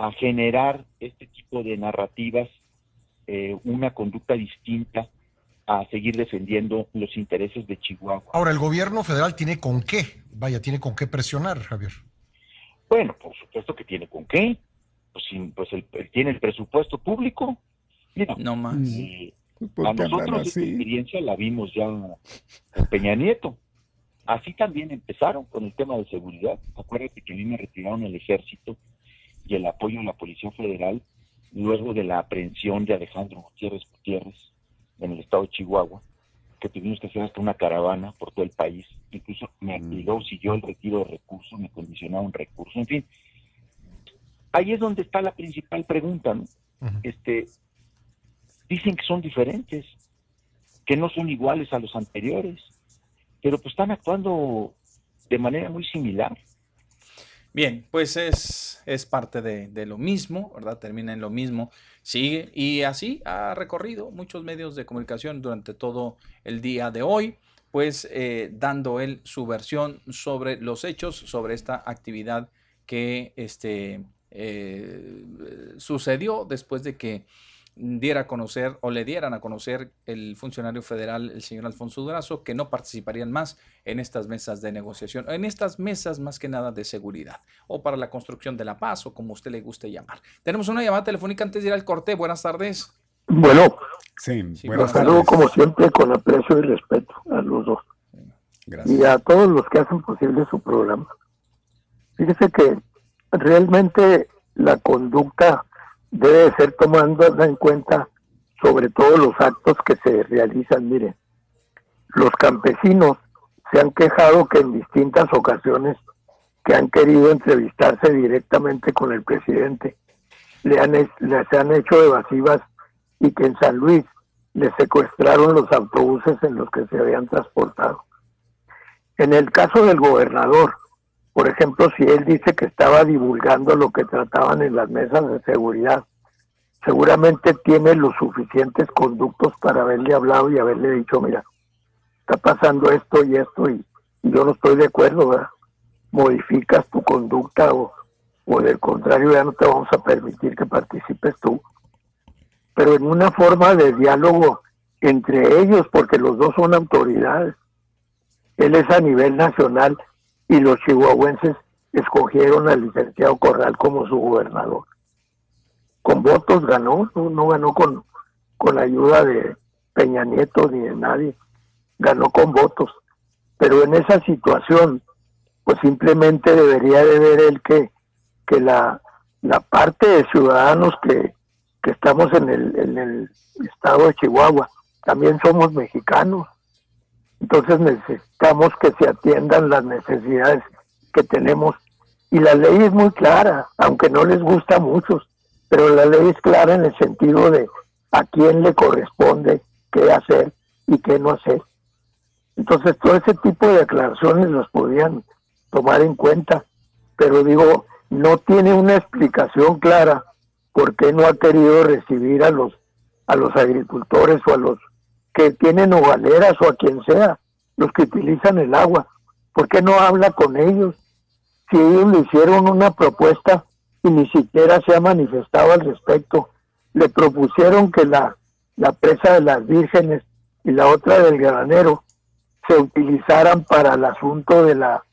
a generar este tipo de narrativas eh, una conducta distinta a seguir defendiendo los intereses de Chihuahua.
Ahora, el gobierno federal tiene con qué, vaya, tiene con qué presionar, Javier.
Bueno, por supuesto que tiene con qué. Pues, sin- pues tiene el presupuesto público. Mira,
No más.
eh,
¿Por
a nosotros esta experiencia la vimos ya con Peña Nieto. Así también empezaron con el tema de seguridad. Acuérdate que a mí me retiraron el ejército y el apoyo a la Policía Federal luego de la aprehensión de Alejandro Gutiérrez Gutiérrez en el estado de Chihuahua, que tuvimos que hacer hasta una caravana por todo el país. Incluso me
Mm.
y luego siguió el retiro de recursos, me condicionaron recursos, en fin. Ahí es donde está la principal pregunta, ¿no? Este, dicen que son diferentes, que no son iguales a los anteriores, pero pues están actuando de manera muy similar.
Bien, pues es, es parte de, de lo mismo, ¿verdad? Termina en lo mismo, sigue y así ha recorrido muchos medios de comunicación durante todo el día de hoy, pues eh, dando él su versión sobre los hechos, sobre esta actividad que este, eh, sucedió después de que diera a conocer o le dieran a conocer el funcionario federal, el señor Alfonso Durazo, que no participarían más en estas mesas de negociación, en estas mesas más que nada de seguridad o para la construcción de la paz o como usted le guste llamar. Tenemos una llamada telefónica antes de ir al corte. Buenas tardes.
Bueno,
sí,
los saludo como siempre con aprecio y respeto a los dos. Y a todos los que hacen posible su programa. Fíjese que realmente la conducta debe ser tomando en cuenta sobre todo los actos que se realizan. Miren, los campesinos se han quejado que en distintas ocasiones que han querido entrevistarse directamente con el presidente le han, les han hecho evasivas y que en San Luis le secuestraron los autobuses en los que se habían transportado. En el caso del gobernador, por ejemplo, si él dice que estaba divulgando lo que trataban en las mesas de seguridad, seguramente tiene los suficientes conductos para haberle hablado y haberle dicho, mira, está pasando esto y esto y, yo no estoy de acuerdo, ¿verdad? Modificas tu conducta o, o del contrario ya no te vamos a permitir que participes tú. Pero en una forma de diálogo entre ellos, porque los dos son autoridades. Él es a nivel nacional y los chihuahuenses escogieron al licenciado Corral como su gobernador. Con votos ganó, no, no ganó con, con la ayuda de Peña Nieto ni de nadie ganó con votos. Pero en esa situación, pues simplemente debería de ver él que, que la, la parte de ciudadanos que, que estamos en el, en el estado de Chihuahua, también somos mexicanos. Entonces necesitamos que se atiendan las necesidades que tenemos. Y la ley es muy clara, aunque no les gusta a muchos, pero la ley es clara en el sentido de a quién le corresponde qué hacer y qué no hacer. Entonces, todo ese tipo de declaraciones las podían tomar en cuenta, pero digo, no tiene una explicación clara por qué no ha querido recibir a los a los agricultores o a los que tienen hogaleras o a quien sea, los que utilizan el agua. ¿Por qué no habla con ellos? Si ellos le hicieron una propuesta y ni siquiera se ha manifestado al respecto, le propusieron que la, la presa de las vírgenes y la otra del granero se utilizaran para el asunto de la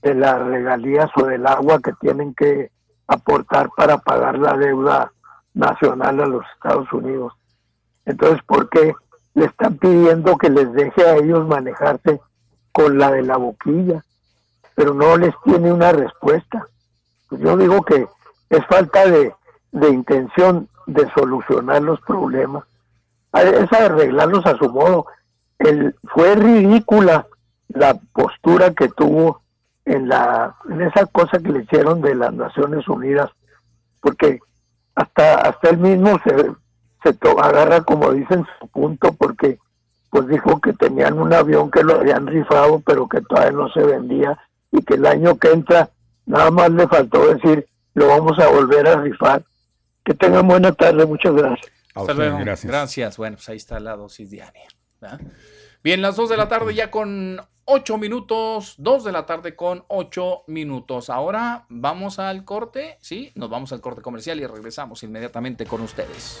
de las regalías o del agua que tienen que aportar para pagar la deuda nacional a los Estados Unidos. Entonces, ¿por qué le están pidiendo que les deje a ellos manejarse con la de la boquilla? Pero no les tiene una respuesta. Pues yo digo que es falta de, de intención de solucionar los problemas. Es arreglarlos a su modo el, fue ridícula la postura que tuvo en la en esa cosa que le hicieron de las Naciones Unidas porque hasta hasta él mismo se se agarra como dicen su punto porque pues dijo que tenían un avión que lo habían rifado pero que todavía no se vendía y que el año que entra nada más le faltó decir lo vamos a volver a rifar que tengan buena tarde muchas gracias
gracias. gracias bueno pues ahí está la dosis diaria Bien, las 2 de la tarde ya con 8 minutos, 2 de la tarde con 8 minutos. Ahora vamos al corte, ¿sí? Nos vamos al corte comercial y regresamos inmediatamente con ustedes.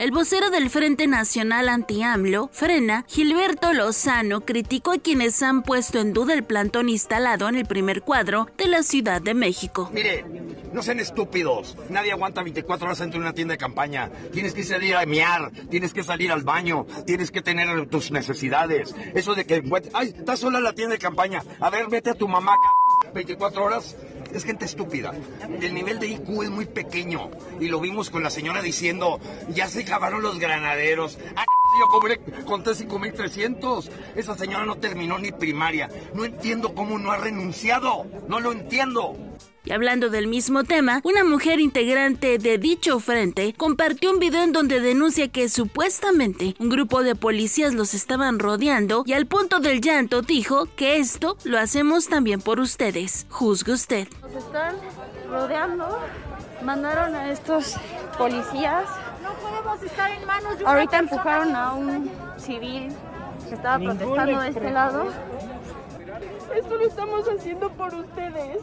El vocero del Frente Nacional Anti-AMLO, Frena, Gilberto Lozano, criticó a quienes han puesto en duda el plantón instalado en el primer cuadro de la Ciudad de México.
Mire, no sean estúpidos. Nadie aguanta 24 horas dentro de una tienda de campaña. Tienes que salir a mear, tienes que salir al baño, tienes que tener tus necesidades. Eso de que, ay, está sola la tienda de campaña. A ver, vete a tu mamá 24 horas es gente estúpida. El nivel de IQ es muy pequeño. Y lo vimos con la señora diciendo, ya se acabaron los granaderos. Ah, yo cobré, conté 5.300. Esa señora no terminó ni primaria. No entiendo cómo no ha renunciado. No lo entiendo.
Y hablando del mismo tema, una mujer integrante de dicho frente compartió un video en donde denuncia que supuestamente un grupo de policías los estaban rodeando y al punto del llanto dijo que esto lo hacemos también por ustedes. Juzgue usted.
Nos están rodeando. Mandaron a estos policías.
No podemos estar en manos de
Ahorita empujaron a un civil que estaba protestando de este lado. Esto lo estamos haciendo por ustedes.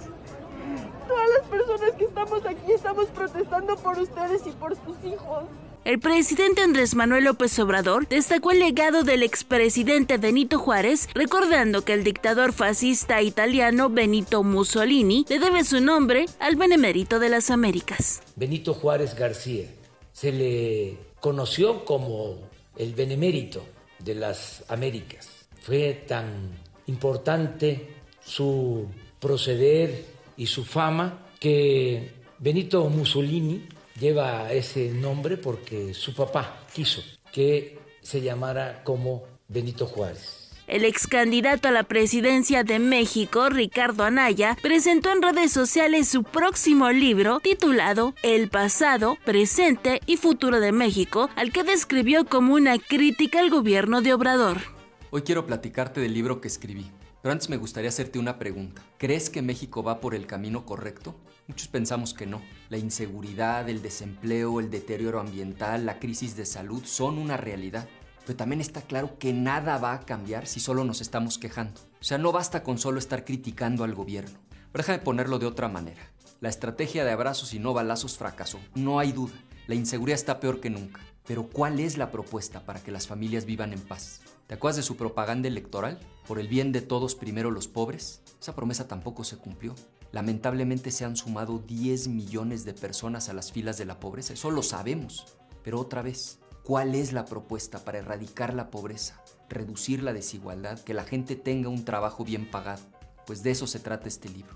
Todas las personas que estamos aquí estamos protestando por ustedes y por sus hijos.
El presidente Andrés Manuel López Obrador destacó el legado del expresidente Benito Juárez, recordando que el dictador fascista italiano Benito Mussolini le debe su nombre al benemérito de las Américas.
Benito Juárez García se le conoció como el benemérito de las Américas. Fue tan importante su proceder y su fama que Benito Mussolini lleva ese nombre porque su papá quiso que se llamara como Benito Juárez.
El ex candidato a la presidencia de México, Ricardo Anaya, presentó en redes sociales su próximo libro titulado El pasado, presente y futuro de México, al que describió como una crítica al gobierno de Obrador.
Hoy quiero platicarte del libro que escribí, pero antes me gustaría hacerte una pregunta. ¿Crees que México va por el camino correcto? Muchos pensamos que no. La inseguridad, el desempleo, el deterioro ambiental, la crisis de salud son una realidad. Pero también está claro que nada va a cambiar si solo nos estamos quejando. O sea, no basta con solo estar criticando al gobierno. Pero déjame ponerlo de otra manera. La estrategia de abrazos y no balazos fracasó. No hay duda. La inseguridad está peor que nunca. Pero ¿cuál es la propuesta para que las familias vivan en paz? ¿Te acuerdas de su propaganda electoral? Por el bien de todos, primero los pobres. Esa promesa tampoco se cumplió. Lamentablemente se han sumado 10 millones de personas a las filas de la pobreza, eso lo sabemos. Pero otra vez, ¿cuál es la propuesta para erradicar la pobreza, reducir la desigualdad, que la gente tenga un trabajo bien pagado? Pues de eso se trata este libro.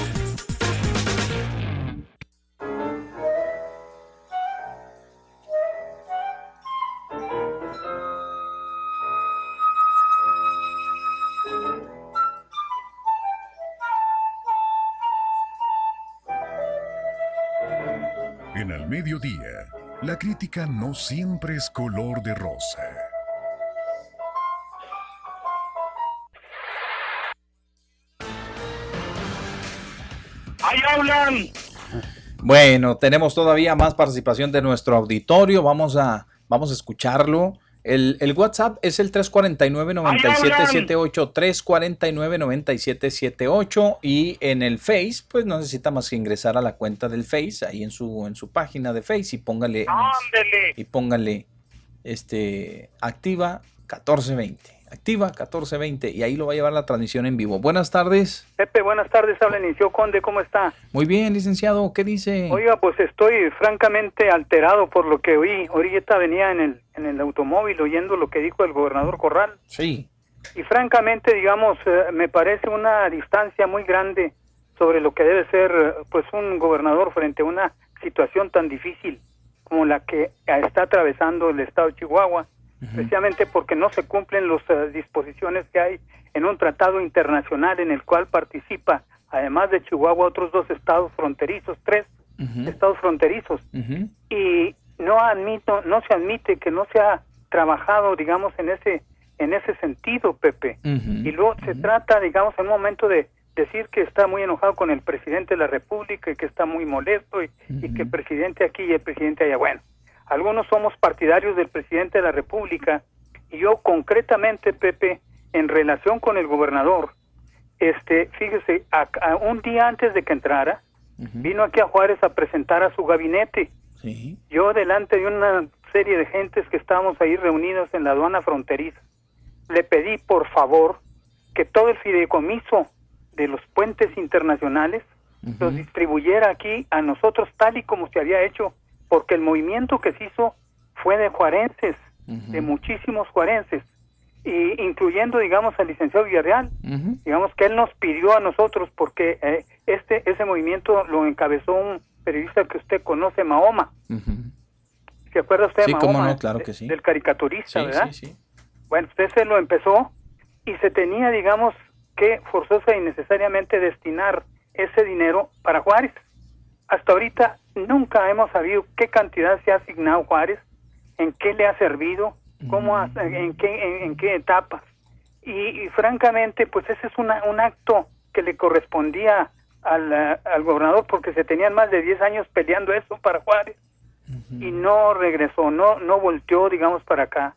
Crítica no siempre es color de rosa.
¡Ahí hablan!
Bueno, tenemos todavía más participación de nuestro auditorio. Vamos a, vamos a escucharlo. El, el WhatsApp es el 349-9778, 349-9778 y en el Face, pues no necesita más que ingresar a la cuenta del Face, ahí en su, en su página de Face y póngale, y póngale este, activa 1420. Activa 1420 y ahí lo va a llevar la transmisión en vivo. Buenas tardes.
Pepe, buenas tardes. Habla Inicio Conde, ¿cómo está?
Muy bien, licenciado. ¿Qué dice?
Oiga, pues estoy francamente alterado por lo que oí. Ahorita venía en el, en el automóvil oyendo lo que dijo el gobernador Corral.
Sí.
Y francamente, digamos, eh, me parece una distancia muy grande sobre lo que debe ser eh, pues un gobernador frente a una situación tan difícil como la que está atravesando el estado de Chihuahua precisamente porque no se cumplen las disposiciones que hay en un tratado internacional en el cual participa, además de Chihuahua, otros dos estados fronterizos, tres estados fronterizos. Y no admito, no se admite que no se ha trabajado, digamos, en ese en ese sentido, Pepe. Y luego se trata, digamos, en un momento de decir que está muy enojado con el presidente de la República y que está muy molesto y, y que el presidente aquí y el presidente allá. Bueno, algunos somos partidarios del presidente de la República y yo concretamente, Pepe, en relación con el gobernador, este, fíjese, a- a un día antes de que entrara, vino aquí a Juárez a presentar a su gabinete. Yo delante de una serie de gentes que estábamos ahí reunidos en la aduana fronteriza, le pedí por favor que todo el fideicomiso de los puentes internacionales los distribuyera aquí a nosotros tal y como se había hecho, porque el movimiento que se hizo fue de juarenses, de muchísimos juarenses, y incluyendo, digamos, al licenciado Villarreal, digamos que él nos pidió a nosotros, porque eh, este ese movimiento lo encabezó un periodista que usted conoce, Mahoma. ¿Se acuerda usted
Sí,
de
cómo
Mahoma?
no, claro que sí.
Del caricaturista,
Sí,
¿verdad?
sí, sí.
Bueno, usted se lo empezó y se tenía, digamos, que forzosa y necesariamente destinar ese dinero para Juárez. Hasta ahorita nunca hemos sabido qué cantidad se ha asignado Juárez, en qué le ha servido, cómo ha- en qué en, en qué etapas. Y, y francamente, pues ese es una- un acto que le correspondía al, al gobernador porque se tenían más de 10 años peleando eso para Juárez y no regresó, no no volteó, digamos, para acá.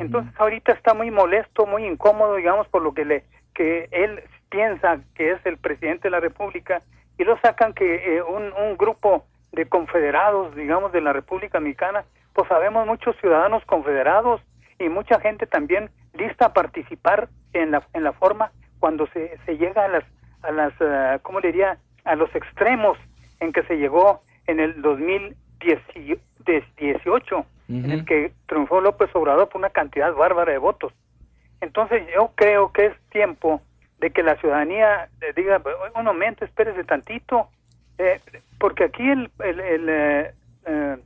Entonces ahorita está muy molesto, muy incómodo, digamos, por lo que le que él piensa que es el presidente de la República y lo sacan que eh, un, un grupo de confederados, digamos, de la República Mexicana, pues sabemos muchos ciudadanos confederados y mucha gente también lista a participar en la, en la forma cuando se, se llega a las, a las eh, ¿cómo le diría?, a los extremos en que se llegó en el 2018, en el que triunfó López Obrador por una cantidad bárbara de votos. Entonces yo creo que es tiempo de que la ciudadanía eh, diga, un momento, espérese tantito, eh, porque aquí el, el, el eh, eh,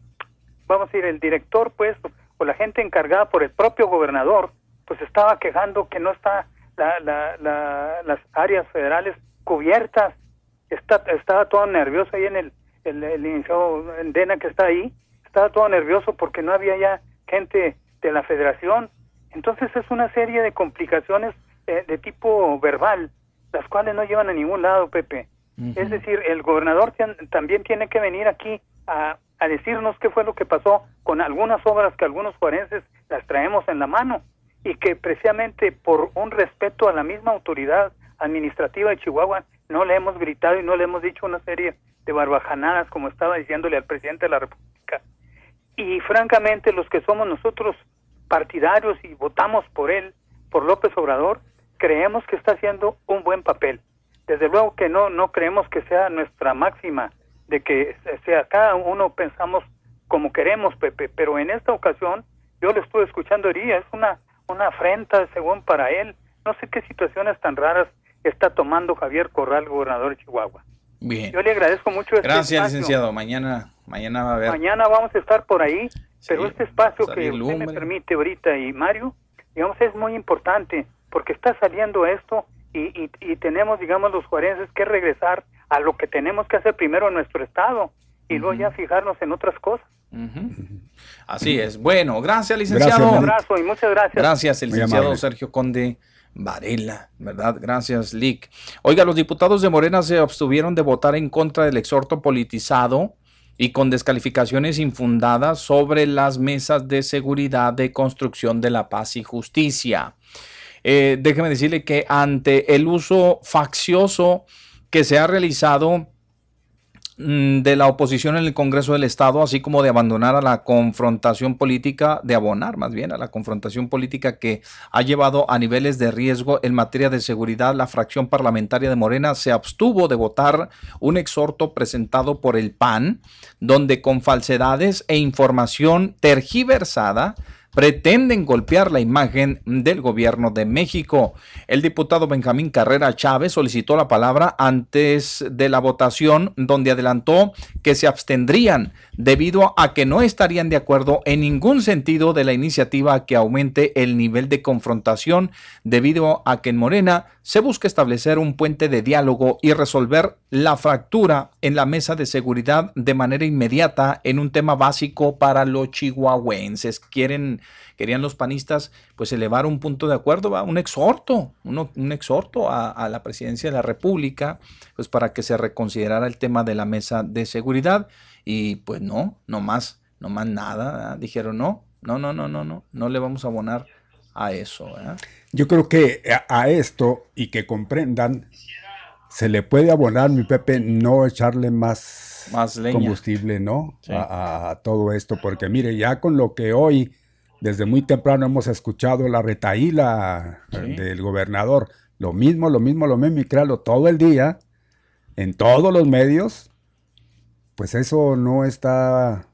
vamos a decir, el director, pues, o la gente encargada por el propio gobernador, pues estaba quejando que no está la, la, la, las áreas federales cubiertas, está, estaba todo nervioso ahí en el, el, el Dena que está ahí, estaba todo nervioso porque no había ya gente de la federación, entonces es una serie de complicaciones eh, de tipo verbal, las cuales no llevan a ningún lado, Pepe. Es decir, el gobernador también tiene que venir aquí a, a decirnos qué fue lo que pasó con algunas obras que algunos forenses las traemos en la mano y que precisamente por un respeto a la misma autoridad administrativa de Chihuahua no le hemos gritado y no le hemos dicho una serie de barbajanadas como estaba diciéndole al presidente de la República. Y francamente los que somos nosotros partidarios y votamos por él, por López Obrador, creemos que está haciendo un buen papel. Desde luego que no no creemos que sea nuestra máxima de que sea cada uno pensamos como queremos, Pepe, pero en esta ocasión yo le estuve escuchando hoy es una una afrenta según para él. No sé qué situaciones tan raras está tomando Javier Corral, gobernador de Chihuahua.
Bien.
Yo le agradezco mucho este
Gracias,
espacio.
licenciado. Mañana, mañana va a haber.
Mañana vamos a estar por ahí, pero este espacio que usted me permite ahorita y Mario, digamos, es muy importante porque está saliendo esto y, y, y tenemos, digamos, los juarenses que regresar a lo que tenemos que hacer primero en nuestro estado y luego ya fijarnos en otras cosas.
Así es. Bueno, gracias, licenciado.
Un abrazo y muchas gracias.
Gracias, el licenciado. Sergio Conde Varela, ¿verdad? Gracias, Lick. Oiga, los diputados de Morena se abstuvieron de votar en contra del exhorto politizado y con descalificaciones infundadas sobre las mesas de seguridad de construcción de la paz y justicia. Eh, déjeme decirle que ante el uso faccioso que se ha realizado mm, de la oposición en el Congreso del Estado, así como de abandonar a la confrontación política, de abonar más bien a la confrontación política que ha llevado a niveles de riesgo en materia de seguridad, la fracción parlamentaria de Morena se abstuvo de votar un exhorto presentado por el PAN, donde con falsedades e información tergiversada, pretenden golpear la imagen del gobierno de México. El diputado Benjamín Carrera Chávez solicitó la palabra antes de la votación, donde adelantó que se abstendrían debido a que no estarían de acuerdo en ningún sentido de la iniciativa que aumente el nivel de confrontación, debido a que en Morena se busca establecer un puente de diálogo y resolver la fractura en la mesa de seguridad de manera inmediata en un tema básico para los chihuahuenses. Quieren, querían los panistas pues elevar un punto de acuerdo, ¿va? un exhorto, un exhorto a, a la presidencia de la República, pues para que se reconsiderara el tema de la mesa de seguridad y pues no, no más, no más nada, ¿verdad? dijeron no, no, no, no, no, no, no le vamos a abonar a eso. ¿verdad?
Yo creo que a, a esto, y que comprendan, se le puede abonar, mi Pepe, no echarle más,
Más leña.
combustible, ¿no?
Sí.
A, a- a todo esto, porque mire, ya con lo que hoy, desde muy temprano hemos escuchado la retaíla eh, del gobernador, lo mismo, lo mismo, lo mismo, y créalo, todo el día, en todos los medios, pues eso no está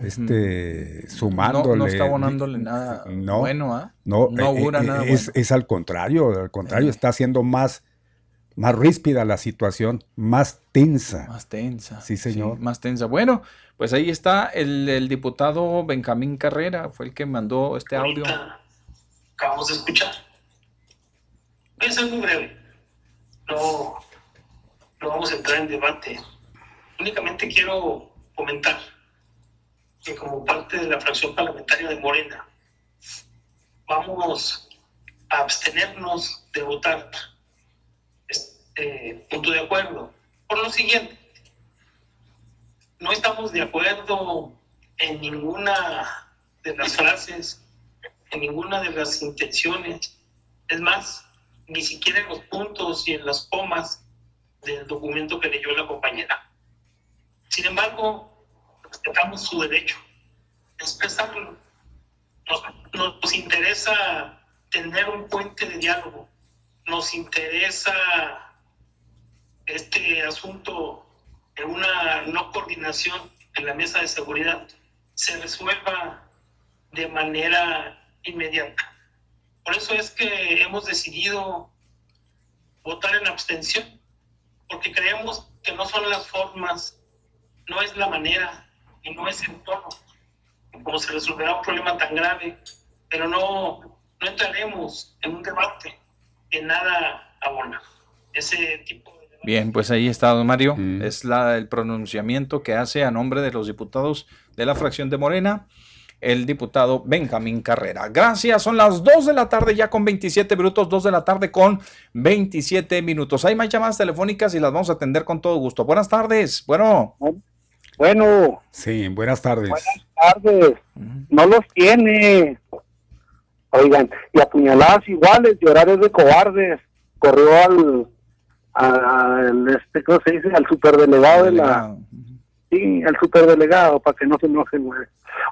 este, sumándole.
No, no está abonándole nada
No,
bueno, ¿ah?
No,
No
eh,
augura
eh,
nada
es,
bueno.
es al contrario, al contrario, está haciendo más, más ríspida la situación, más tensa.
Más tensa.
Sí, señor.
más tensa. Bueno, pues ahí está el, el diputado Benjamín Carrera, fue el que mandó este audio.
acabamos de escuchar. Voy a ser muy breve. No, no vamos a entrar en debate. Únicamente quiero comentar que como parte de la fracción parlamentaria de Morena, vamos a abstenernos de votar es- eh, punto de acuerdo. Por lo siguiente, no estamos de acuerdo en ninguna de las frases, en ninguna de las intenciones. Es más, ni siquiera en los puntos y en las comas del documento que leyó la compañera. Sin embargo, respetamos su derecho a expresarlo. Nos, nos interesa tener un puente de diálogo. Nos interesa este asunto de una no coordinación en la mesa de seguridad se resuelva de manera inmediata. Por eso es que hemos decidido votar en abstención, porque creemos que no son las formas, no es la manera y no es el tono como se resolverá un problema tan grave, pero no, no entraremos en un debate que nada abona. Ese tipo de
Bien, pues ahí está, don Mario. Es la, el pronunciamiento que hace a nombre de los diputados de la fracción de Morena el diputado Benjamín Carrera. Gracias, son las 2 de la tarde ya con 27 minutos, 2 de la tarde con 27 minutos. Hay más llamadas telefónicas y las vamos a atender con todo gusto. Buenas tardes. Bueno.
Bueno.
Sí, buenas tardes.
Buenas tardes. No los tiene. Oigan, y apuñaladas iguales y horarios de cobardes. Corrió al, al este, ¿cómo se dice? Al superdelegado de la... Sí, al superdelegado, para que no se enojen, güey.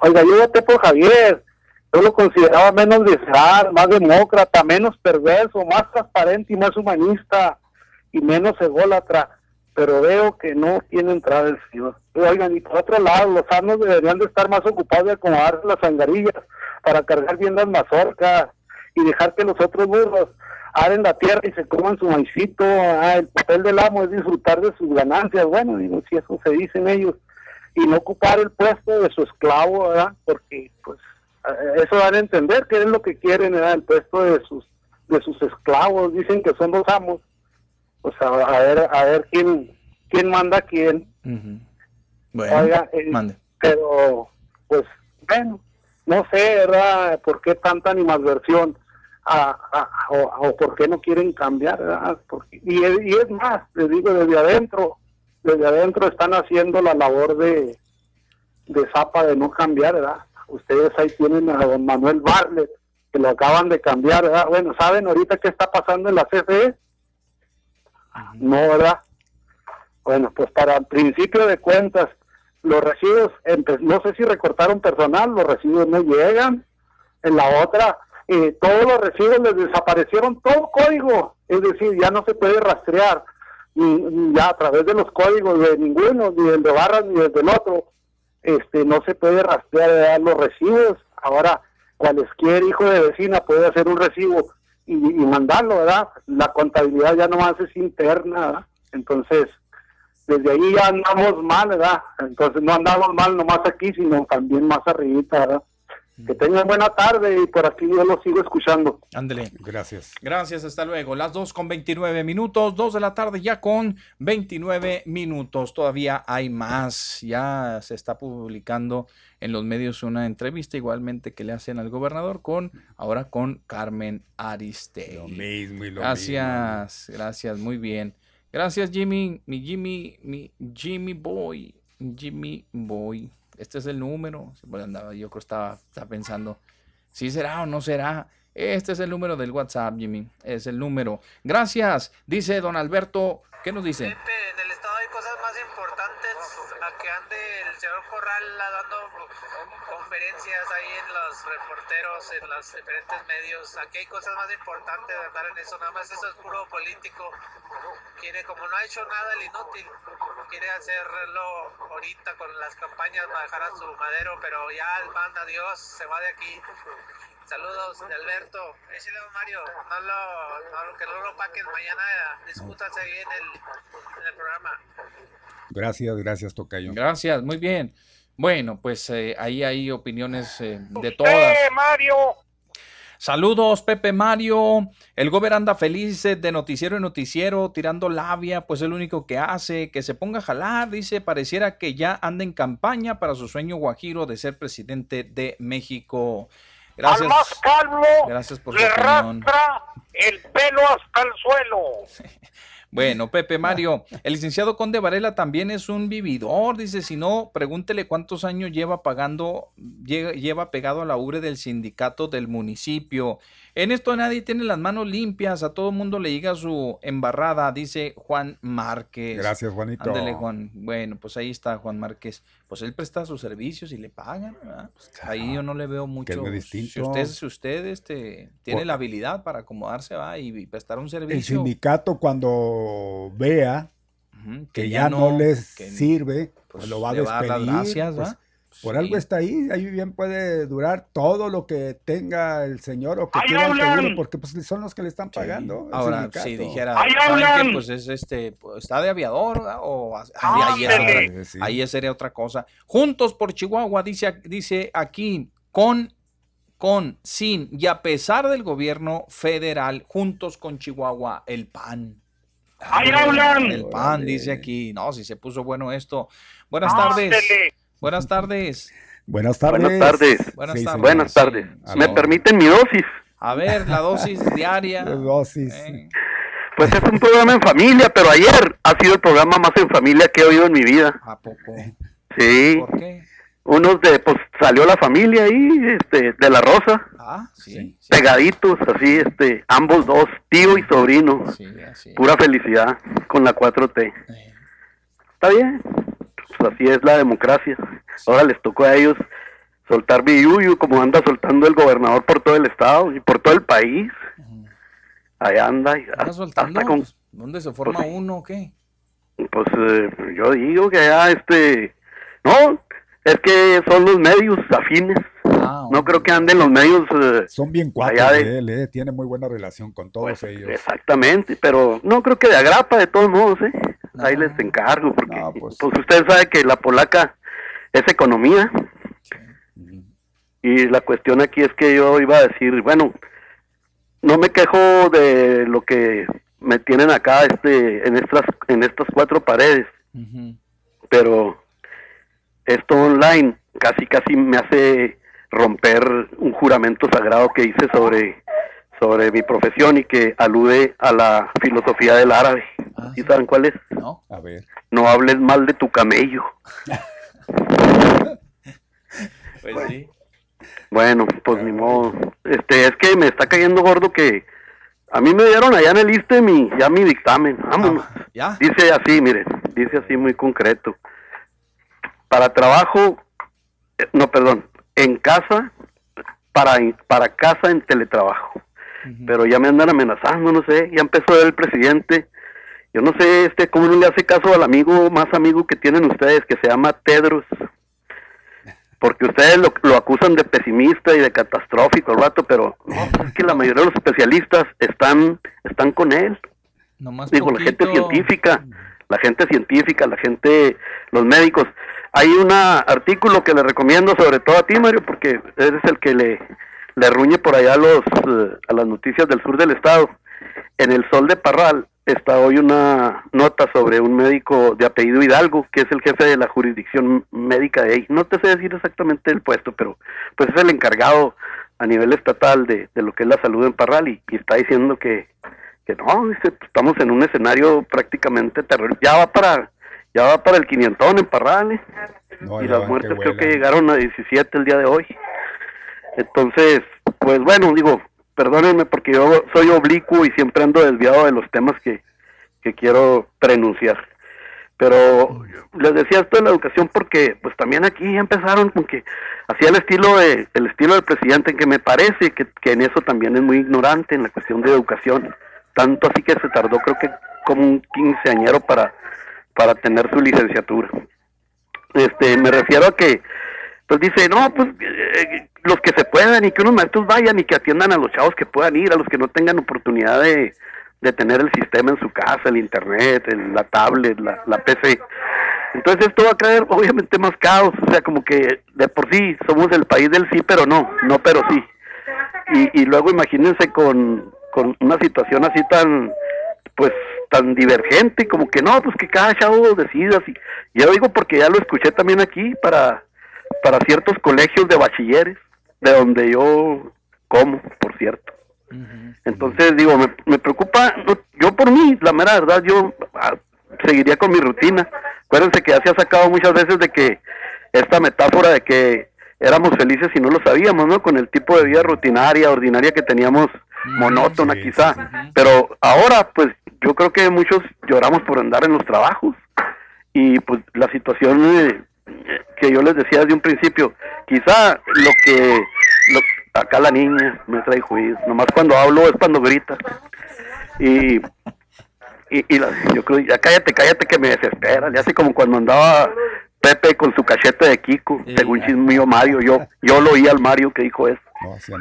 Oiga, yo voté por Javier. Yo lo consideraba menos visceral, más demócrata, menos perverso, más transparente y más humanista y menos ególatra. Pero veo que no tiene entrada el señor. Oigan, y por otro lado, los arnos deberían de estar más ocupados de acomodarse las zangarillas para cargar bien las mazorcas y dejar que los otros burros aren la tierra y se coman su maicito. Ah, el papel del amo es disfrutar de sus ganancias. Bueno, digo, si eso se dicen ellos. Y no ocupar el puesto de su esclavo, ¿verdad? Porque, pues, eh, eso dan a entender que es lo que quieren, ¿verdad? El puesto de sus de sus esclavos. Dicen que son los amos. Pues a, a ver, a ver quién quién manda a quién.
Bueno,
Oiga, eh,
mande.
pero, pues, bueno, no sé, ¿verdad? ¿Por qué tanta animadversión? A, a- o, o por qué no quieren cambiar, y, es- y es más, les digo, desde adentro, desde adentro están haciendo la labor de, de Zapa de no cambiar, ¿verdad? Ustedes ahí tienen a don Manuel Barlet, que lo acaban de cambiar, ¿verdad? Bueno, ¿saben ahorita qué está pasando en la CFE? No, ¿verdad? Bueno, pues para principio de cuentas, los empe- no sé si recortaron personal, los recibos no llegan. En la otra, eh, todos los recibos les desaparecieron todo código, es decir, ya no se puede rastrear ni, ya a través de los códigos de ninguno, ni el de barras ni el del otro, este, no se puede rastrear los recibos. Ahora, cualquier hijo de vecina puede hacer un recibo y, y mandarlo, ¿verdad? La contabilidad ya nomás es interna, ¿verdad? Entonces, desde ahí ya andamos mal, ¿verdad? Entonces no andamos mal nomás aquí, sino también más arribita, ¿verdad? Que tengan buena tarde y por aquí yo lo sigo escuchando.
Ándele.
Gracias.
Gracias, hasta luego. Las 2 con 29 minutos, 2 de la tarde ya con 29 minutos. Todavía hay más. Ya se está publicando en los medios una entrevista igualmente que le hacen al gobernador con ahora con Carmen Aristegui. Lo
mismo y lo
Gracias, gracias, muy bien. Gracias, Jimmy, mi Jimmy, mi Jimmy Boy, Jimmy Boy. Este es el número. Bueno, andaba, yo creo estaba, estaba pensando, si será o no será. Este es el número del WhatsApp, Jimmy. Es el número. Gracias, dice don Alberto. ¿Qué nos dice?
a que ande el señor Corral dando conferencias ahí en los reporteros, en los diferentes medios. Aquí hay cosas más importantes de andar en eso, nada más eso es puro político. Quiere, como no ha hecho nada el inútil, quiere hacerlo ahorita con las campañas para dejar a su madero, pero ya el manda Dios, se va de aquí. Saludos de Alberto. Échale, don Mario, no lo, no, que no lo paquen mañana, discútase ahí en el, en el programa.
Gracias, gracias, Tocayo.
Gracias, muy bien. Bueno, pues eh, ahí hay opiniones eh, de todas.
Mario!
Saludos, Pepe Mario. El gober anda feliz de noticiero en noticiero, tirando labia, pues es lo único que hace. Que se ponga a jalar, dice, pareciera que ya anda en campaña para su sueño guajiro de ser presidente de México. Gracias.
Al más calvo
Gracias por su
le
opinión.
rastra el pelo hasta el suelo.
Bueno, Pepe Mario, el licenciado Conde Varela también es un vividor, dice, si no, pregúntele cuántos años lleva pagando, lleva, pegado a la ubre del sindicato del municipio. En esto nadie tiene las manos limpias, a todo mundo le llega su embarrada, dice Juan Márquez.
Gracias, Juanito.
Ándele, Juan. Bueno, pues ahí está Juan Márquez. Pues él presta sus servicios y le pagan, ¿verdad? Pues ahí yo no le veo mucho.
Que es muy distinto.
Si usted, si usted este, tiene
Por-
la habilidad para acomodarse, va y, y prestar un servicio.
El sindicato cuando vea que,
que
ya, no,
no,
les
que,
sirve, pues, lo va a
le va a dar las
despedir.
gracias,
pues,
¿va?
Por
Sí.
algo está ahí, ahí bien puede durar todo lo que tenga el señor o que
¡Ahí
quiera el seguro, porque pues son los que le están pagando. el
Ahora,
sindicato.
si dijera,
¡Ahí.
Pues es este, está de aviador, o ahí, ahí,
¡Ándele!
es- ahí sería otra cosa. Juntos por Chihuahua, dice, dice aquí, con, con, sin y a pesar del gobierno federal, juntos con Chihuahua, el PAN.
¡Ahí hablan!
El PAN, dice aquí. No, si se puso bueno esto. Buenas tardes. Buenas tardes.
Buenas tardes.
Buenas tardes.
Buenas
Sí,
tardes.
señor.
Buenas tardes.
Sí.
¿Me permiten mi dosis?
A ver, la dosis diaria.
La dosis.
Pues es un programa en familia, pero ayer ha sido el programa más en familia que he oído en mi vida.
¿A poco?
Sí.
¿Por qué?
Unos de, pues salió la familia ahí, este, de la Rosa,
Ah, sí.
pegaditos, así, este, ambos dos, tío y sobrino. Pura felicidad con la 4T. Está bien, pues así es la democracia. Ahora les tocó a ellos soltar billuyo como anda soltando el gobernador por todo el estado y por todo el país. Allá anda, y
¿Anda soltando?
hasta con,
Pues, ¿Dónde se forma uno o qué?
pues eh, yo digo que allá este, no, es que son los medios afines. no creo que anden los medios eh,
Son bien
allá
de él, eh, tiene muy buena relación con todos ellos.
Exactamente, pero no creo que de agrapa de todos modos, ¿eh? Ahí les encargo, porque pues, usted sabe que la polaca es economía. Y la cuestión aquí es que yo iba a decir, bueno, no me quejo de lo que me tienen acá este en estas en estas cuatro paredes, pero esto online casi casi me hace romper un juramento sagrado que hice sobre sobre mi profesión y que alude a la filosofía del árabe. ¿Y saben cuál es?
No.
A ver.
No hables mal de tu camello.
Pues sí.
Bueno, pues ni modo. Este, es que me está cayendo gordo que a mí me dieron allá en el ISTE mi, ya mi dictamen. Vámonos.
¿Ya?
Dice así, miren, dice así muy concreto. Para trabajo, eh, no, perdón, en casa, para, para casa en teletrabajo. Pero ya me andan amenazando, no sé, ya empezó el presidente. Yo no sé, este, cómo no le hace caso al amigo, más amigo que tienen ustedes, que se llama Tedros. Porque ustedes lo, lo acusan de pesimista y de catastrófico al rato, pero no, es que la mayoría de los especialistas están, están con él.
Nomás
Digo, la gente científica, la gente científica, la gente, los médicos. Hay un artículo que le recomiendo sobre todo a ti, Mario, porque eres el que le, le ruñe por allá a, los, eh, a las noticias del sur del estado. En el Sol de Parral está hoy una nota sobre un médico de apellido Hidalgo, que es el jefe de la jurisdicción médica de ahí. No te sé decir exactamente el puesto, pero pues es el encargado a nivel estatal de, de lo que es la salud en Parral y, y está diciendo que, que no, dice, pues, estamos en un escenario prácticamente terror. Ya va para ya va para el quinientón en Parral, ¿eh?
No,
y las muertes
que
creo que llegaron a 17 el día de hoy. Entonces, pues bueno, digo, perdónenme porque yo soy oblicuo y siempre ando desviado de los temas que, que quiero prenunciar. Pero les decía esto de la educación porque pues también aquí empezaron con que hacía el estilo de el estilo del presidente que me parece que, que en eso también es muy ignorante en la cuestión de educación tanto así que se tardó creo que como un quinceañero para para tener su licenciatura este me refiero a que pues dice no pues eh, los que se puedan y que unos maestros vayan y que atiendan a los chavos que puedan ir a los que no tengan oportunidad de, de tener el sistema en su casa el internet el- la tablet la, la PC entonces esto va a traer obviamente más caos o sea como que de por sí somos el país del sí pero no no pero sí. Y, y luego imagínense con, con una situación así tan pues tan divergente como que no pues que cada chavo decida así. Yo lo digo porque ya lo escuché también aquí para para ciertos colegios de bachilleres de donde yo como por cierto Entonces, digo, me, me preocupa, no, yo por mí, la mera verdad, yo ah, seguiría con mi rutina. Acuérdense que ya se ha sacado muchas veces de que esta metáfora de que éramos felices y no lo sabíamos, ¿no? Con el tipo de vida rutinaria, ordinaria que teníamos, monótona quizá. Pero ahora, pues yo creo que muchos lloramos por andar en los trabajos. Y pues la situación eh, que yo les decía desde un principio, quizá lo que lo- acá la niña me trae juicio, nomás cuando hablo es cuando grita. Y, y, y la- yo creo, ya cállate, cállate que me desespera, ya así como cuando andaba Pepe con su cachete de Kiko, según chismillo Mario, yo yo lo oí al Mario que dijo eso.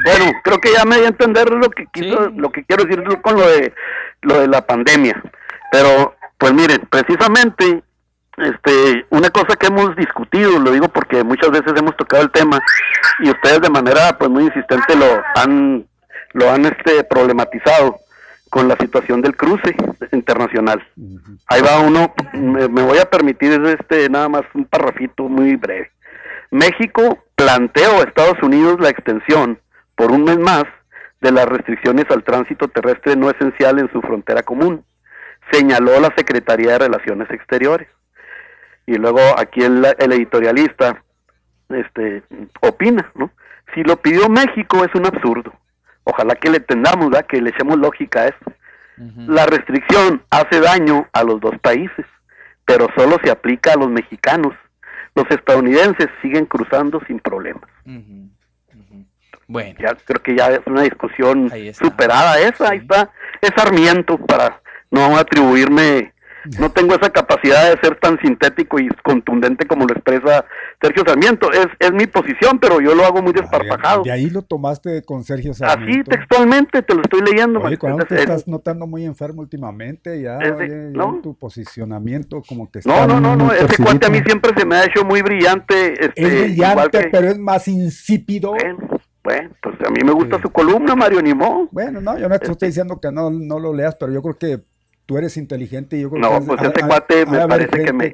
Bueno, creo que ya me di a entender lo que quiso, lo que quiero decir con lo de lo de la pandemia. Pero pues miren, precisamente este una cosa que hemos discutido, lo digo porque muchas veces hemos tocado el tema y ustedes de manera pues muy insistente lo han lo han este problematizado con la situación del cruce internacional. Ahí va uno, me, me voy a permitir este nada más un parrafito muy breve. México planteó a Estados Unidos la extensión por un mes más de las restricciones al tránsito terrestre no esencial en su frontera común, señaló la Secretaría de Relaciones Exteriores. Y luego aquí el, el editorialista este opina, ¿no? Si lo pidió México es un absurdo. Ojalá que le entendamos, ¿verdad? que le echemos lógica a esto. La restricción hace daño a los dos países, pero solo se aplica a los mexicanos. Los estadounidenses siguen cruzando sin problemas.
Bueno.
Ya creo que ya es una discusión superada esa, ahí está. Es Sarmiento para no atribuirme, no tengo esa capacidad de ser tan sintético y contundente como lo expresa Sergio Sarmiento. Es, es mi posición, pero yo lo hago muy desparpajado.
De ahí lo tomaste con Sergio
Así
Sarmiento.
textualmente te lo estoy leyendo.
Oye, cuando te
Es-
estás notando muy enfermo últimamente, ya,
de-
oye,
¿no?
tu posicionamiento como que
No,
está
no, no, no, ese cuate a mí siempre se me ha hecho muy brillante. Este,
Es brillante,
que-
pero es más insípido.
Bueno, pues a mí me gusta su columna, Mario Nimó.
Bueno, no, yo no te estoy diciendo que no, no lo leas, pero yo creo que tú eres inteligente y yo creo
No,
que... has-
pues ese
ha-
cuate me parece que me...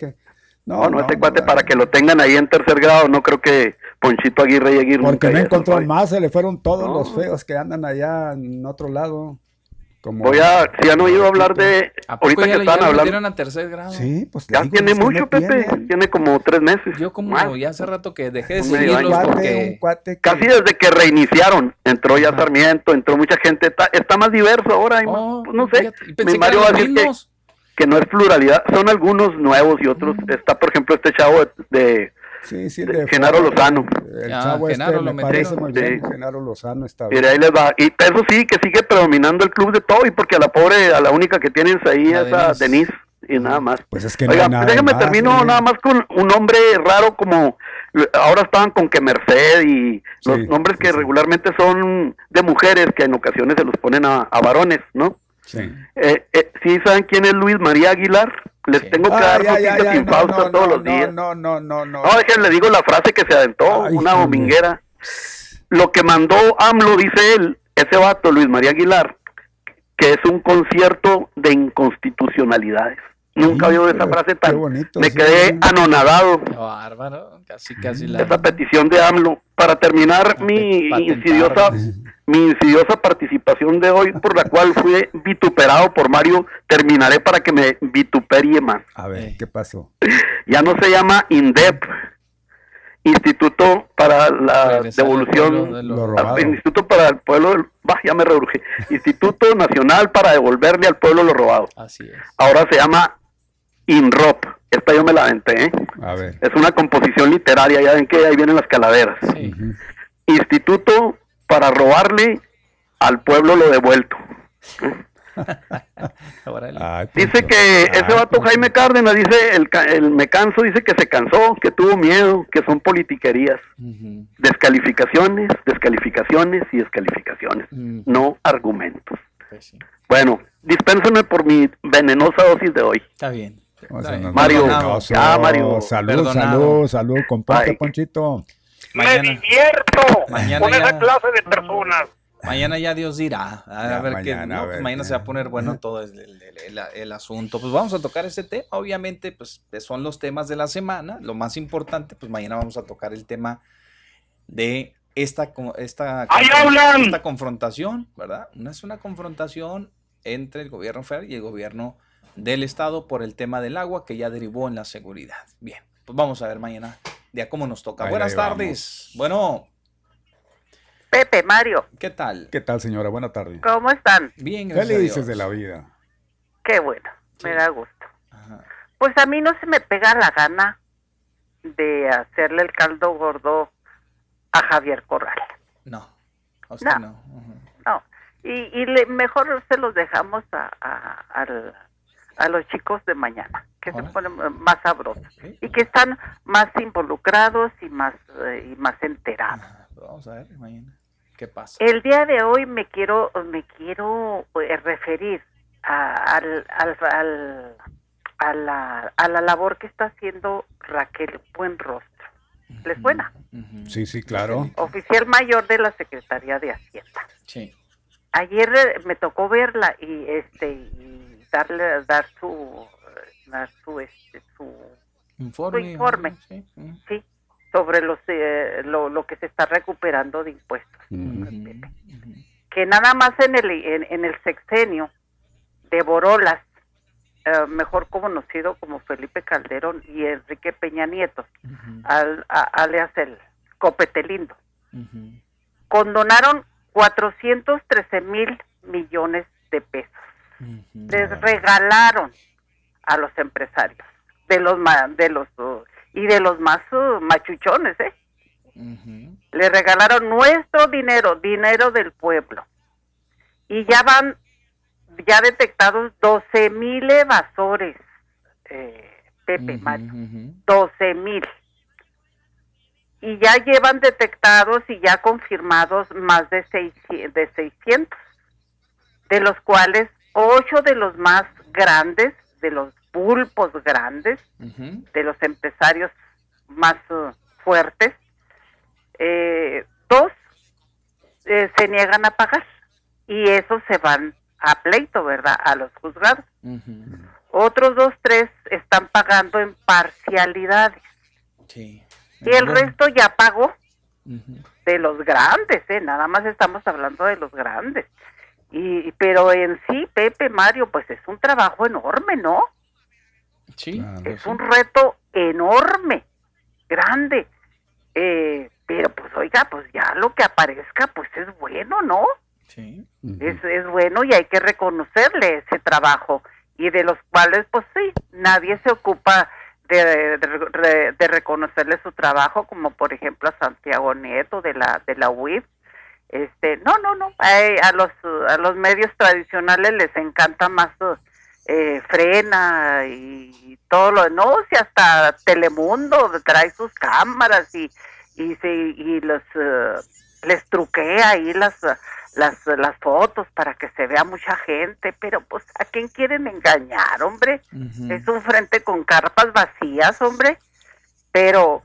No, no,
no,
ese cuate para que lo tengan ahí en tercer grado, no creo que Ponchito Aguirre y Aguirre
Porque no encontró más, se le fueron todos
No.
los feos que andan allá en otro lado. Como
Voy a, si han oído hablar de,
¿A poco
ahorita
ya,
que estaban
ya
hablando,
a tercer grado?
Sí, pues
ya tiene mucho, Pepe, tiene. como tres meses.
Yo como
Más.
ya hace rato que dejé de seguirlos porque...
Casi desde que reiniciaron, entró ya Sarmiento, entró mucha gente, está, está más diverso ahora, hay más- pues no sé, mi
que
Mario va a decir que, que no es pluralidad, son algunos nuevos y otros, está por ejemplo este chavo de, de,
Sí, sí,
de Genaro. Lozano.
El
Ah,
chavo
Genaro
este
lo
me parece
metieron.
muy bien.
Sí.
Genaro Lozano está bien.
Mira, ahí les va. Y eso sí, que sigue predominando el club de Toby, porque a la pobre, a la única que tienes ahí
La
es a Denise. y nada más.
Pues es que no
Oiga,
hay nada
déjame
más,
termino
oye.
nada más con un nombre raro como ahora estaban con que Merced y los nombres que regularmente son de mujeres que en ocasiones se los ponen a, a varones, ¿no?
Sí.
Eh, eh, ¿Sí saben quién es Luis María Aguilar? Les tengo que
Ah,
dar
ya, ya, no, no,
todos
no,
los días.
No, no, no, no.
No, déjenle digo la frase que se aventó,
Ay,
una dominguera. Lo que mandó AMLO, dice él, ese vato, Luis María Aguilar, que es un concierto de inconstitucionalidades. Nunca había oído esa frase tan... me quedé anonadado.
Bárbaro, casi, casi la...
Esa petición de AMLO. Para terminar mi insidiosa, mi insidiosa participación de hoy, por la cual fui vituperado por Mario, terminaré para que me vituperie más.
A ver, ¿qué pasó?
Ya no se llama INDEP, Instituto para la
Regresar
Devolución,
de lo robado.
Instituto para el Pueblo, del- bah, ya me rebrujé, Instituto Nacional para devolverle al pueblo lo robado.
Así es.
Ahora se llama INROP, esta yo me la aventé, ¿eh?
A ver.
es una composición literaria, ya ven que ahí vienen las calaveras. Instituto para robarle al pueblo lo devuelto.
Órale.
Dice que ese vato Jaime Cárdenas, dice, el, ca- el me canso, dice que se cansó, que tuvo miedo, que son politiquerías. Descalificaciones, descalificaciones y descalificaciones. No argumentos.
Pues
Bueno, dispénsenme por mi venenosa dosis de hoy.
Está bien.
O sea, nos
Mario, ya, Mario.
Salud,
Perdonado.
salud, salud. Componte,
Ay.
Ponchito.
Me divierto
Mañana
con
ya-
esa clase de personas.
Mañana ya Dios dirá. A
Ya,
ver qué.
mañana,
no,
a
pues
ver.
mañana se va a poner bueno todo el, el- el- el- el asunto. Pues vamos a tocar ese tema. Obviamente, pues son los temas de la semana. Lo más importante, pues mañana vamos a tocar el tema de esta, esta, esta confrontación, ¿verdad? No es una confrontación entre el gobierno federal y el gobierno del estado por el tema del agua que ya derivó en la seguridad. Bien, pues vamos a ver mañana ya cómo nos toca. Buenas tardes. Bueno.
Pepe, Mario.
¿Qué tal?
¿Qué tal, señora? Buenas tardes.
¿Cómo están?
Bien,
gracias. dices de la vida.
Qué bueno, me da gusto. Pues a mí no se me pega la gana de hacerle el caldo gordo a Javier Corral.
No,
no. No, y, y mejor se los dejamos a, a, los chicos de mañana, que se ponen más sabrosos y que están más involucrados y más, eh, y más enterados. Ah,
vamos a ver mañana. ¿Qué pasa?
El día de hoy me quiero me quiero eh, referir al, al, al, a, la, a la labor que está haciendo Raquel Buenrostro. ¿Les suena?
Sí, sí, claro.
Oficial mayor de la Secretaría de Hacienda.
Sí.
Ayer eh, me tocó verla y este y darle dar su dar su este su
informe,
Sí. sobre los eh, lo, lo, que se está recuperando de impuestos. Que nada más en el en el sexenio devoró las eh, mejor conocido como Felipe Calderón y Enrique Peña Nieto, al, alias el Copete Lindo. Condonaron 413 mil millones de pesos. Les regalaron a los empresarios de los de los y de los más uh, machuchones, ¿eh? Le regalaron nuestro dinero, dinero del pueblo. Y ya van ya detectados 12 mil evasores, eh, Pepe Mario, 12 mil. Y ya llevan detectados y ya confirmados más de, seis, de 600, de los cuales ocho de los más grandes, de los pulpos grandes, de los empresarios más uh, fuertes, eh, dos eh, se niegan a pagar y esos se van a pleito, ¿verdad? A los juzgados. Otros dos, tres están pagando en parcialidades.
Sí.
Y el resto ya pagó de los grandes, ¿eh? Nada más estamos hablando de los grandes. Y, pero en sí, Pepe, Mario, pues es un trabajo enorme, ¿no?
Sí.
es un reto enorme, grande. Eh, pero pues oiga, pues ya lo que aparezca, pues es bueno, ¿no? Es, es bueno y hay que reconocerle ese trabajo y de los cuales pues sí, nadie se ocupa de, de, reconocerle su trabajo como por ejemplo a Santiago Nieto de la de la UIF este no no no a los a los medios tradicionales les encanta más eh, frena y, todo lo no si hasta Telemundo trae sus cámaras y y se y los eh, les truquea ahí las las, las fotos para que se vea mucha gente, pero pues a quién quieren engañar, hombre. Es un frente con carpas vacías, hombre. Pero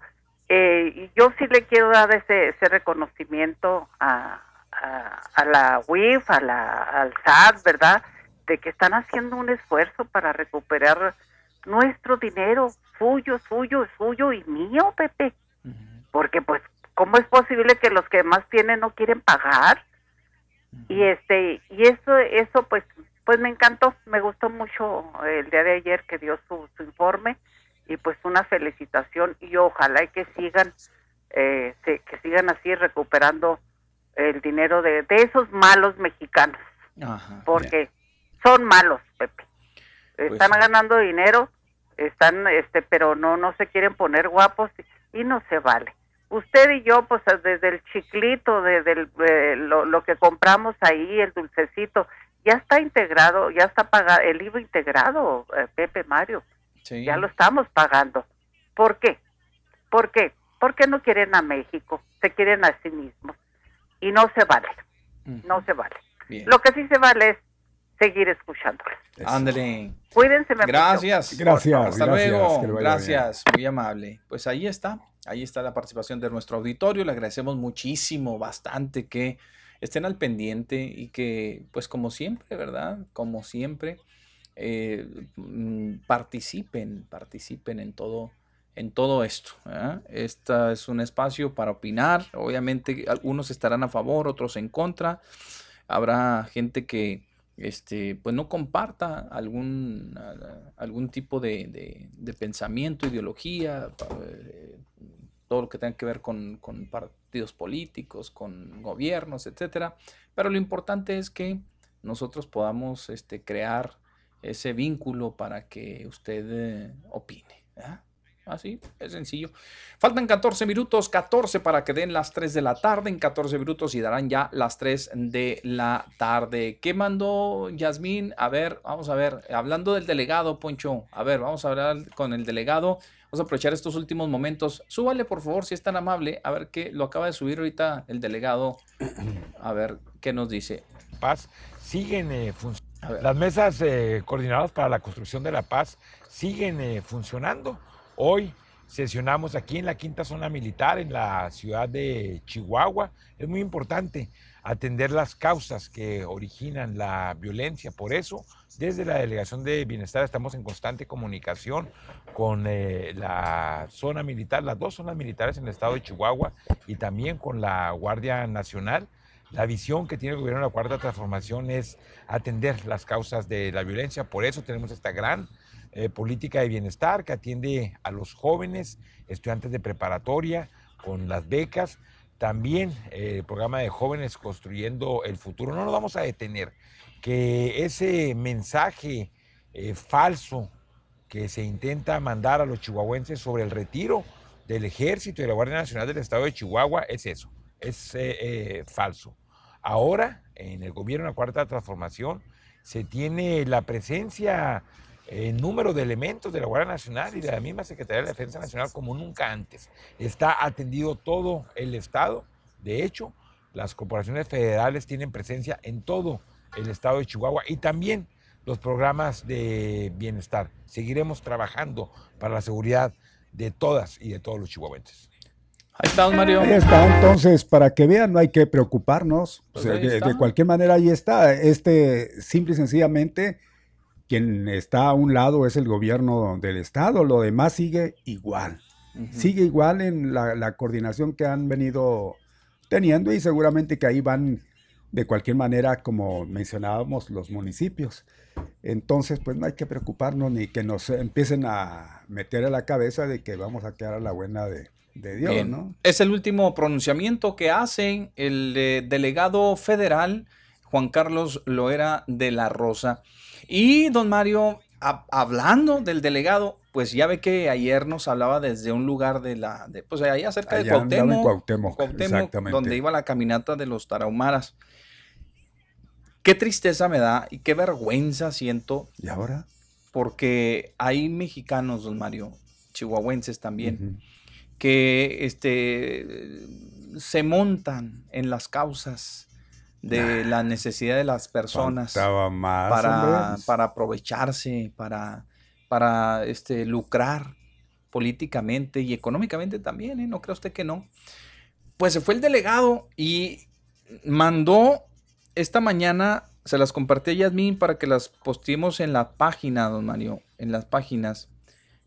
eh, yo sí le quiero dar ese, ese reconocimiento a, a, la UIF, a la, al SAT, ¿verdad? De que están haciendo un esfuerzo para recuperar nuestro dinero, suyo, suyo, suyo y mío, Pepe. Porque pues, ¿cómo es posible que los que más tienen no quieren pagar? y este y eso eso pues pues me encantó me gustó mucho el día de ayer que dio su, informe y pues una felicitación y ojalá y que sigan eh, que sigan así recuperando el dinero de, de esos malos mexicanos. Porque son malos Pepe. Pues están ganando dinero están este pero no no se quieren poner guapos y no se vale. Usted y yo, pues desde el chiclito, desde el, eh, lo, que compramos ahí, el dulcecito, ya está integrado, ya está pagado, el IVA integrado, eh, Pepe Mario. Ya lo estamos pagando. ¿Por qué? ¿Por qué? Porque no quieren a México, se quieren a sí mismos. Y no se vale, no se vale. Lo que sí se vale es seguir escuchándoles.
Ándale.
Cuídense.
Gracias.
Gracias.
Hasta luego. Gracias. Muy amable. Pues ahí está. Ahí está la participación de nuestro auditorio. Le agradecemos muchísimo, bastante que estén al pendiente y que, pues como siempre, ¿verdad? Como siempre, eh, mm, participen, participen en todo en todo esto. Este es un espacio para opinar. Obviamente algunos estarán a favor, otros en contra. Habrá gente que este, pues no comparta algún, algún tipo de, pensamiento, ideología, eh, todo lo que tenga que ver con, partidos políticos, con gobiernos, etcétera. Pero lo importante es que nosotros podamos este, crear ese vínculo para que usted eh, opine. Así, es sencillo. Faltan 14 minutos, 14 para que den las 3 de la tarde. En 14 minutos y darán ya las 3 de la tarde. ¿Qué mandó Yasmín? A ver, vamos a ver. Hablando del delegado, Poncho. A ver, vamos a hablar con el delegado. Vamos a aprovechar estos últimos momentos. Súbale, por favor, si es tan amable. A ver qué lo acaba de subir ahorita el delegado. A ver qué nos dice.
Paz siguen eh, funcionando. Las mesas eh, coordinadas para la construcción de la paz siguen eh, funcionando Hoy sesionamos aquí en la quinta zona militar en la ciudad de Chihuahua. Es muy importante atender las causas que originan la violencia. Por eso, desde la Delegación de Bienestar estamos en constante comunicación con eh, la zona militar, las dos zonas militares en el estado de Chihuahua y también con la Guardia Nacional. La visión que tiene el gobierno de la Cuarta Transformación es atender las causas de la violencia. Por eso tenemos esta gran eh, política de bienestar que atiende a los jóvenes, estudiantes de preparatoria, con las becas. También eh, el programa de jóvenes construyendo el futuro. No nos vamos a detener. Que ese mensaje eh, falso que se intenta mandar a los chihuahuenses sobre el retiro del ejército y de la Guardia Nacional del Estado de Chihuahua es eso, es falso. Ahora, en el gobierno de la Cuarta Transformación, se tiene la presencia el número de elementos de la Guardia Nacional y de la misma Secretaría de Defensa Nacional como nunca antes. Está atendido todo el Estado. De hecho, las corporaciones federales tienen presencia en todo el Estado de Chihuahua y también los programas de bienestar. Seguiremos trabajando para la seguridad de todas y de todos los chihuahuenses.
Ahí está, Mario.
Ahí está, entonces, para que vean, no hay que preocuparnos. Pues de, de, cualquier manera, ahí está. Este, simple y sencillamente, quien está a un lado es el gobierno del estado, lo demás sigue igual. Sigue igual en la, coordinación que han venido teniendo y seguramente que ahí van de cualquier manera, como mencionábamos, los municipios. Entonces, pues no hay que preocuparnos ni que nos empiecen a meter a la cabeza de que vamos a quedar a la buena de, Dios, ¿no?
Es el último pronunciamiento que hacen el eh, delegado federal Juan Carlos Loera de la Rosa. Y don Mario, hablando del delegado, pues ya ve que ayer nos hablaba desde un lugar de la, de, pues allá cerca de Cuauhtémoc, donde iba la caminata de los tarahumaras. Qué tristeza me da y qué vergüenza siento.
¿Y ahora?
Porque hay mexicanos, don Mario, chihuahuenses también, que este, se montan en las causas de la necesidad de las personas para, para aprovecharse, para, para este, lucrar políticamente y económicamente también, ¿eh? ¿no cree usted que no? Pues se fue el delegado y mandó esta mañana, se las compartí a Yasmin para que las posteemos en la página, don Mario, en las páginas,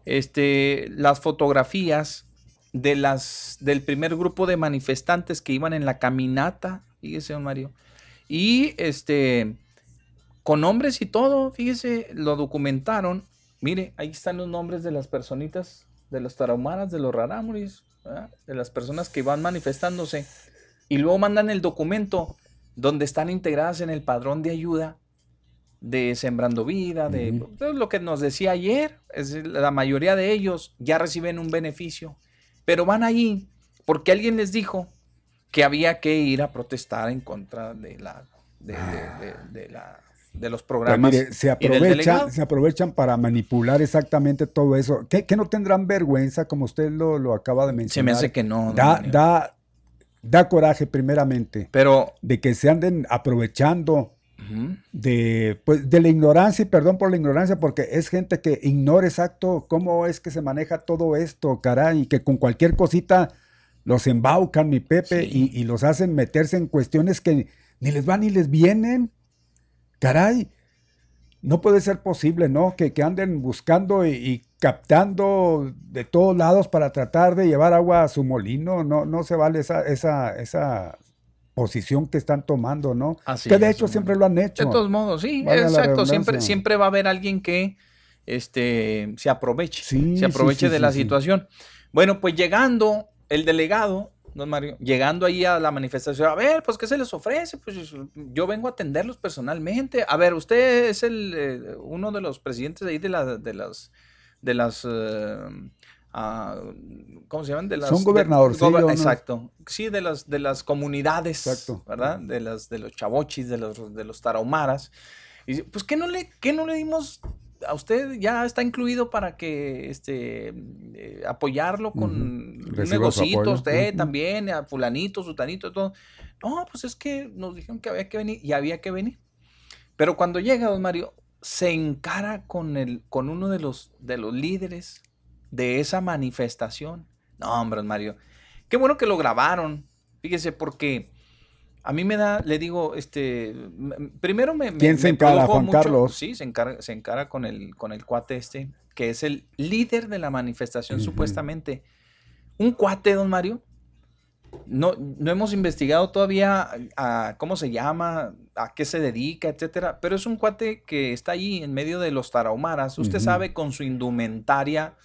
este, las fotografías de las, del primer grupo de manifestantes que iban en la caminata, fíjese, don Mario, y este, con nombres y todo, fíjese, lo documentaron. Mire, ahí están los nombres de las personitas, de los tarahumaras, de los rarámuris, de las personas que van manifestándose. Y luego mandan el documento donde están integradas en el padrón de ayuda de Sembrando Vida, de lo que nos decía ayer, es la mayoría de ellos ya reciben un beneficio, pero van ahí porque alguien les dijo que había que ir a protestar en contra de la de, la de los pues programas.
se, aprovechan, se aprovechan para manipular exactamente todo eso. ¿Qué, no tendrán vergüenza, como usted lo, lo, acaba de mencionar?
Se me hace que no.
Da, da, da coraje, primeramente.
Pero.
De que se anden aprovechando de, pues, de la ignorancia, y perdón por la ignorancia, porque es gente que ignora exacto cómo es que se maneja todo esto, caray, y que con cualquier cosita los embaucan, mi Pepe, y, los hacen meterse en cuestiones que ni les van ni les vienen. Caray, no puede ser posible, ¿no? Que, que anden buscando y, captando de todos lados para tratar de llevar agua a su molino. No, no se vale esa, esa, esa posición que están tomando, ¿no? que de hecho siempre lo han hecho.
De todos modos, sí, exacto. Siempre, siempre va a haber alguien que este, se aproveche, se aproveche de la situación. Bueno, pues llegando el delegado, don Mario, llegando ahí a la manifestación, a ver, pues, ¿qué se les ofrece? Pues yo vengo a atenderlos personalmente. A ver, usted es el, eh, uno de los presidentes ahí de, la, de las, de las, eh, ah, ¿cómo se llaman? De las,
Son gobernadores.
Exacto. Sí, de las, de las comunidades, ¿verdad? De, las, de los chavochis, de los, de los tarahumaras. Y pues, ¿qué no le, qué no le dimos a usted ya está incluido para que este eh, apoyarlo con un negocito, usted también, a fulanito, sutanito, todo. No, pues es que nos dijeron que había que venir y había que venir. Pero cuando llega don Mario, se encara con el, con uno de los, de los líderes de esa manifestación. No, hombre, Mario. Qué bueno que lo grabaron. Fíjese, porque a mí me da, le digo, este, primero me...
¿Quién se encara, Juan Carlos?
Sí, se encara, se encara con, el, con el cuate este, que es el líder de la manifestación supuestamente. Un cuate, don Mario. No, no hemos investigado todavía a, cómo se llama, a qué se dedica, etcétera, pero es un cuate que está ahí en medio de los tarahumaras. Usted sabe, con su indumentaria,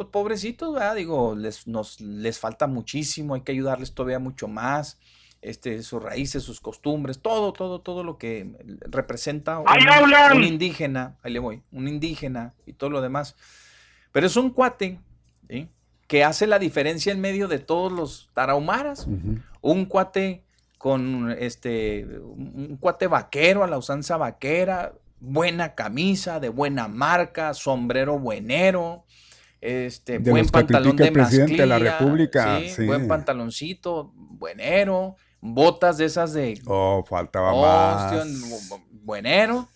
pues pobrecitos, ¿verdad? Digo, les, nos, les falta muchísimo, hay que ayudarles todavía mucho más este, sus raíces, sus costumbres, todo, todo, todo lo que representa un, indígena, ahí le voy, un indígena y todo lo demás. Pero es un cuate que hace la diferencia en medio de todos los tarahumaras. Un cuate con este, un cuate vaquero a la usanza vaquera, buena camisa, de buena marca, sombrero buenero, este, buen pantalón de
presidente de la República,
buen pantaloncito, buenero, botas de esas de...
Oh, faltaba más.
buenero.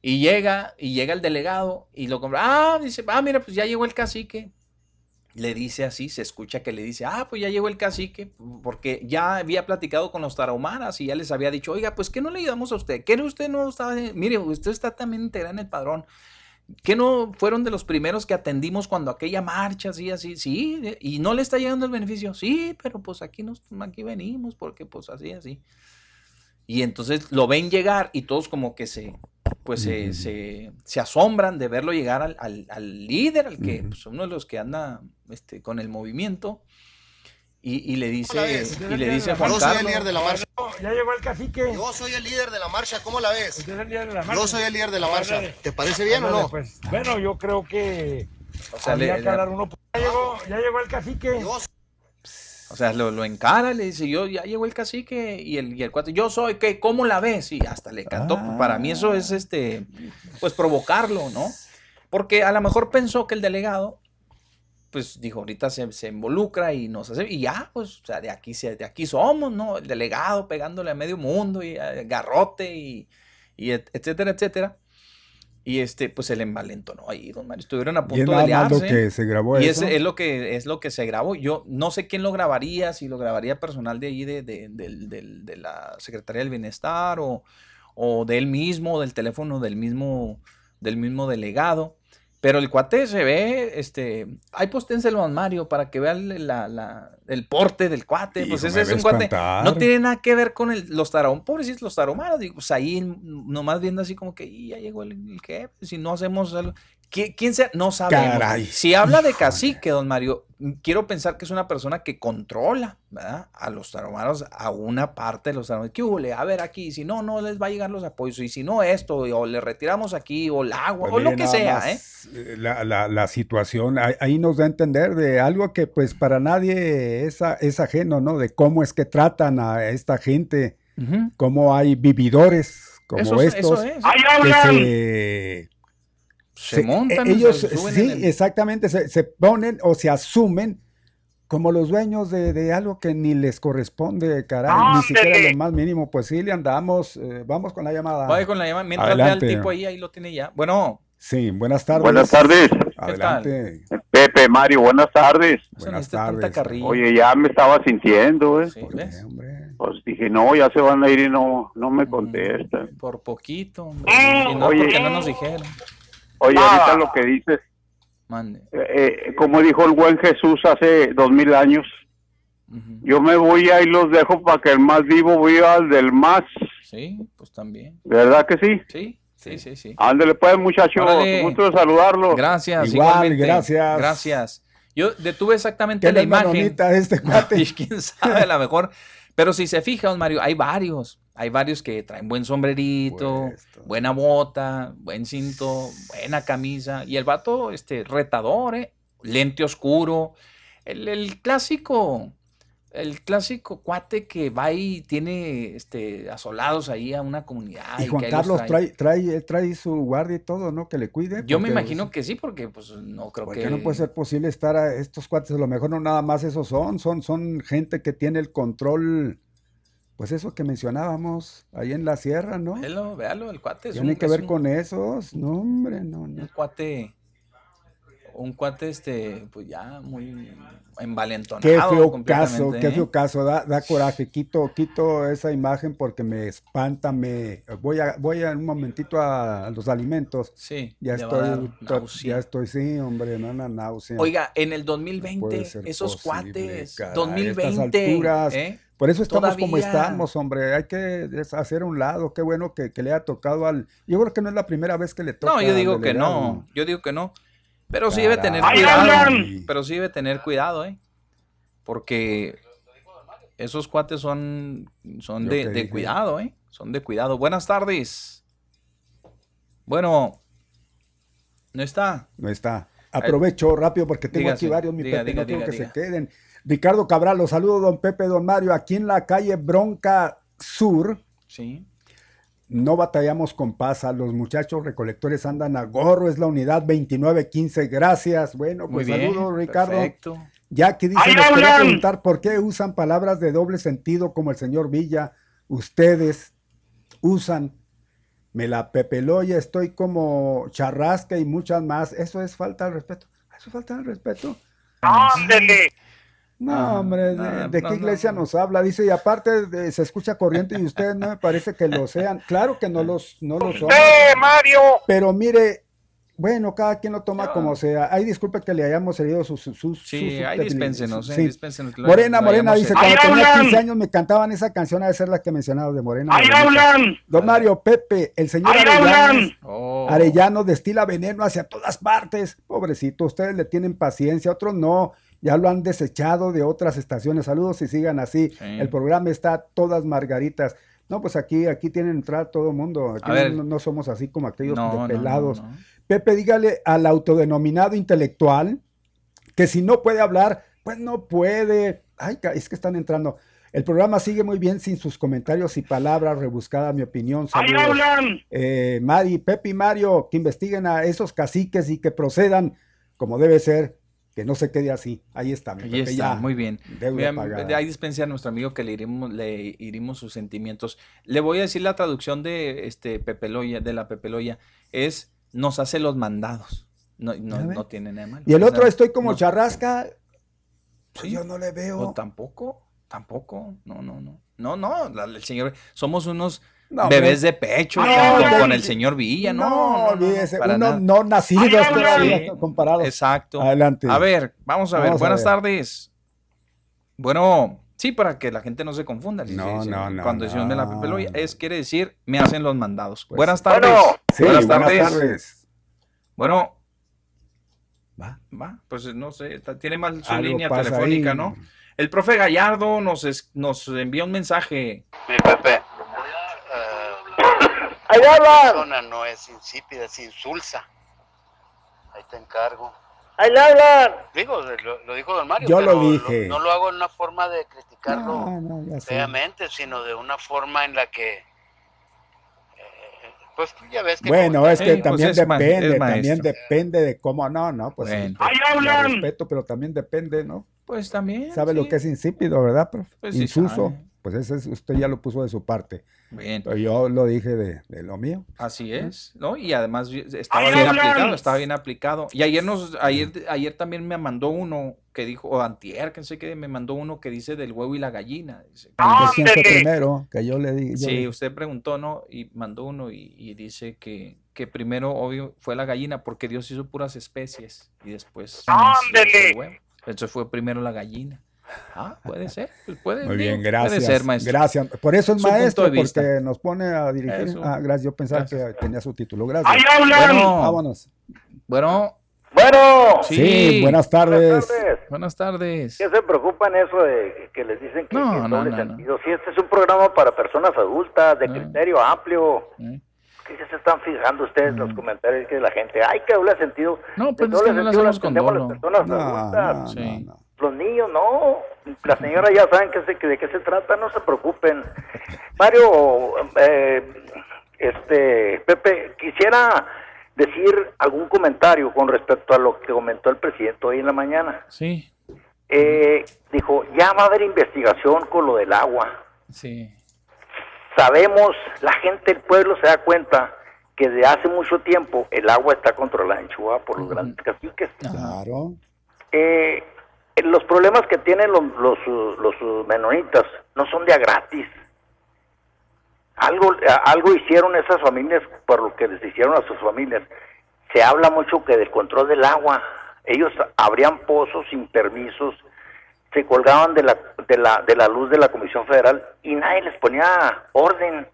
Y llega, y llega el delegado y lo compra. Ah, dice, ah, mira, pues ya llegó el cacique. Le dice así, se escucha que le dice, ah, pues ya llegó el cacique, porque ya había platicado con los tarahumaras y ya les había dicho, oiga, pues que no le ayudamos a usted, que usted no estaba, mire, usted está también integrado en el padrón. ¿Qué no fueron de los primeros que atendimos cuando aquella marcha, así, así? Sí, y no le está llegando el beneficio. Sí, pero pues aquí, nos, aquí venimos porque pues así, así. Y entonces lo ven llegar y todos como que se, pues se, se, asombran de verlo llegar al, al, líder, al que, pues uno de los que anda este, con el movimiento. Y, y, le dice, y le dice a Juan
Yo soy el líder de la marcha.
Ya llegó el cacique.
Yo soy el líder de la marcha, ¿cómo la ves?
Usted es el líder de la marcha.
Yo soy el líder de la marcha. ¿Te parece bien o no?
Pues, bueno, yo creo que o sea, le, que uno. Ya llegó, ya llegó el cacique.
O sea, lo, lo, encara, le dice, yo ya llegó el cacique y el, y el cuate, yo soy, ¿qué? ¿Cómo la ves? Y hasta le cantó. Para mí eso es este, pues provocarlo, ¿no? Porque a lo mejor pensó que el delegado pues dijo, ahorita se, se, involucra y nos hace, y ya, pues, o sea, de aquí, de aquí somos, ¿no? El delegado pegándole a medio mundo y a garrote y, y etcétera, etcétera. Y este, pues el envalento, ¿no? Ahí, don Mario, estuvieron a punto de liarse.
Lo que se grabó
y
eso?
es lo que es lo que se grabó. Yo no sé quién lo grabaría, si lo grabaría personal de ahí, de, de, de, de la Secretaría del Bienestar, o, o de él mismo, del teléfono del mismo, del mismo delegado. Pero el cuate se ve, este, hay posténselo a Mario para que vean la, la, el porte del cuate. pues ese es un cuate. No tiene nada que ver con el, los tarón, pobrecitos los taromaras. Digo, pues ahí nomás viendo así como que ya llegó el, el jefe, si no hacemos algo. ¿Quién sea? No sabemos. Si habla de cacique, don Mario, quiero pensar que es una persona que controla ¿verdad? a los taromaros, a una parte de los taromaros. ¿Qué hubo? A ver aquí, si no, no les va a llegar los apoyos. Y si no, esto, o le retiramos aquí, o el agua, pues o lo que sea. ¿eh?
¿eh? La, la, la, situación ahí nos da a entender de algo que, pues, para nadie es, es ajeno, ¿no? De cómo es que tratan a esta gente, cómo hay vividores como estos.
Eso
Que se montan. ellos, sí, exactamente, se, ponen o se asumen como los dueños de, algo que ni les corresponde, caray, ni siquiera lo más mínimo. Pues sí, le andamos, eh, vamos con la llamada.
Voy con la llamada, mientras vea el tipo ahí, ahí lo tiene ya. Bueno.
Sí, buenas tardes.
Buenas tardes.
Adelante.
Pepe, Mario, buenas tardes.
Buenas tardes.
Oye, ya me estaba sintiendo, ¿eh? Pues dije, no, ya se van a ir y no, no me contestan.
Por poquito, hombre. Y no, porque no nos dijeron.
Oye, ahorita lo que dices,
Mande.
Eh, como dijo el buen Jesús hace dos mil años, yo me voy ahí los dejo para que el más vivo viva al del más.
Sí, pues también.
¿Verdad que sí?
Sí, sí, sí, sí.
Ándale pues, muchachos, gusto de saludarlo.
Gracias,
Igual, gracias.
Gracias. Yo detuve exactamente la imagen.
este cuate?
quién sabe, a lo mejor. Pero si se fija, don Mario, hay varios. Hay varios que traen buen sombrerito, buena bota, buen cinto, buena camisa. Y el vato, este, retador, ¿eh? Lente oscuro. El, el clásico, el clásico cuate que va y tiene este, asolados ahí a una comunidad.
Y, Juan Carlos trae. Trae, trae, su guardia y todo, ¿no? Que le cuide.
Yo me imagino que sí, porque pues no creo que...
no puede ser posible estar a estos cuates, a lo mejor no nada más esos son, son, son gente que tiene el control, pues eso que mencionábamos ahí en la sierra, ¿no?
Véalo, véalo, el cuate.
Tiene que ver con esos, no hombre, no, no.
Un cuate un cuate, este, pues ya muy envalentonado.
Qué feo caso, qué feo ¿eh? caso, da, da, coraje. Quito, quito esa imagen porque me espanta, me voy a, voy a un momentito a, los alimentos.
Sí.
Ya estoy, ya estoy, sí, hombre, una náusea.
Oiga, en el 2020, esos cuates, 2020. ¿eh?
Por eso estamos como estamos, hombre. Hay que hacer un lado. Qué bueno que, que, le ha tocado al. Yo creo que no es la primera vez que le toca.
No, yo digo que no. Yo digo que no. Pero sí debe tener cuidado. Pero sí debe tener cuidado, ¿eh? Porque esos cuates son, son de, cuidado, ¿eh? Son de cuidado. Buenas tardes. Bueno, no está.
No está. Aprovecho rápido porque tengo aquí varios, mi Pepe, no quiero que se queden. Ricardo Cabral, los saludo, don Pepe, don Mario, aquí en la calle Bronca Sur.
Sí.
No batallamos con pasa, los muchachos recolectores andan a gorro, es la unidad 2915, gracias. Bueno, pues saludos Ricardo. Perfecto. Ya que dice, les quería preguntar por qué usan palabras de doble sentido como el señor Villa. Ustedes usan, me la pepeloya, estoy como charrasca y muchas más. Eso es falta de respeto. Eso es falta de respeto.
¡Ándele!
No, hombre, ¿de, qué iglesia nos habla? Dice, y aparte se escucha corriente y ustedes no me parece que lo sean. Claro que no los, no lo son.
Mario!
Pero mire, bueno, cada quien lo toma como sea. Hay disculpe que le hayamos herido sus... sus
sí, hay dispénsenos, eh,
Morena, Morena dice, cuando tenía 15 años me cantaban esa canción, a ser la que mencionaba de Morena. Don Mario, Pepe, el señor Arellano, oh. Arellano destila veneno hacia todas partes. Pobrecito, ustedes le tienen paciencia, otros no ya lo han desechado de otras estaciones. Saludos y sigan así. El programa está todas margaritas. No, pues aquí, aquí tienen entrar todo el mundo. Aquí no, somos así como aquellos de pelados. Pepe, dígale al autodenominado intelectual que si no puede hablar, pues no puede. Ay, es que están entrando. El programa sigue muy bien sin sus comentarios y palabras rebuscadas, mi opinión.
Saludos.
Eh, Mari, Pepe y Mario, que investiguen a esos caciques y que procedan como debe ser que no se quede así. Ahí está.
Ahí está, muy bien. Ahí dispensa a nuestro amigo que le iremos, le iremos sus sentimientos. Le voy a decir la traducción de este Pepeloya, de la Pepeloya, es nos hace los mandados. No, no, tiene nada malo.
Y el otro estoy como charrasca. Pues yo no le veo.
tampoco, tampoco. No, no, no. No, no, el señor, somos unos bebés de pecho con, el señor Villa, no.
No, uno no nacido todavía comparado.
Exacto.
Adelante.
A ver, vamos a ver. Buenas tardes. Bueno, sí, para que la gente no se confunda.
No, no, no.
Cuando decimos me la pepeloya, es quiere decir me hacen los mandados. Pues, buenas tardes. buenas, tardes. Bueno. Va. Va, pues no sé, tiene mal su línea telefónica, ¿no? El profe Gallardo nos, nos envía un mensaje.
Mi Pepe,
Ahí hablan.
persona no es insípida, es insulsa. Ahí te encargo.
Ahí le hablan.
Digo, lo, dijo don Mario.
Yo lo dije.
No, lo hago en una forma de criticarlo feamente, sino de una forma en la que. Eh, pues ya ves que.
Bueno, es que también pues depende, también depende de cómo. No, no, pues. Ahí
hablan.
Respeto, pero también depende, ¿no?
Pues también.
Sabe lo que es insípido, ¿verdad, profe? Pues Insuso. Pues ese es, usted ya lo puso de su parte.
Bien.
Pero yo lo dije de, de lo mío.
Así es, ¿no? Y además estaba bien aplicado, estaba bien aplicado. Y ayer nos, ayer, ayer también me mandó uno que dijo, o antier, que no sé qué, me mandó uno que dice del huevo y la gallina. Dice,
¿Quién fue primero? Que yo le dije.
Sí, usted preguntó, ¿no? Y mandó uno y, y dice que, que primero, obvio, fue la gallina porque Dios hizo puras especies y después
¡Ándele!
el huevo. Entonces fue primero la gallina. Ah, puede ser, pues puede,
Muy bien, gracias.
Puede ser, maestro.
Gracias. Por eso es
Su
maestro,
vista.
porque nos pone a dirigir.
Eso.
Ah, gracias. Yo pensaba que tenía su título. Gracias.
¡Ahí hablan!
Bueno,
Vámonos.
bueno,
Bueno,
sí.
Sí, buenas tardes.
Buenas tardes.
¿Qué se preocupan eso de que les dicen que,
No,
que
no,
doble
no, no.
sentido? Si este es un programa para personas adultas, de criterio amplio.
Eh.
¿Qué se están fijando ustedes en los comentarios que la gente? ¡Ay, que doble sentido!
No,
De
pues es que no lo
sentido
hacemos con
entendemos
dolo.
las personas
No,
adultas.
no,
Sí.
no, no.
Los niños, no. Las señoras ya saben que se- que de qué se trata, no se preocupen. Mario, eh, este, Pepe, quisiera decir algún comentario con respecto a lo que comentó el presidente hoy en la mañana.
Sí,
Eh, dijo, ya va a haber investigación con lo del agua.
sí.
Sabemos, la gente del pueblo se da cuenta que de hace mucho tiempo el agua está controlada en Chihuahua por los grandes caciques.
Claro.
Eh, los problemas que tienen los, los, los menonitas no son de a gratis. Algo, algo hicieron esas familias por lo que les hicieron a sus familias. Se habla mucho que del control del agua. Ellos abrían pozos sin permisos, se colgaban de la, de la, de la luz de la Comisión Federal y nadie les ponía orden.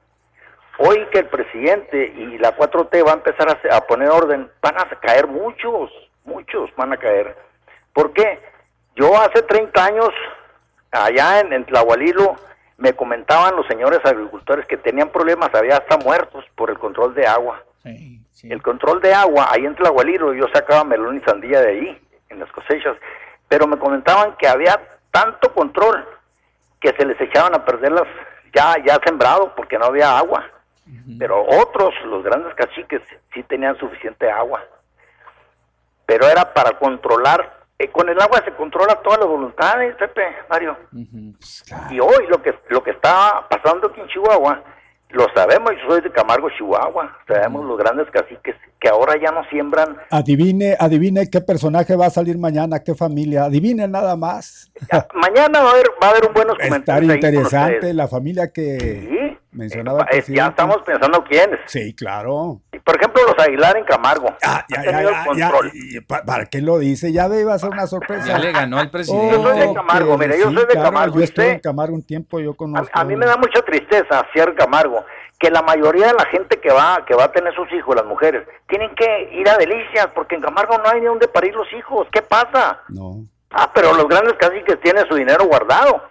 Hoy que el presidente y la 4T va a empezar a, a poner orden, van a caer muchos, muchos van a caer. ¿Por qué? Yo hace 30 años, allá en, en Tlahualilo, me comentaban los señores agricultores que tenían problemas, había hasta muertos por el control de agua. El control de agua, ahí en Tlahualilo, yo sacaba melón y sandía de ahí, en las cosechas, pero me comentaban que había tanto control que se les echaban a perderlas ya, ya sembrado porque no había agua. Pero otros, los grandes caciques, sí tenían suficiente agua. Pero era para controlar, eh, con el agua se controla todas las voluntades, Pepe, Mario. Y hoy lo que, lo que está pasando aquí en Chihuahua, lo sabemos, yo soy de Camargo, Chihuahua, sabemos los grandes caciques que ahora ya no siembran
Adivine, adivine qué personaje va a salir mañana, qué familia. Adivine nada más.
Mañana va a haber, va a haber un buenos
Estar
comentarios. ahí con
interesante la familia que mencionaba
Eh, ya estamos pensando quiénes.
Sí, claro.
Por ejemplo, los Aguilar en Camargo.
Ya,
Han
ya, ya, ya, ¿Para qué lo dice? Ya iba a ser una sorpresa.
Ya le ganó el presidente.
Yo soy de Camargo,
que
mire, yo
sí,
soy de
claro,
Camargo,
Yo
¿y
estuve
usted?
en Camargo un tiempo, yo conozco.
A mí me da mucha tristeza, Sierra Camargo, que la mayoría de la gente que va que va a tener sus hijos, las mujeres, tienen que ir a Delicias, porque en Camargo no hay ni dónde parir los hijos. ¿Qué pasa?
No.
Ah, pero los grandes caciques tienen su dinero guardado.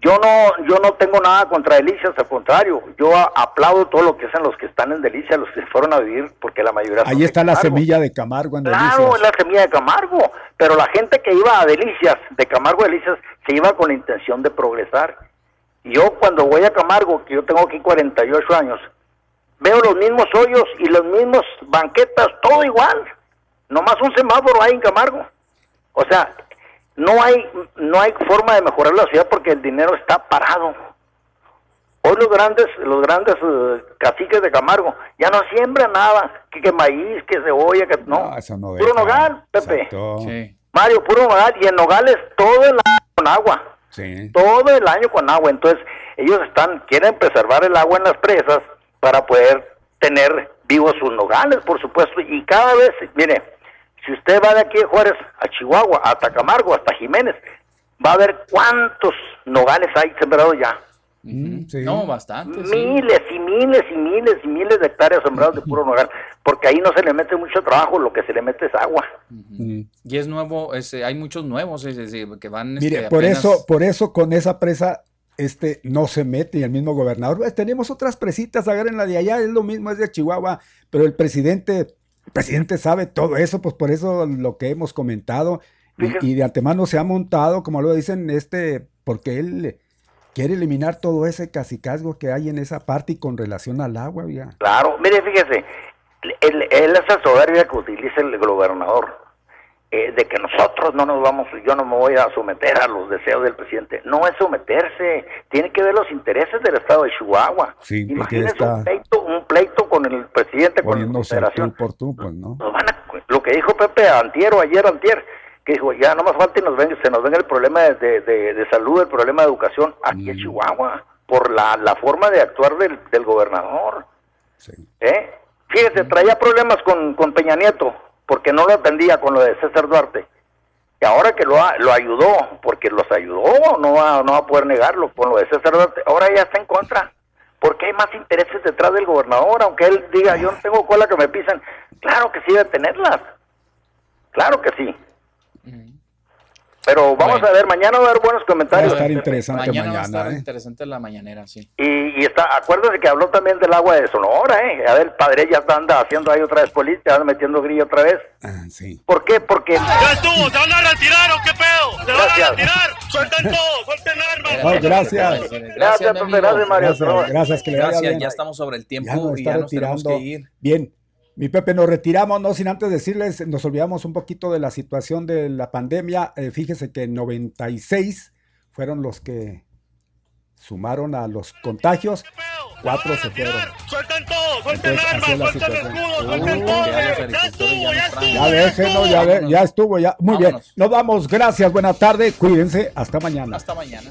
Yo no, yo no tengo nada contra Delicias, al contrario, yo a- aplaudo todo lo que hacen los que están en Delicias, los que fueron a vivir, porque la mayoría
Ahí está la semilla de Camargo en
Claro,
Delicias.
es la semilla de Camargo, pero la gente que iba a Delicias, de Camargo a Delicias, se iba con la intención de progresar. Y yo cuando voy a Camargo, que yo tengo aquí 48 años, veo los mismos hoyos y los mismos banquetas, todo igual. Nomás un semáforo hay en Camargo. O sea, no hay no hay forma de mejorar la ciudad porque el dinero está parado. Hoy los grandes los grandes eh, caciques de Camargo ya no siembran nada, que, que maíz, que cebolla, que no.
Eso no
Puro
deja.
nogal, Pepe. Mario, puro nogal y en nogales todo el año con agua.
Sí.
Todo el año con agua. Entonces, ellos están quieren preservar el agua en las presas para poder tener vivos sus nogales, por supuesto, y cada vez, mire, si usted va de aquí de Juárez a Chihuahua, hasta Camargo, hasta Jiménez, va a ver cuántos nogales hay sembrados ya.
No, bastante. sí.
Miles y miles y miles y miles de hectáreas sembrados de puro nogal, porque ahí no se le mete mucho trabajo, lo que se le mete es agua.
Y es nuevo, es, eh, hay muchos nuevos es decir, que van.
Mire,
este,
por
apenas-
eso, por eso con esa presa este no se mete y el mismo gobernador. "Pues, tenemos otras presitas, agarren la de allá, es lo mismo, es de Chihuahua, pero el presidente, el presidente sabe todo eso, pues por eso lo que hemos comentado y, y de antemano se ha montado, como lo dicen, este, porque él quiere eliminar todo ese cacicazgo que hay en esa parte y con relación al agua, ya.
Claro, mire, fíjese, él, él esa soberbia que utiliza el gobernador, eh, de que nosotros no nos vamos, yo no me voy a someter a los deseos del presidente. No es someterse, tiene que ver los intereses del Estado de Chihuahua.
Sí,
Imagínese un, pleito, un pleito con el presidente, con la
federación. por tú, pues, ¿no?
lo que dijo Pepe Antier o ayer Antier, que dijo, ya no más falta y nos ven, se nos venga el problema de, de, salud, el problema de educación aquí en mm. Chihuahua, por la, la forma de actuar del, del gobernador. Sí. ¿Eh? Fíjese, traía problemas con, con Peña Nieto porque no lo atendía con lo de César Duarte. Y ahora que lo, lo ayudó, porque los ayudó, no va, no va a poder negarlo con lo de César Duarte, ahora ya está en contra. Porque hay más intereses detrás del gobernador, aunque él diga, yo no tengo cola que me pisan. Claro que sí debe tenerlas. Claro que sí. Pero vamos a ver, mañana va a haber buenos comentarios.
Va a estar interesante
mañana. va a estar
¿eh?
interesante la mañanera, sí.
Y, y está, acuérdate que habló también del agua de Sonora, ¿eh? A ver, el padre ya anda haciendo ahí otra vez política, anda metiendo grillo otra vez.
Ah, sí.
¿Por qué? Porque...
¡Ya estuvo! ¿Se van a retirar o qué pedo? ¿Se van a retirar? ¡Suelten todo! ¡Suelten armas!
Oh, gracias.
Gracias, gracias, gracias, Mario.
Gracias, gracias, que le
Gracias, ya estamos sobre el tiempo
Ya nos
y ya nos tenemos
retirando.
que ir.
Bien. Mi Pepe, nos retiramos, no sin antes decirles, nos olvidamos un poquito de la situación de la pandemia. Eh, fíjese que 96 fueron los que sumaron a los contagios, cuatro se fueron.
¡Suelten todo! ¡Suelten armas! ¡Suelten escudos! ¡Suelten todo!
ya los
¡Ya
agricultores
estuvo!
ya
¡Ya
no
estuvo!
Ya déjenlo, ya, ve- ya estuvo, ya. Muy bien, nos vamos, gracias, buena tarde, cuídense, hasta mañana.
Hasta mañana.